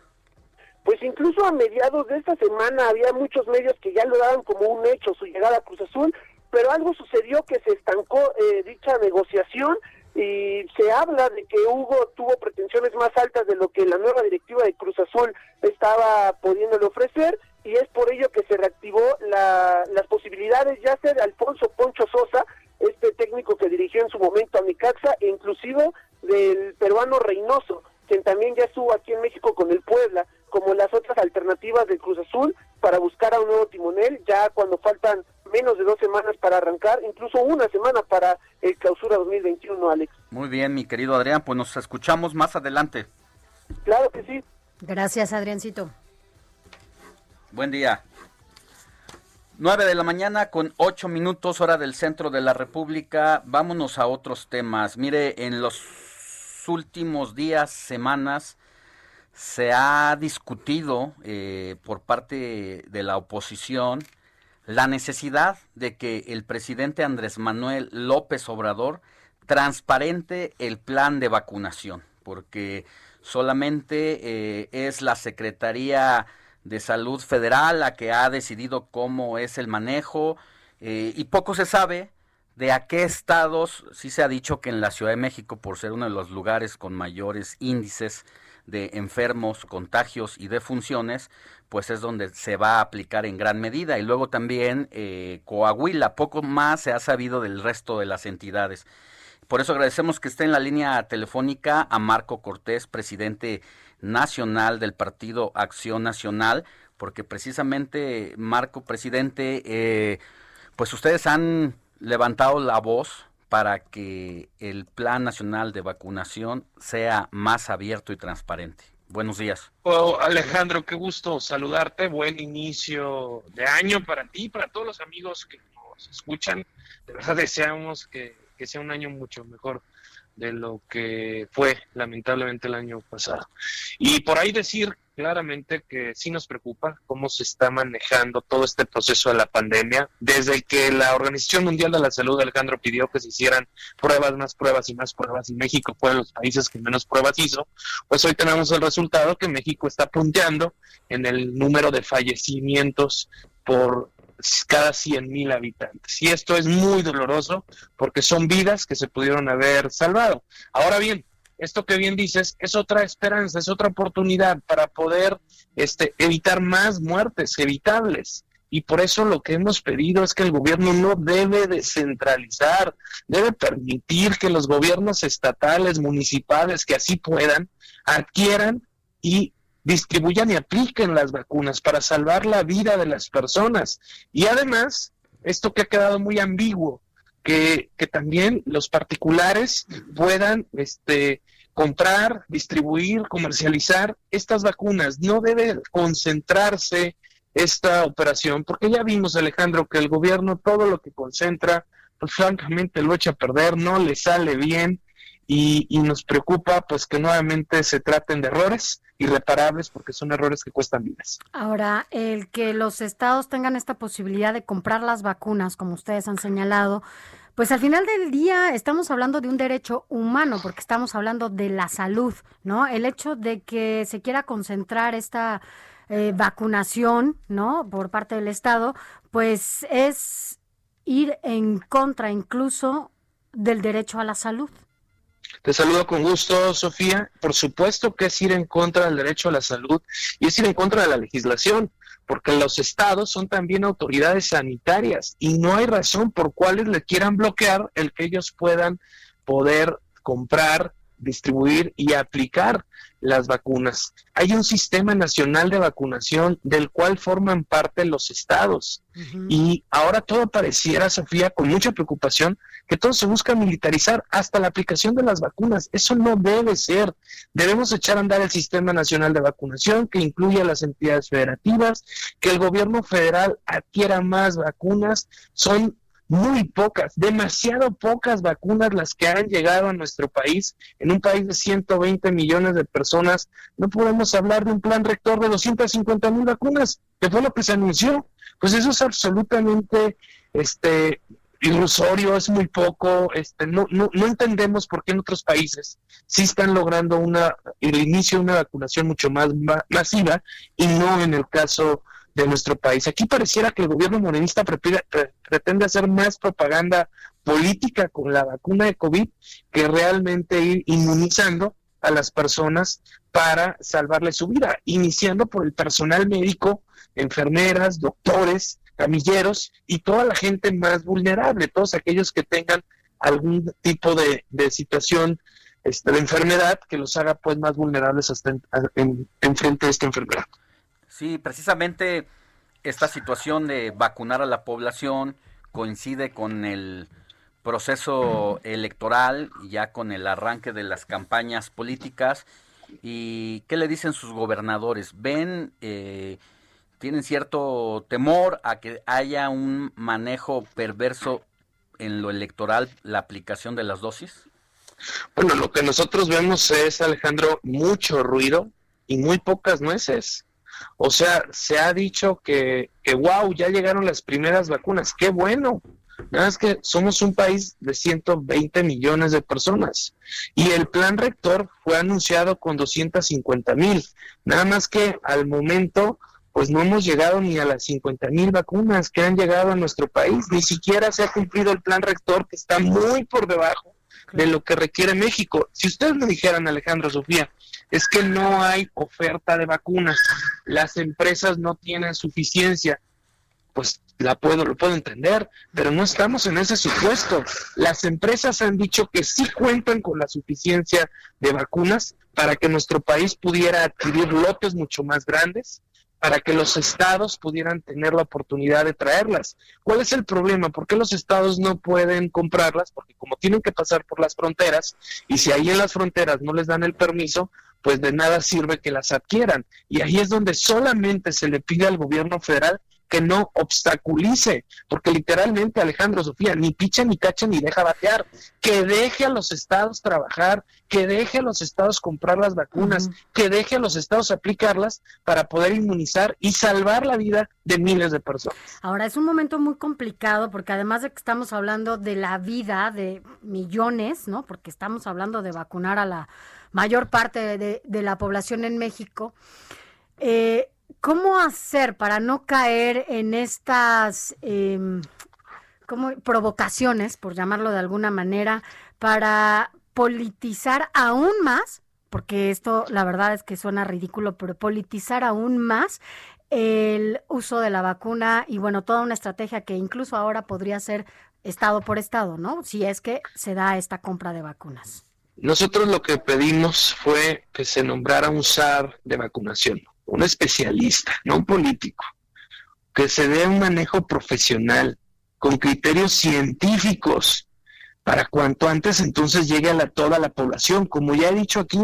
Pues incluso a mediados de esta semana había muchos medios que ya lo daban como un hecho su llegada a Cruz Azul, pero algo sucedió que se estancó eh, dicha negociación y se habla de que Hugo tuvo pretensiones más altas de lo que la nueva directiva de Cruz Azul estaba pudiéndole ofrecer y es por ello que se reactivó las posibilidades ya sea de Alfonso Poncho Sosa, este técnico que dirigió en su momento a Micaxa, e inclusive del peruano Reynoso, quien también ya estuvo aquí en México con el Puebla, del Cruz Azul para buscar a un nuevo timonel, ya cuando faltan menos de dos semanas para arrancar, incluso una semana para el clausura 2021, Alex. Muy bien, mi querido Adrián, pues nos escuchamos más adelante. Claro que sí. Gracias, Adriancito. Buen día. 9 de la mañana con 8 minutos hora del centro de la República. Vámonos a otros temas. Mire, en los últimos días, semanas, se ha discutido eh, por parte de la oposición la necesidad de que el presidente Andrés Manuel López Obrador transparente el plan de vacunación, porque solamente eh, es la Secretaría de Salud Federal la que ha decidido cómo es el manejo eh, y poco se sabe de a qué estados, sí se ha dicho que en la Ciudad de México, por ser uno de los lugares con mayores índices de enfermos, contagios y defunciones, pues es donde se va a aplicar en gran medida. Y luego también eh, Coahuila, poco más se ha sabido del resto de las entidades. Por eso agradecemos que esté en la línea telefónica a Marco Cortés, presidente nacional del Partido Acción Nacional, porque precisamente, Marco, presidente, eh, pues ustedes han levantado la voz para que el Plan Nacional de Vacunación sea más abierto y transparente. Buenos días. Oh, Alejandro, qué gusto saludarte. Buen inicio de año para ti, para todos los amigos que nos escuchan. De verdad deseamos que, que sea un año mucho mejor de lo que fue lamentablemente el año pasado. Y por ahí decir claramente que sí nos preocupa cómo se está manejando todo este proceso de la pandemia. Desde que la Organización Mundial de la Salud, Alejandro, pidió que se hicieran pruebas, más pruebas y más pruebas, y México fue de los países que menos pruebas hizo, pues hoy tenemos el resultado que México está punteando en el número de fallecimientos por cada 100 mil habitantes. Y esto es muy doloroso porque son vidas que se pudieron haber salvado. Ahora bien, esto que bien dices es otra esperanza, es otra oportunidad para poder este, evitar más muertes evitables. Y por eso lo que hemos pedido es que el gobierno no debe descentralizar, debe permitir que los gobiernos estatales, municipales, que así puedan, adquieran y distribuyan y apliquen las vacunas para salvar la vida de las personas. Y además, esto que ha quedado muy ambiguo, que, que también los particulares puedan este, comprar, distribuir, comercializar estas vacunas. No debe concentrarse esta operación, porque ya vimos, Alejandro, que el gobierno todo lo que concentra, pues francamente lo echa a perder, no le sale bien y, y nos preocupa pues que nuevamente se traten de errores irreparables porque son errores que cuestan vidas. Ahora, el que los estados tengan esta posibilidad de comprar las vacunas, como ustedes han señalado, pues al final del día estamos hablando de un derecho humano, porque estamos hablando de la salud, ¿no? El hecho de que se quiera concentrar esta eh, vacunación, ¿no? Por parte del Estado, pues es ir en contra incluso del derecho a la salud. Te saludo con gusto, Sofía. Por supuesto que es ir en contra del derecho a la salud y es ir en contra de la legislación, porque los estados son también autoridades sanitarias y no hay razón por cuales le quieran bloquear el que ellos puedan poder comprar, distribuir y aplicar las vacunas. Hay un sistema nacional de vacunación del cual forman parte los estados. Y ahora todo pareciera, Sofía, con mucha preocupación, que todo se busca militarizar hasta la aplicación de las vacunas. Eso no debe ser. Debemos echar a andar el sistema nacional de vacunación que incluye a las entidades federativas, que el gobierno federal adquiera más vacunas. Son muy pocas, demasiado pocas vacunas las que han llegado a nuestro país. En un país de 120 millones de personas, no podemos hablar de un plan rector de 250 mil vacunas, que fue lo que se anunció. Pues eso es absolutamente este ilusorio, es muy poco, este, no, no, no entendemos por qué en otros países sí están logrando una, el inicio de una vacunación mucho más masiva y no en el caso de nuestro país. Aquí pareciera que el gobierno morenista pretende hacer más propaganda política con la vacuna de COVID que realmente ir inmunizando a las personas para salvarle su vida, iniciando por el personal médico, enfermeras, doctores, camilleros y toda la gente más vulnerable, todos aquellos que tengan algún tipo de, situación este, de enfermedad que los haga pues más vulnerables hasta en, en frente a esta enfermedad. Sí, precisamente esta situación de vacunar a la población coincide con el proceso electoral, ya con el arranque de las campañas políticas. ¿Y qué le dicen sus gobernadores? ¿Ven, eh, tienen cierto temor a que haya un manejo perverso en lo electoral, la aplicación de las dosis? Bueno, lo que nosotros vemos es, Alejandro, mucho ruido y muy pocas nueces. O sea, se ha dicho que, que wow, ya llegaron las primeras vacunas, qué bueno. Nada más que somos un país de 120 millones de personas y el plan rector fue anunciado con 250 mil. Nada más que al momento, pues no hemos llegado ni a las 50 mil vacunas que han llegado a nuestro país. Ni siquiera se ha cumplido el plan rector que está muy por debajo de lo que requiere México. Si ustedes me dijeran, Alejandro, Sofía, es que no hay oferta de vacunas, las empresas no tienen suficiencia, pues la puedo, lo puedo entender, pero no estamos en ese supuesto. Las empresas han dicho que sí cuentan con la suficiencia de vacunas para que nuestro país pudiera adquirir lotes mucho más grandes, para que los estados pudieran tener la oportunidad de traerlas. ¿Cuál es el problema? ¿Por qué los estados no pueden comprarlas? Porque como tienen que pasar por las fronteras, y si ahí en las fronteras no les dan el permiso, pues de nada sirve que las adquieran. Y ahí es donde solamente se le pide al gobierno federal que no obstaculice, porque literalmente Alejandro Sofía ni picha ni cacha ni deja batear, que deje a los estados trabajar, que deje a los estados comprar las vacunas, que deje a los estados aplicarlas para poder inmunizar y salvar la vida de miles de personas. Ahora es un momento muy complicado porque además de que estamos hablando de la vida de millones, ¿no? Porque estamos hablando de vacunar a la mayor parte de, de la población en México. Eh, ¿Cómo hacer para no caer en estas em, como provocaciones, por llamarlo de alguna manera, para politizar aún más, porque esto la verdad es que suena ridículo, pero politizar aún más el uso de la vacuna y bueno, toda una estrategia que incluso ahora podría ser estado por estado, ¿no? Si es que se da esta compra de vacunas. Nosotros lo que pedimos fue que se nombrara un SAR de vacunación un especialista, no un político, que se dé un manejo profesional, con criterios científicos, para cuanto antes entonces llegue a toda la población, como ya he dicho aquí,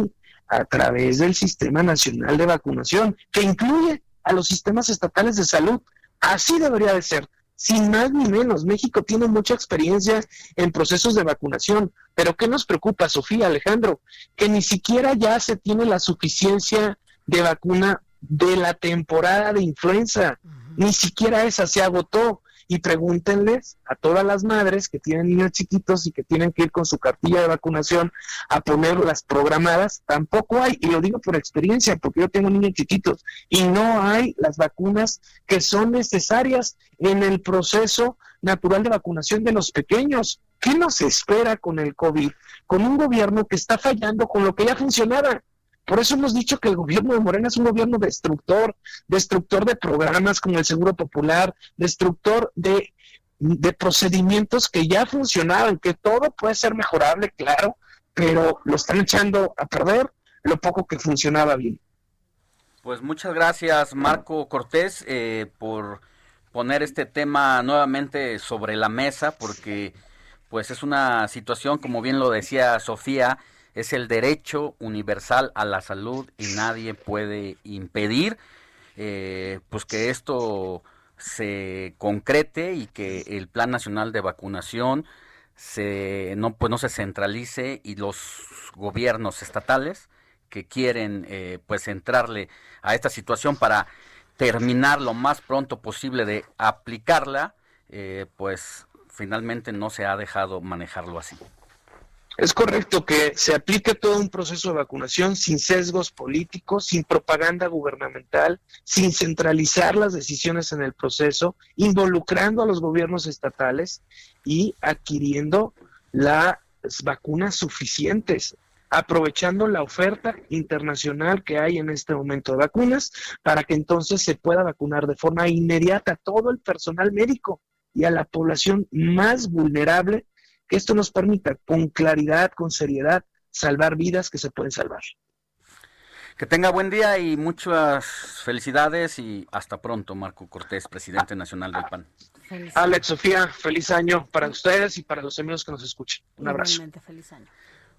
a través del Sistema Nacional de Vacunación, que incluye a los sistemas estatales de salud. Así debería de ser, sin más ni menos. México tiene mucha experiencia en procesos de vacunación, pero ¿qué nos preocupa, Sofía, Alejandro? Que ni siquiera ya se tiene la suficiencia de vacuna de la temporada de influenza. Ni siquiera esa se agotó. Y pregúntenles a todas las madres que tienen niños chiquitos y que tienen que ir con su cartilla de vacunación a ponerlas programadas. Tampoco hay, y lo digo por experiencia, porque yo tengo niños chiquitos, y no hay las vacunas que son necesarias en el proceso natural de vacunación de los pequeños. ¿Qué nos espera con el COVID? Con un gobierno que está fallando con lo que ya funcionaba. Por eso hemos dicho que el gobierno de Morena es un gobierno destructor, destructor de programas como el Seguro Popular, destructor de, procedimientos que ya funcionaban, que todo puede ser mejorable, claro, pero lo están echando a perder lo poco que funcionaba bien. Pues muchas gracias Marco Cortés eh, por poner este tema nuevamente sobre la mesa porque pues es una situación como bien lo decía Sofía es el derecho universal a la salud y nadie puede impedir eh, pues que esto se concrete y que el Plan Nacional de Vacunación se no pues no se centralice y los gobiernos estatales que quieren eh, pues entrarle a esta situación para terminar lo más pronto posible de aplicarla, eh, pues finalmente no se ha dejado manejarlo así. Es correcto que se aplique todo un proceso de vacunación sin sesgos políticos, sin propaganda gubernamental, sin centralizar las decisiones en el proceso, involucrando a los gobiernos estatales y adquiriendo las vacunas suficientes, aprovechando la oferta internacional que hay en este momento de vacunas para que entonces se pueda vacunar de forma inmediata a todo el personal médico y a la población más vulnerable que esto nos permita con claridad, con seriedad, salvar vidas que se pueden salvar. Que tenga buen día y muchas felicidades y hasta pronto, Marco Cortés, presidente nacional del PAN. Alex, Sofía, feliz año para ustedes y para los amigos que nos escuchen. Un abrazo. feliz año.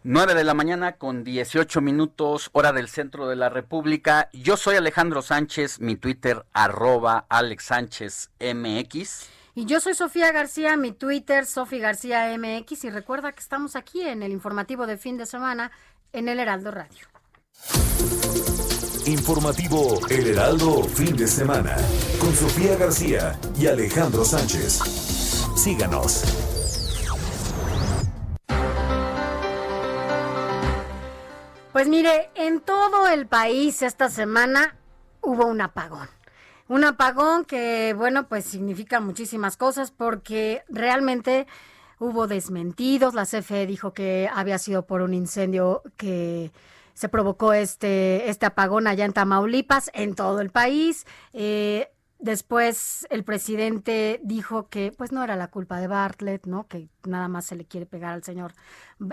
9 de la mañana con 18 minutos, hora del centro de la República. Yo soy Alejandro Sánchez, mi Twitter arroba Alex Sánchez MX. Y yo soy Sofía García, mi Twitter, Sofía García MX. Y recuerda que estamos aquí en el informativo de fin de semana en el Heraldo Radio. Informativo El Heraldo, fin de semana, con Sofía García y Alejandro Sánchez. Síganos. Pues mire, en todo el país esta semana hubo un apagón. Un apagón que, bueno, pues significa muchísimas cosas porque realmente hubo desmentidos. La CFE dijo que había sido por un incendio que se provocó este, este apagón allá en Tamaulipas, en todo el país. Eh, Después el presidente dijo que pues no era la culpa de Bartlett, ¿no? Que nada más se le quiere pegar al señor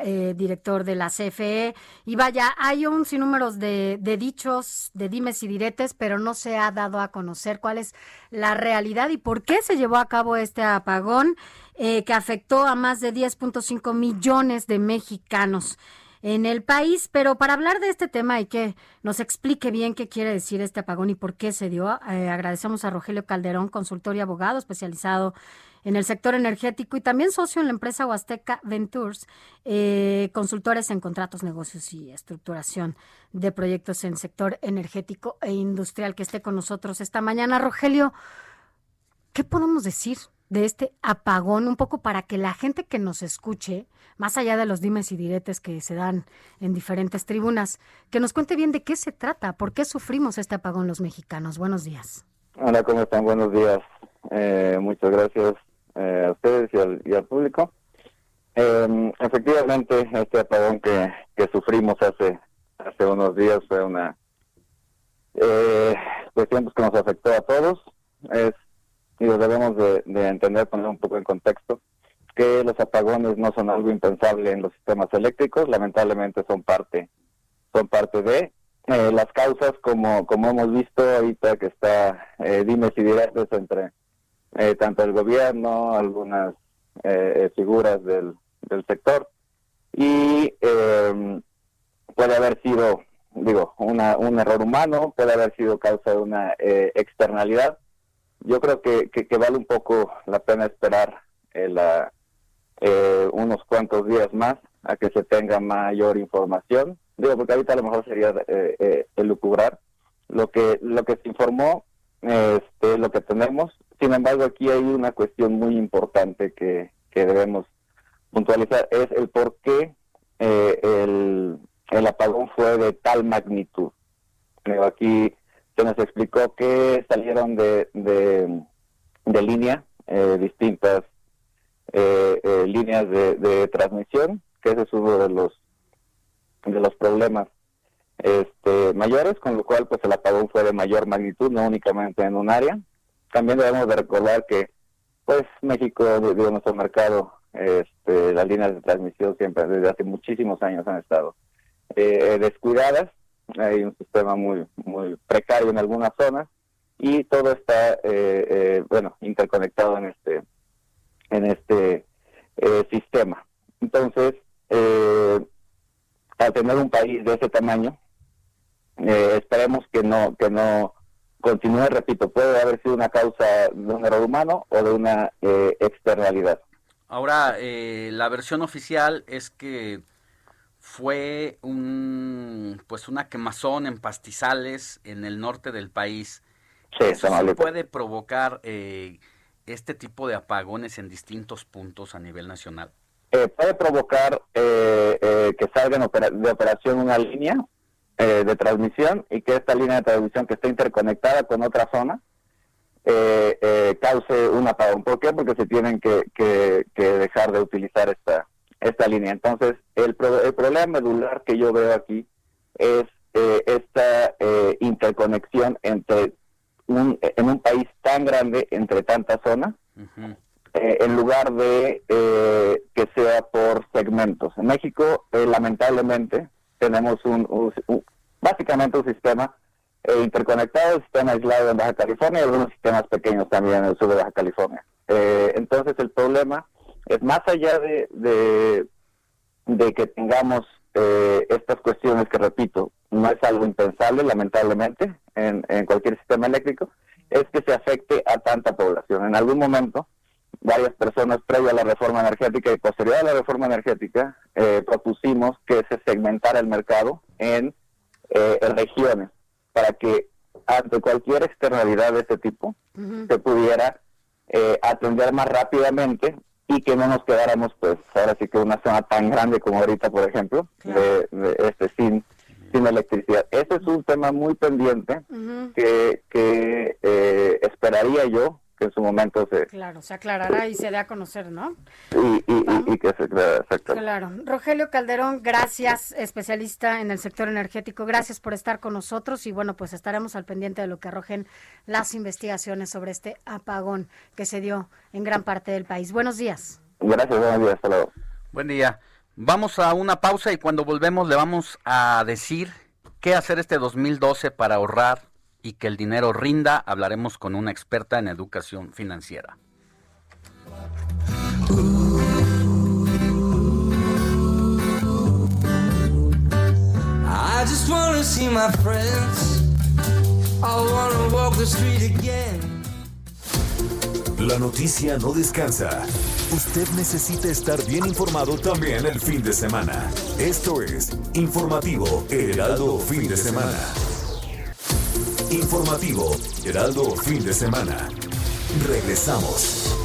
eh, director de la CFE. Y vaya, hay un sinnúmero de, de dichos, de dimes y diretes, pero no se ha dado a conocer cuál es la realidad y por qué se llevó a cabo este apagón eh, que afectó a más de 10.5 millones de mexicanos en el país. Pero para hablar de este tema y que nos explique bien qué quiere decir este apagón y por qué se dio, eh, agradecemos a Rogelio Calderón, consultor y abogado especializado en el sector energético y también socio en la empresa Huasteca Ventures, eh, consultores en contratos, negocios y estructuración de proyectos en sector energético e industrial, que esté con nosotros esta mañana. Rogelio, ¿qué podemos decir de este apagón, un poco para que la gente que nos escuche, más allá de los dimes y diretes que se dan en diferentes tribunas, que nos cuente bien de qué se trata, por qué sufrimos este apagón los mexicanos. Buenos días. Hola, ¿cómo están? Buenos días. Eh, muchas gracias eh, a ustedes y al, público. Em, efectivamente, este apagón que, que sufrimos hace, hace unos días fue una eh, cuestión pues, que nos afectó a todos. Es y debemos de, entender, poner un poco en contexto, que los apagones no son algo impensable en los sistemas eléctricos, lamentablemente son parte, son parte de eh, las causas, como, como hemos visto ahorita que está eh, dimes y diretes entre eh, tanto el gobierno, algunas eh, figuras del, del sector, y em, puede haber sido, digo, una, un error humano, puede haber sido causa de una externalidad, yo creo que, que, vale un poco la pena esperar eh, eh, unos cuantos días más a que se tenga mayor información. Digo, porque ahorita a lo mejor sería eh, eh elucubrar lo que lo que se informó, este, lo que tenemos. Sin embargo, aquí hay una cuestión muy importante que, que debemos puntualizar, es el por qué el, el apagón fue de tal magnitud. aquí se nos explicó que salieron de, de, línea eh, distintas eh, eh, líneas de, transmisión, que ese es uno de los de los problemas este, mayores, con lo cual pues el apagón fue de mayor magnitud, no únicamente en un área. También debemos de recordar que pues México, de, nuestro mercado, este, las líneas de transmisión siempre desde hace muchísimos años han estado descuidadas hay un sistema muy muy precario en algunas zonas y todo está eh, eh, bueno interconectado en este en este eh, sistema entonces al tener un país de ese tamaño esperemos que no que no continúe, repito, puede haber sido una causa de un error humano o de una eh, externalidad. Ahora, eh, la versión oficial es que fue un, pues una quemazón en pastizales en el norte del país. Sí, ¿Eso sí puede provocar eh, este tipo de apagones en distintos puntos a nivel nacional? Eh, puede provocar eh, eh, que salga opera- de operación una línea eh, de transmisión y que esta línea de transmisión que está interconectada con otra zona eh, cause un apagón. ¿Por qué? Porque se tienen que, que- que dejar de utilizar esta, esta línea. Entonces, el, pro- el problema medular que yo veo aquí es eh, esta eh, interconexión entre un, en un país tan grande, entre tantas zonas, eh, en lugar de eh, que sea por segmentos. En México, eh, lamentablemente, tenemos un, un- un- básicamente un sistema eh, interconectado, un sistema aislado en Baja California y algunos sistemas pequeños también en el sur de Baja California. Eh, entonces, el problema es más allá de, de, de que tengamos eh, estas cuestiones que, repito, no es algo impensable, lamentablemente, en, en cualquier sistema eléctrico, es que se afecte a tanta población. En algún momento, varias personas previo a la reforma energética y posterior a la reforma energética eh, propusimos que se segmentara el mercado en, eh, en regiones para que ante cualquier externalidad de este tipo se pudiera eh, atender más rápidamente y que no nos quedáramos pues ahora sí que una zona tan grande como ahorita por ejemplo de, de este sin sin electricidad. Ese es un tema muy pendiente que, que eh, esperaría yo que en su momento se Claro, se aclarará y se dé a conocer, ¿no? y, y, y- y que se exacto. Claro. Rogelio Calderón, gracias, especialista en el sector energético. Gracias por estar con nosotros y bueno, pues estaremos al pendiente de lo que arrojen las investigaciones sobre este apagón que se dio en gran parte del país. Buenos días. gracias buenos días hasta luego Buen día. Vamos a una pausa y cuando volvemos le vamos a decir qué hacer este 2012 para ahorrar y que el dinero rinda. Hablaremos con una experta en educación financiera. I just wanna see my friends. I wanna walk the street again. La noticia no descansa. Usted necesita estar bien informado también el fin de semana. Esto es Informativo Heraldo Fin de Semana. Informativo Heraldo Fin de Semana. Regresamos.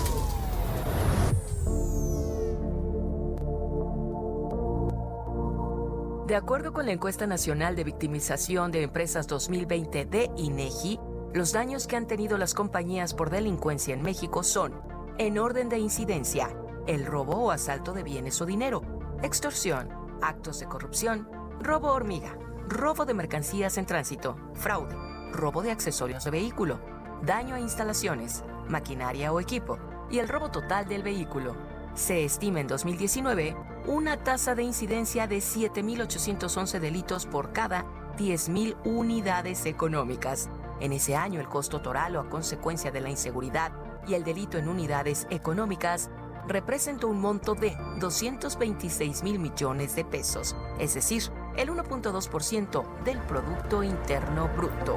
De acuerdo con la encuesta nacional de victimización de empresas 2020 de INEGI, los daños que han tenido las compañías por delincuencia en México son, en orden de incidencia, el robo o asalto de bienes o dinero, extorsión, actos de corrupción, robo hormiga, robo de mercancías en tránsito, fraude, robo de accesorios de vehículo, daño a instalaciones, maquinaria o equipo y el robo total del vehículo. Se estima en 2019 una tasa de incidencia de 7.811 delitos por cada 10.000 unidades económicas. En ese año el costo total o a consecuencia de la inseguridad y el delito en unidades económicas representó un monto de 226 mil millones de pesos, es decir, el 1.2% del Producto Interno Bruto.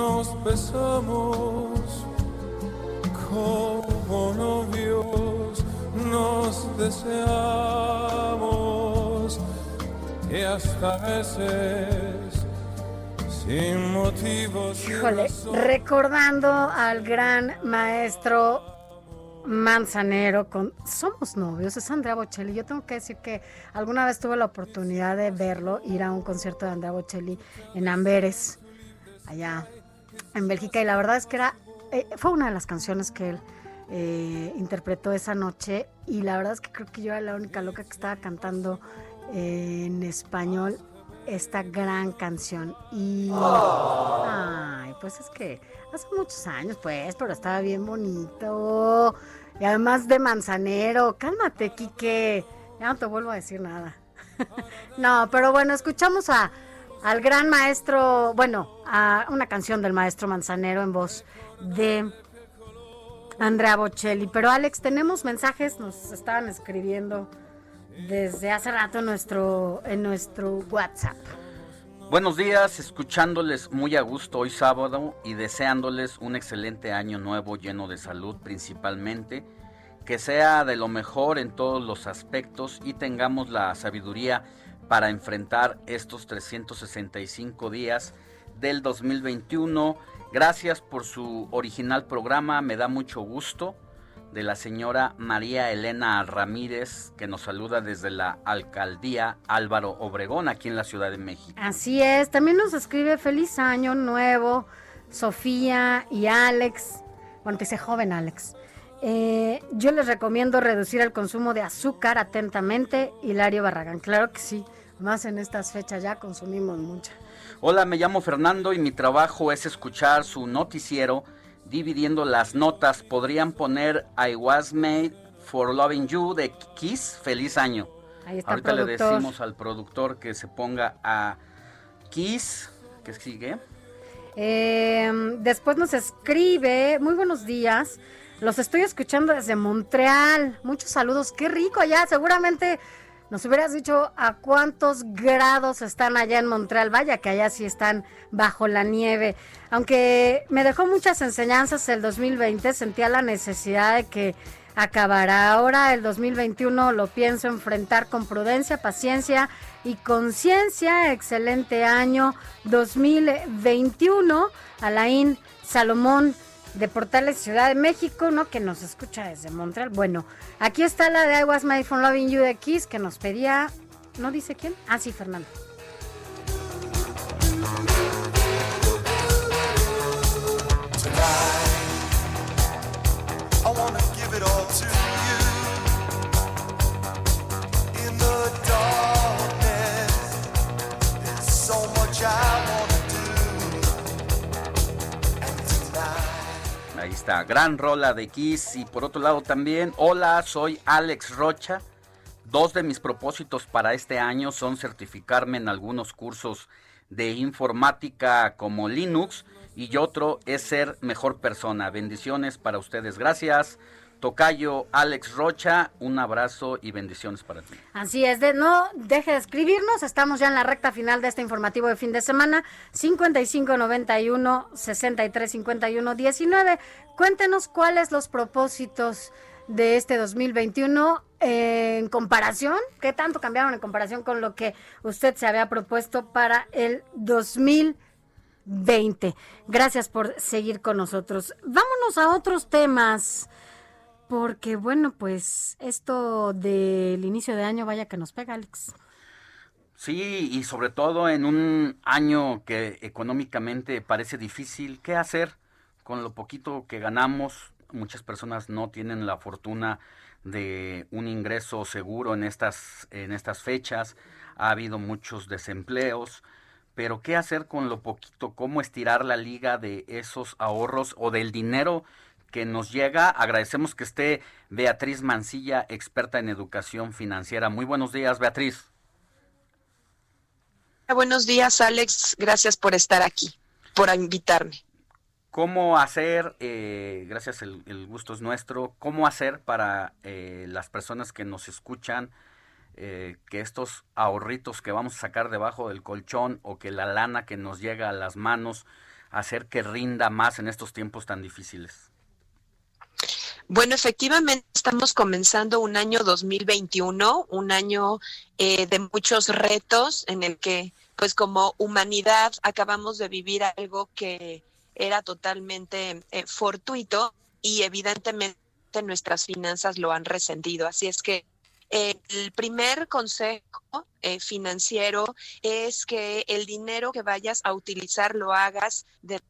nos besamos como novios, nos deseamos y hasta veces sin motivos. Híjole, recordando al gran maestro Manzanero con Somos novios, es Andrea Bocelli. Yo tengo que decir que alguna vez tuve la oportunidad de verlo, ir a un concierto de Andrea Bocelli en Amberes, allá en Bélgica, y la verdad es que era, eh, fue una de las canciones que él eh, interpretó esa noche, y la verdad es que creo que yo era la única loca que estaba cantando en español esta gran canción. Y. Ay, pues es que hace muchos años, pues, pero estaba bien bonito. Y además de manzanero. Cálmate, Quique. Ya no te vuelvo a decir nada. no, pero bueno, escuchamos a, al gran maestro, bueno, a una canción del maestro Manzanero en voz de Andrea Bocelli. Pero Alex, tenemos mensajes, nos estaban escribiendo desde hace rato en nuestro, en nuestro WhatsApp. Buenos días, escuchándoles muy a gusto hoy sábado y deseándoles un excelente año nuevo lleno de salud principalmente, que sea de lo mejor en todos los aspectos y tengamos la sabiduría para enfrentar estos 365 días del 2021. Gracias por su original programa, me da mucho gusto de la señora María Elena Ramírez, que nos saluda desde la alcaldía Álvaro Obregón, aquí en la Ciudad de México. Así es, también nos escribe feliz año nuevo Sofía y Alex, bueno, que sea joven Alex. Eh, yo les recomiendo reducir el consumo de azúcar atentamente, Hilario Barragán. Claro que sí, más en estas fechas ya consumimos mucha. Hola, me llamo Fernando y mi trabajo es escuchar su noticiero dividiendo las notas. Podrían poner I was made for loving you de Kiss. Feliz año. Ahí está Ahorita le decimos al productor que se ponga a Kiss. ¿Qué sigue? Eh, después nos escribe, muy buenos días, los estoy escuchando desde Montreal, muchos saludos, qué rico allá, seguramente nos hubieras dicho a cuántos grados están allá en Montreal, vaya que allá sí están bajo la nieve, aunque me dejó muchas enseñanzas el 2020, sentía la necesidad de que acabará ahora el 2021, lo pienso enfrentar con prudencia, paciencia y conciencia. Excelente año 2021. Alain Salomón de Portales Ciudad de México, ¿no? Que nos escucha desde Montreal. Bueno, aquí está la de I Was Made for Loving You de Kiss que nos pedía, ¿no dice quién? Ah, sí, Fernando. I Ahí está, gran rola de Kiss. Y por otro lado también, hola, soy Alex Rocha. Dos de mis propósitos para este año son certificarme en algunos cursos de informática como Linux y otro es ser mejor persona. Bendiciones para ustedes. Gracias. Tocayo Alex Rocha, un abrazo y bendiciones para ti. Así es, no deje de escribirnos, estamos ya en la recta final de este informativo de fin de semana, 5591 6351 19. Cuéntenos cuáles los propósitos de este 2021 eh, en comparación, qué tanto cambiaron en comparación con lo que usted se había propuesto para el 2020. Gracias por seguir con nosotros. Vámonos a otros temas. Porque bueno, pues esto del inicio de año vaya que nos pega, Alex. Sí, y sobre todo en un año que económicamente parece difícil, ¿qué hacer con lo poquito que ganamos? Muchas personas no tienen la fortuna de un ingreso seguro en estas, en estas fechas, ha habido muchos desempleos, pero ¿qué hacer con lo poquito? ¿Cómo estirar la liga de esos ahorros o del dinero que nos llega? Agradecemos que esté Beatriz Mancilla, experta en educación financiera. Muy buenos días, Beatriz. Buenos días, Alex. Gracias por estar aquí, por invitarme. ¿Cómo hacer, eh, gracias, el, el, gusto es nuestro, cómo hacer para eh, las personas que nos escuchan eh, que estos ahorritos que vamos a sacar debajo del colchón o que la lana que nos llega a las manos, hacer que rinda más en estos tiempos tan difíciles? Bueno, efectivamente estamos comenzando un año 2021, un año eh, de muchos retos en el que pues como humanidad acabamos de vivir algo que era totalmente eh, fortuito y evidentemente nuestras finanzas lo han resentido. Así es que eh, el primer consejo eh, financiero es que el dinero que vayas a utilizar lo hagas de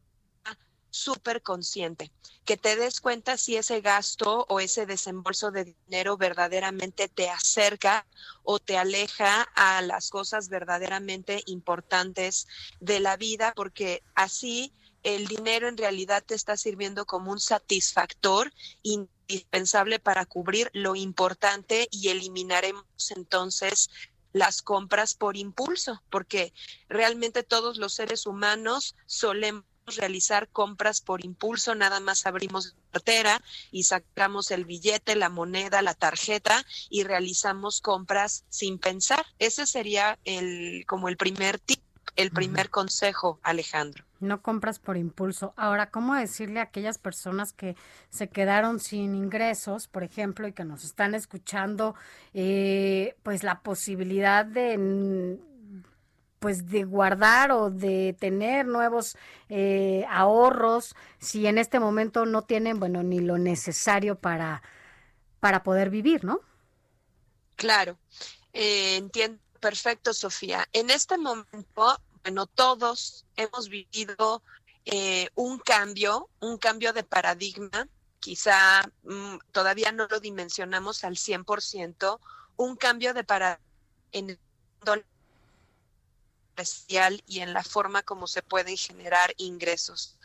súper consciente, que te des cuenta si ese gasto o ese desembolso de dinero verdaderamente te acerca o te aleja a las cosas verdaderamente importantes de la vida, porque así el dinero en realidad te está sirviendo como un satisfactor indispensable para cubrir lo importante y eliminaremos entonces las compras por impulso, porque realmente todos los seres humanos solemos realizar compras por impulso, nada más abrimos la cartera y sacamos el billete, la moneda, la tarjeta y realizamos compras sin pensar. Ese sería el como el primer tip, el primer consejo, Alejandro. No compras por impulso. Ahora, ¿cómo decirle a aquellas personas que se quedaron sin ingresos, por ejemplo, y que nos están escuchando, eh, pues la posibilidad de pues de guardar o de tener nuevos eh, ahorros si en este momento no tienen bueno ni lo necesario para para poder vivir no claro. Eh, entiendo perfecto Sofía. En este momento bueno todos hemos vivido eh, un cambio un cambio de paradigma. Quizá mm, todavía no lo dimensionamos al 100% un cambio de paradigma en el especial y en la forma como se pueden generar ingresos.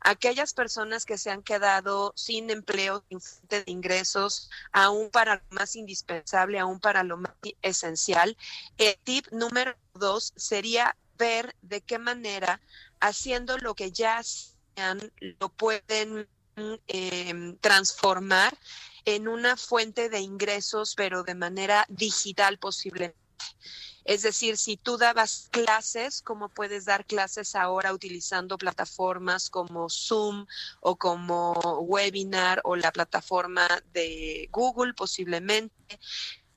Aquellas personas que se han quedado sin empleo, sin fuente de ingresos, aún para lo más indispensable, aún para lo más esencial, el tip número dos sería ver de qué manera, haciendo lo que ya sean, lo pueden eh, transformar en una fuente de ingresos, pero de manera digital posiblemente. Es decir, si tú dabas clases, ¿cómo puedes dar clases ahora utilizando plataformas como Zoom o como Webinar o la plataforma de Google posiblemente?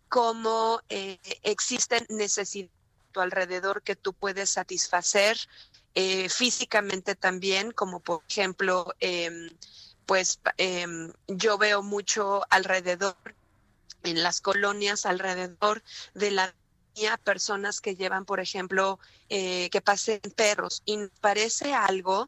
¿Cómo eh, existen necesidades alrededor que tú puedes satisfacer eh, físicamente también, como por ejemplo, eh, pues em, yo veo mucho alrededor en las colonias alrededor de la personas que llevan, por ejemplo, eh, que pasen perros y parece algo,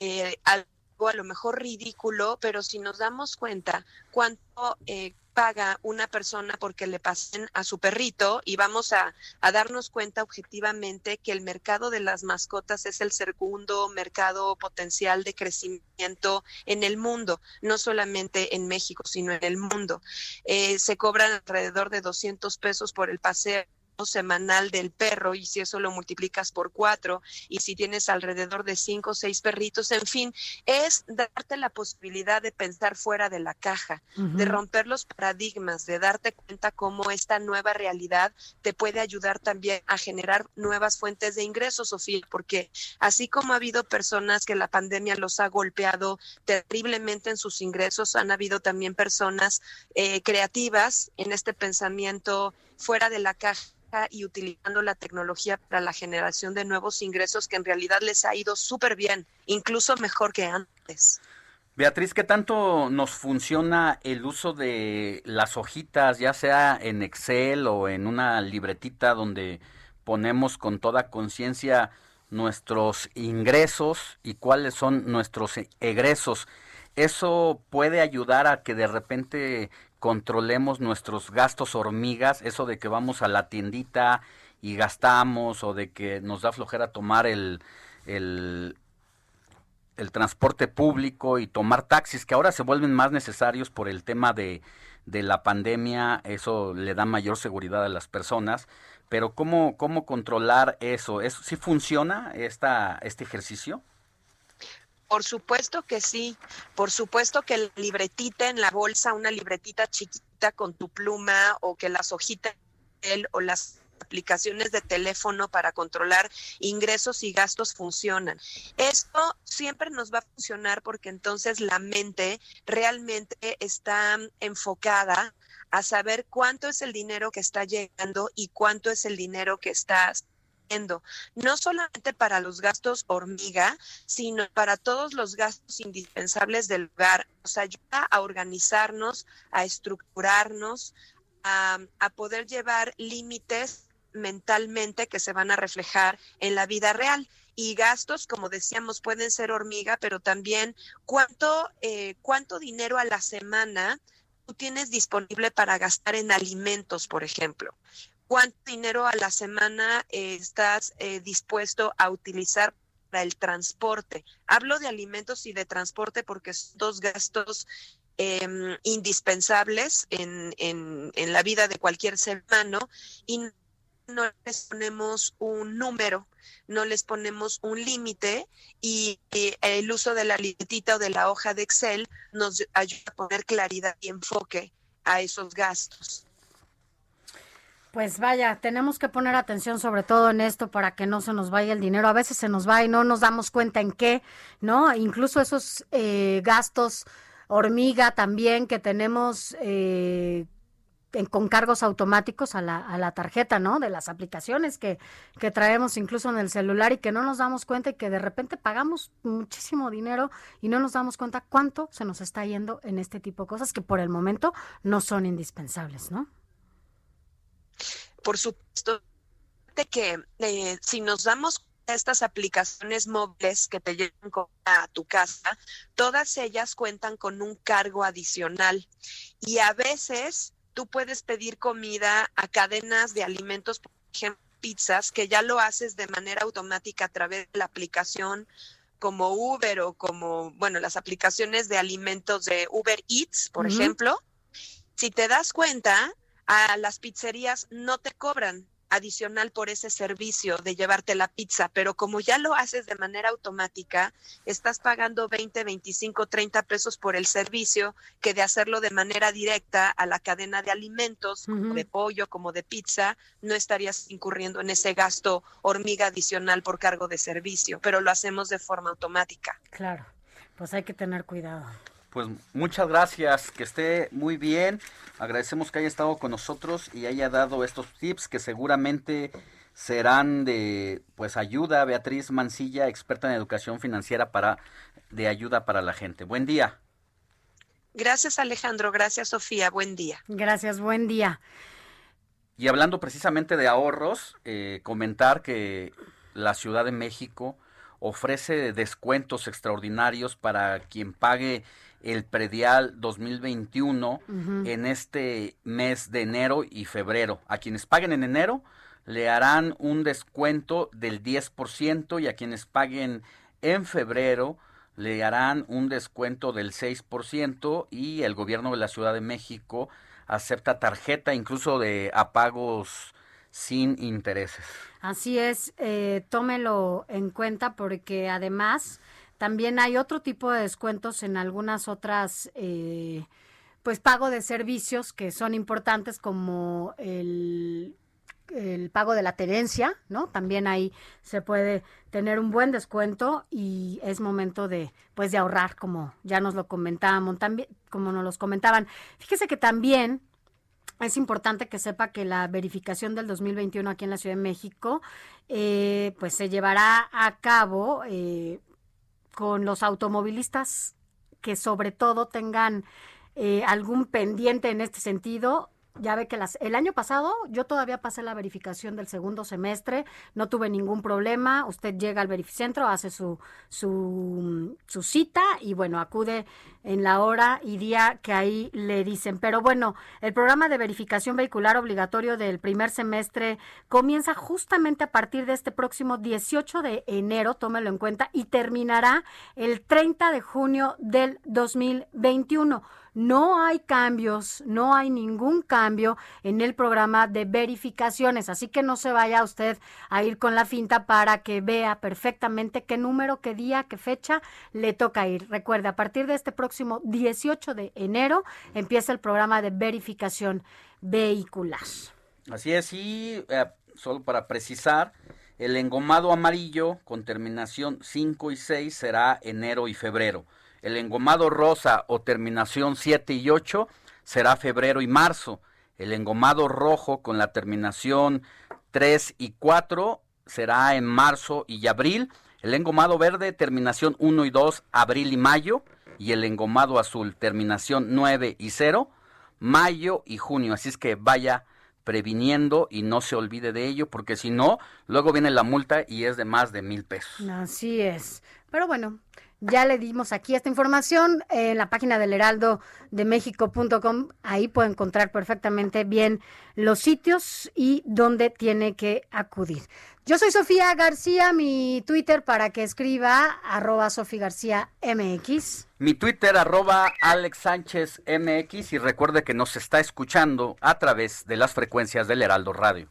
eh, algo a lo mejor ridículo, pero si nos damos cuenta cuánto eh, paga una persona porque le pasen a su perrito y vamos a, a, darnos cuenta objetivamente que el mercado de las mascotas es el segundo mercado potencial de crecimiento en el mundo, no solamente en México, sino en el mundo. Eh, se cobran alrededor de 200 pesos por el paseo semanal del perro y si eso lo multiplicas por cuatro y si tienes alrededor de cinco o seis perritos, en fin, es darte la posibilidad de pensar fuera de la caja, uh -huh. de romper los paradigmas, de darte cuenta cómo esta nueva realidad te puede ayudar también a generar nuevas fuentes de ingresos, Sofía, porque así como ha habido personas que la pandemia los ha golpeado terriblemente en sus ingresos, han habido también personas eh, creativas en este pensamiento fuera de la caja y utilizando la tecnología para la generación de nuevos ingresos que en realidad les ha ido súper bien, incluso mejor que antes. Beatriz, ¿qué tanto nos funciona el uso de las hojitas, ya sea en Excel o en una libretita donde ponemos con toda conciencia nuestros ingresos y cuáles son nuestros egresos? ¿Eso puede ayudar a que de repente controlemos nuestros gastos hormigas, eso de que vamos a la tiendita y gastamos o de que nos da flojera tomar el, el, transporte público y tomar taxis, que ahora se vuelven más necesarios por el tema de, de la pandemia, eso le da mayor seguridad a las personas, pero ¿cómo, cómo controlar eso? ¿Eso sí funciona esta, este ejercicio? Por supuesto que sí, por supuesto que la libretita en la bolsa, una libretita chiquita con tu pluma o que las hojitas o las aplicaciones de teléfono para controlar ingresos y gastos funcionan. Esto siempre nos va a funcionar porque entonces la mente realmente está enfocada a saber cuánto es el dinero que está llegando y cuánto es el dinero que está no solamente para los gastos hormiga, sino para todos los gastos indispensables del hogar. Nos ayuda a organizarnos, a estructurarnos, a, a poder llevar límites mentalmente que se van a reflejar en la vida real. Y gastos, como decíamos, pueden ser hormiga, pero también cuánto, eh, cuánto dinero a la semana tú tienes disponible para gastar en alimentos, por ejemplo. ¿Cuánto dinero a la semana eh, estás eh, dispuesto a utilizar para el transporte? Hablo de alimentos y de transporte porque son dos gastos em, indispensables en, en, la vida de cualquier ser humano y no les ponemos un número, no les ponemos un límite y, y el uso de la libretita o de la hoja de Excel nos ayuda a poner claridad y enfoque a esos gastos. Pues vaya, tenemos que poner atención sobre todo en esto para que no se nos vaya el dinero. A veces se nos va y no nos damos cuenta en qué, ¿no? Incluso esos eh, gastos hormiga también que tenemos eh, con cargos automáticos a la, a la tarjeta, ¿no? De las aplicaciones que, que traemos incluso en el celular y que no nos damos cuenta y que de repente pagamos muchísimo dinero y no nos damos cuenta cuánto se nos está yendo en este tipo de cosas que por el momento no son indispensables, ¿no? Por supuesto que eh, si nos damos cuenta de estas aplicaciones móviles que te llevan co- a tu casa, todas ellas cuentan con un cargo adicional y a veces tú puedes pedir comida a cadenas de alimentos, por ejemplo, pizzas, que ya lo haces de manera automática a través de la aplicación como Uber o como, bueno, las aplicaciones de alimentos de Uber Eats, por ejemplo. Si te das cuenta, a las pizzerías no te cobran adicional por ese servicio de llevarte la pizza, pero como ya lo haces de manera automática, estás pagando 20, 25, 30 pesos por el servicio que de hacerlo de manera directa a la cadena de alimentos, como de pollo, como de pizza, no estarías incurriendo en ese gasto hormiga adicional por cargo de servicio, pero lo hacemos de forma automática. Claro, pues hay que tener cuidado. Pues muchas gracias, que esté muy bien. Agradecemos que haya estado con nosotros y haya dado estos tips que seguramente serán de pues ayuda. Beatriz Mancilla, experta en educación financiera para de ayuda para la gente. Buen día. Gracias Alejandro, gracias Sofía, buen día. Gracias, buen día. Y hablando precisamente de ahorros, eh, comentar que la Ciudad de México ofrece descuentos extraordinarios para quien pague el predial 2021 Ujú. en este mes de enero y febrero. A quienes paguen en enero le harán un descuento del 10% y a quienes paguen en febrero le harán un descuento del 6% y el gobierno de la Ciudad de México acepta tarjeta incluso de apagos sin intereses. Así es, eh, tómelo en cuenta porque además también hay otro tipo de descuentos en algunas otras, eh, pues pago de servicios que son importantes como el, el pago de la tenencia, ¿no? También ahí se puede tener un buen descuento y es momento de, pues, de ahorrar, como ya nos lo comentábamos, también, como nos los comentaban. Fíjese que también es importante que sepa que la verificación del 2021 aquí en la Ciudad de México, eh, pues se llevará a cabo eh, con los automovilistas que sobre todo tengan eh, algún pendiente en este sentido. Ya ve que las, el año pasado yo todavía pasé la verificación del segundo semestre, no tuve ningún problema. Usted llega al verificentro, hace su, su, su cita y bueno, acude en la hora y día que ahí le dicen. Pero bueno, el programa de verificación vehicular obligatorio del primer semestre comienza justamente a partir de este próximo 18 de enero, tómelo en cuenta, y terminará el 30 de junio del 2021. No hay cambios, no hay ningún cambio en el programa de verificaciones, así que no se vaya usted a ir con la finta para que vea perfectamente qué número, qué día, qué fecha le toca ir. Recuerde, a partir de este próximo 18 de enero empieza el programa de verificación vehicular. Así es, y eh, solo para precisar, el engomado amarillo con terminación 5 y 6 será enero y febrero. El engomado rosa o terminación 7 y 8 será febrero y marzo. El engomado rojo con la terminación 3 y 4 será en marzo y abril. El engomado verde, terminación 1 y 2, abril y mayo. Y el engomado azul, terminación 9 y 0, mayo y junio. Así es que vaya previniendo y no se olvide de ello, porque si no, luego viene la multa y es de más de mil pesos. Así es. Pero bueno, ya le dimos aquí esta información en la página del heraldo de México.com. Ahí puede encontrar perfectamente bien los sitios y dónde tiene que acudir. Yo soy Sofía García, mi Twitter para que escriba arroba Sofía García MX. Mi Twitter arroba Alex Sánchez MX y recuerde que nos está escuchando a través de las frecuencias del Heraldo Radio.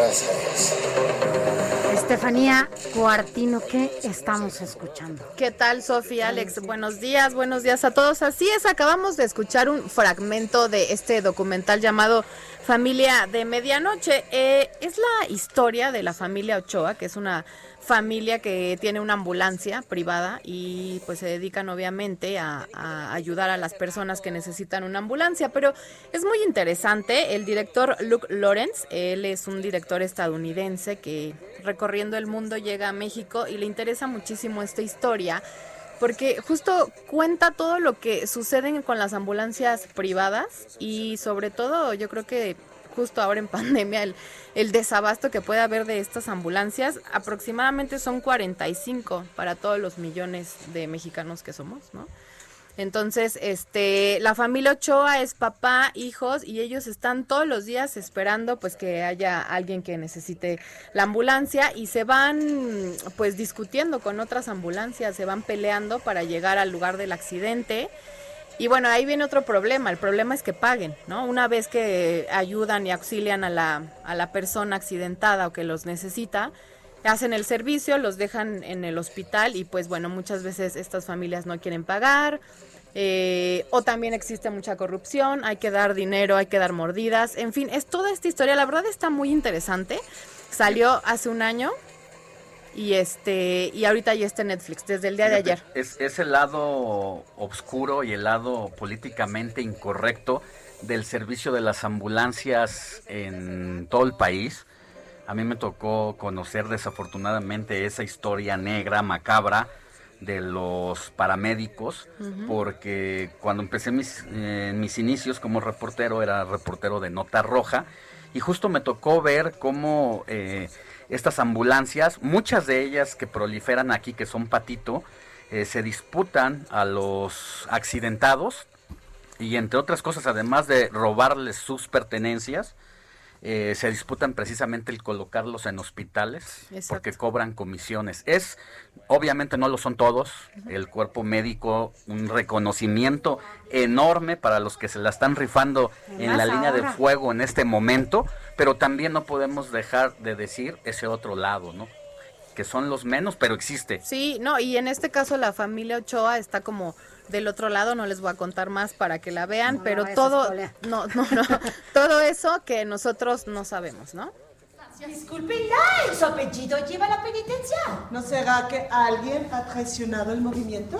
Gracias. Estefanía Cuartino, ¿qué estamos escuchando? ¿Qué tal, Sofía, Alex? Buenos días, buenos días a todos. Así es, acabamos de escuchar un fragmento de este documental llamado Familia de Medianoche. Eh, es la historia de la familia Ochoa, que es una familia que tiene una ambulancia privada y pues se dedican obviamente a, ayudar a las personas que necesitan una ambulancia. Pero es muy interesante. El director Luke Lawrence, él es un director estadounidense que recorriendo el mundo llega a México y le interesa muchísimo esta historia porque justo cuenta todo lo que sucede con las ambulancias privadas y sobre todo yo creo que justo ahora en pandemia el, el desabasto que puede haber de estas ambulancias aproximadamente son 45 para todos los millones de mexicanos que somos, ¿no? Entonces, este, la familia Ochoa es papá, hijos y ellos están todos los días esperando pues que haya alguien que necesite la ambulancia y se van pues discutiendo con otras ambulancias, se van peleando para llegar al lugar del accidente. Y bueno, ahí viene otro problema, el problema es que paguen, ¿no? Una vez que ayudan y auxilian a la, a la persona accidentada o que los necesita, hacen el servicio, los dejan en el hospital y pues bueno, muchas veces estas familias no quieren pagar eh, o también existe mucha corrupción, hay que dar dinero, hay que dar mordidas, en fin, es toda esta historia, la verdad está muy interesante, salió hace un año y este y ahorita ya está en Netflix desde el día de ayer. Es, es el lado oscuro y el lado políticamente incorrecto del servicio de las ambulancias en todo el país. A mí me tocó conocer desafortunadamente esa historia negra, macabra, de los paramédicos, porque cuando empecé mis, eh, mis inicios como reportero, era reportero de Nota Roja, y justo me tocó ver cómo eh, estas ambulancias, muchas de ellas que proliferan aquí, que son patito, eh, se disputan a los accidentados, y entre otras cosas, además de robarles sus pertenencias, eh, se disputan precisamente el colocarlos en hospitales porque cobran comisiones. Es, obviamente no lo son todos, el cuerpo médico, un reconocimiento enorme para los que se la están rifando en la línea de fuego en este momento, pero también no podemos dejar de decir ese otro lado, ¿no? Que son los menos, pero existe. Sí, no, y en este caso la familia Ochoa está como del otro lado, no les voy a contar más para que la vean, No pero a todo, no, no, no, todo eso que nosotros no sabemos, ¿no? Discúlpenla, ¿en su apellido lleva la penitencia? ¿No será que alguien ha traicionado el movimiento?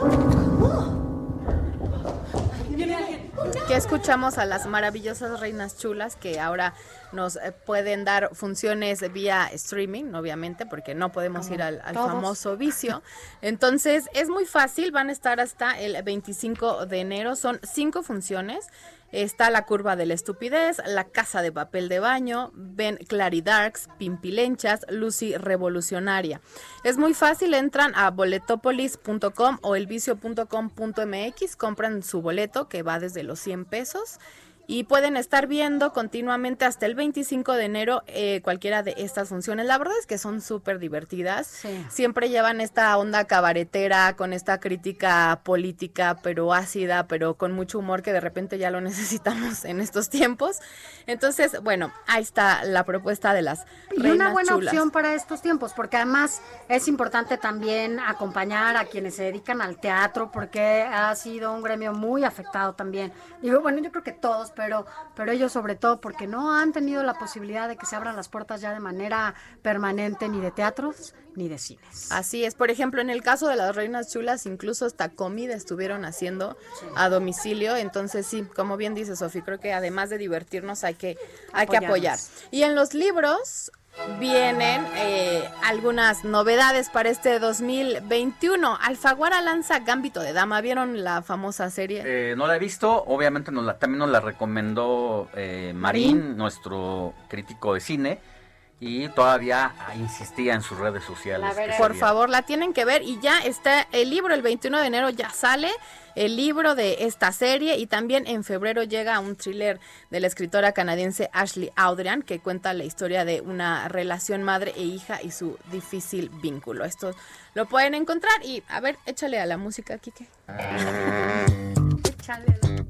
Viene alguien. Que escuchamos a las maravillosas reinas chulas que ahora nos eh, pueden dar funciones vía streaming, obviamente, porque no podemos Como ir al, al famoso vicio. Entonces, es muy fácil, van a estar hasta el 25 de enero, son cinco funciones. Está la curva de la estupidez, la casa de papel de baño, Ben Claridarks, Pimpilenchas, Lucy Revolucionaria. Es muy fácil, entran a boletopolis.com o elvicio.com.mx, compran su boleto que va desde los 100 pesos y pueden estar viendo continuamente hasta el 25 de enero eh, cualquiera de estas funciones. La verdad es que son súper divertidas. Siempre llevan esta onda cabaretera con esta crítica política, pero ácida, pero con mucho humor que de repente ya lo necesitamos en estos tiempos. Entonces, bueno, ahí está la propuesta de las Y reinas una buena chulas. opción para estos tiempos, porque además es importante también acompañar a quienes se dedican al teatro, porque ha sido un gremio muy afectado también. Digo, bueno, yo creo que todos, pero, pero ellos sobre todo porque no han tenido la posibilidad de que se abran las puertas ya de manera permanente ni de teatros ni de cines. Así es, por ejemplo, en el caso de las reinas chulas, incluso hasta comida estuvieron haciendo a domicilio, entonces sí, como bien dice Sofi, creo que además de divertirnos hay que, hay que apoyar. Y en los libros vienen eh, algunas novedades para este 2021. Alfaguara lanza Gambito de Dama, ¿vieron la famosa serie? Eh, no la he visto, obviamente nos la, también nos la recomendó eh, Marín, Marín. nuestro crítico de cine, y todavía insistía en sus redes sociales. Por favor, la tienen que ver y ya está el libro, el 21 de enero ya sale el libro de esta serie y también en febrero llega un thriller de la escritora canadiense Ashley Audrian que cuenta la historia de una relación madre e hija y su difícil vínculo. Esto lo pueden encontrar y a ver, échale a la música, Kike. Échale la-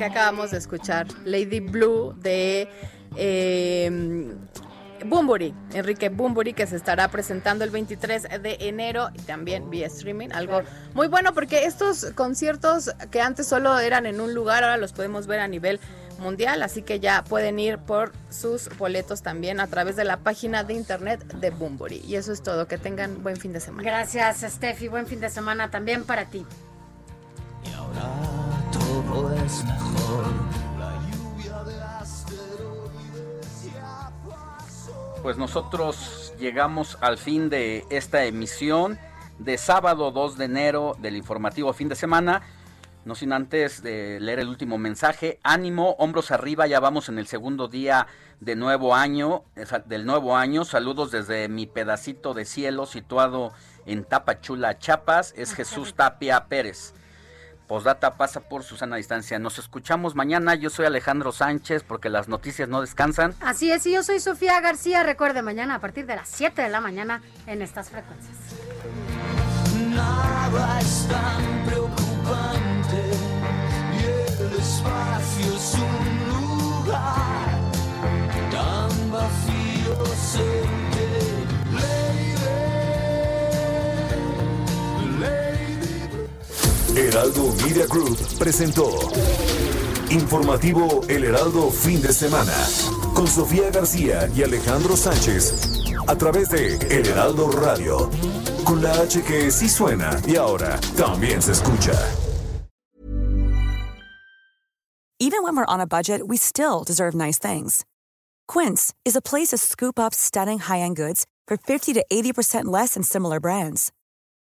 que acabamos de escuchar, Lady Blue de eh, Bumburi, Enrique Bumburi, que se estará presentando el 23 de enero y también vía streaming. Algo muy bueno porque estos conciertos que antes solo eran en un lugar, ahora los podemos ver a nivel mundial, así que ya pueden ir por sus boletos también a través de la página de internet de Bumburi. Y eso es todo, que tengan buen fin de semana. Gracias, Steffi. Buen fin de semana también para ti. Todo es mejor. Pues nosotros llegamos al fin de esta emisión de sábado 2 de enero del informativo fin de semana. No sin antes de leer el último mensaje. Ánimo, hombros arriba, ya vamos en el segundo día de nuevo año, eh, del nuevo año. Saludos desde mi pedacito de cielo situado en Tapachula, Chiapas. Es Jesús Tapia Pérez. Postdata pasa por Susana Distancia. Nos escuchamos mañana. Yo soy Alejandro Sánchez porque las noticias no descansan. Así es, y yo soy Sofía García. Recuerde, mañana a partir de las 7 de la mañana en estas frecuencias. Nada es tan preocupante y el espacio es un lugar tan vacío Heraldo Media Group presentó Informativo El Heraldo Fin de Semana con Sofía García y Alejandro Sánchez a través de El Heraldo Radio con la H que sí suena y ahora también se escucha. Even when we're on a budget, we still deserve nice things. Quince is a place to scoop up stunning high-end goods for 50 to 80% less than similar brands.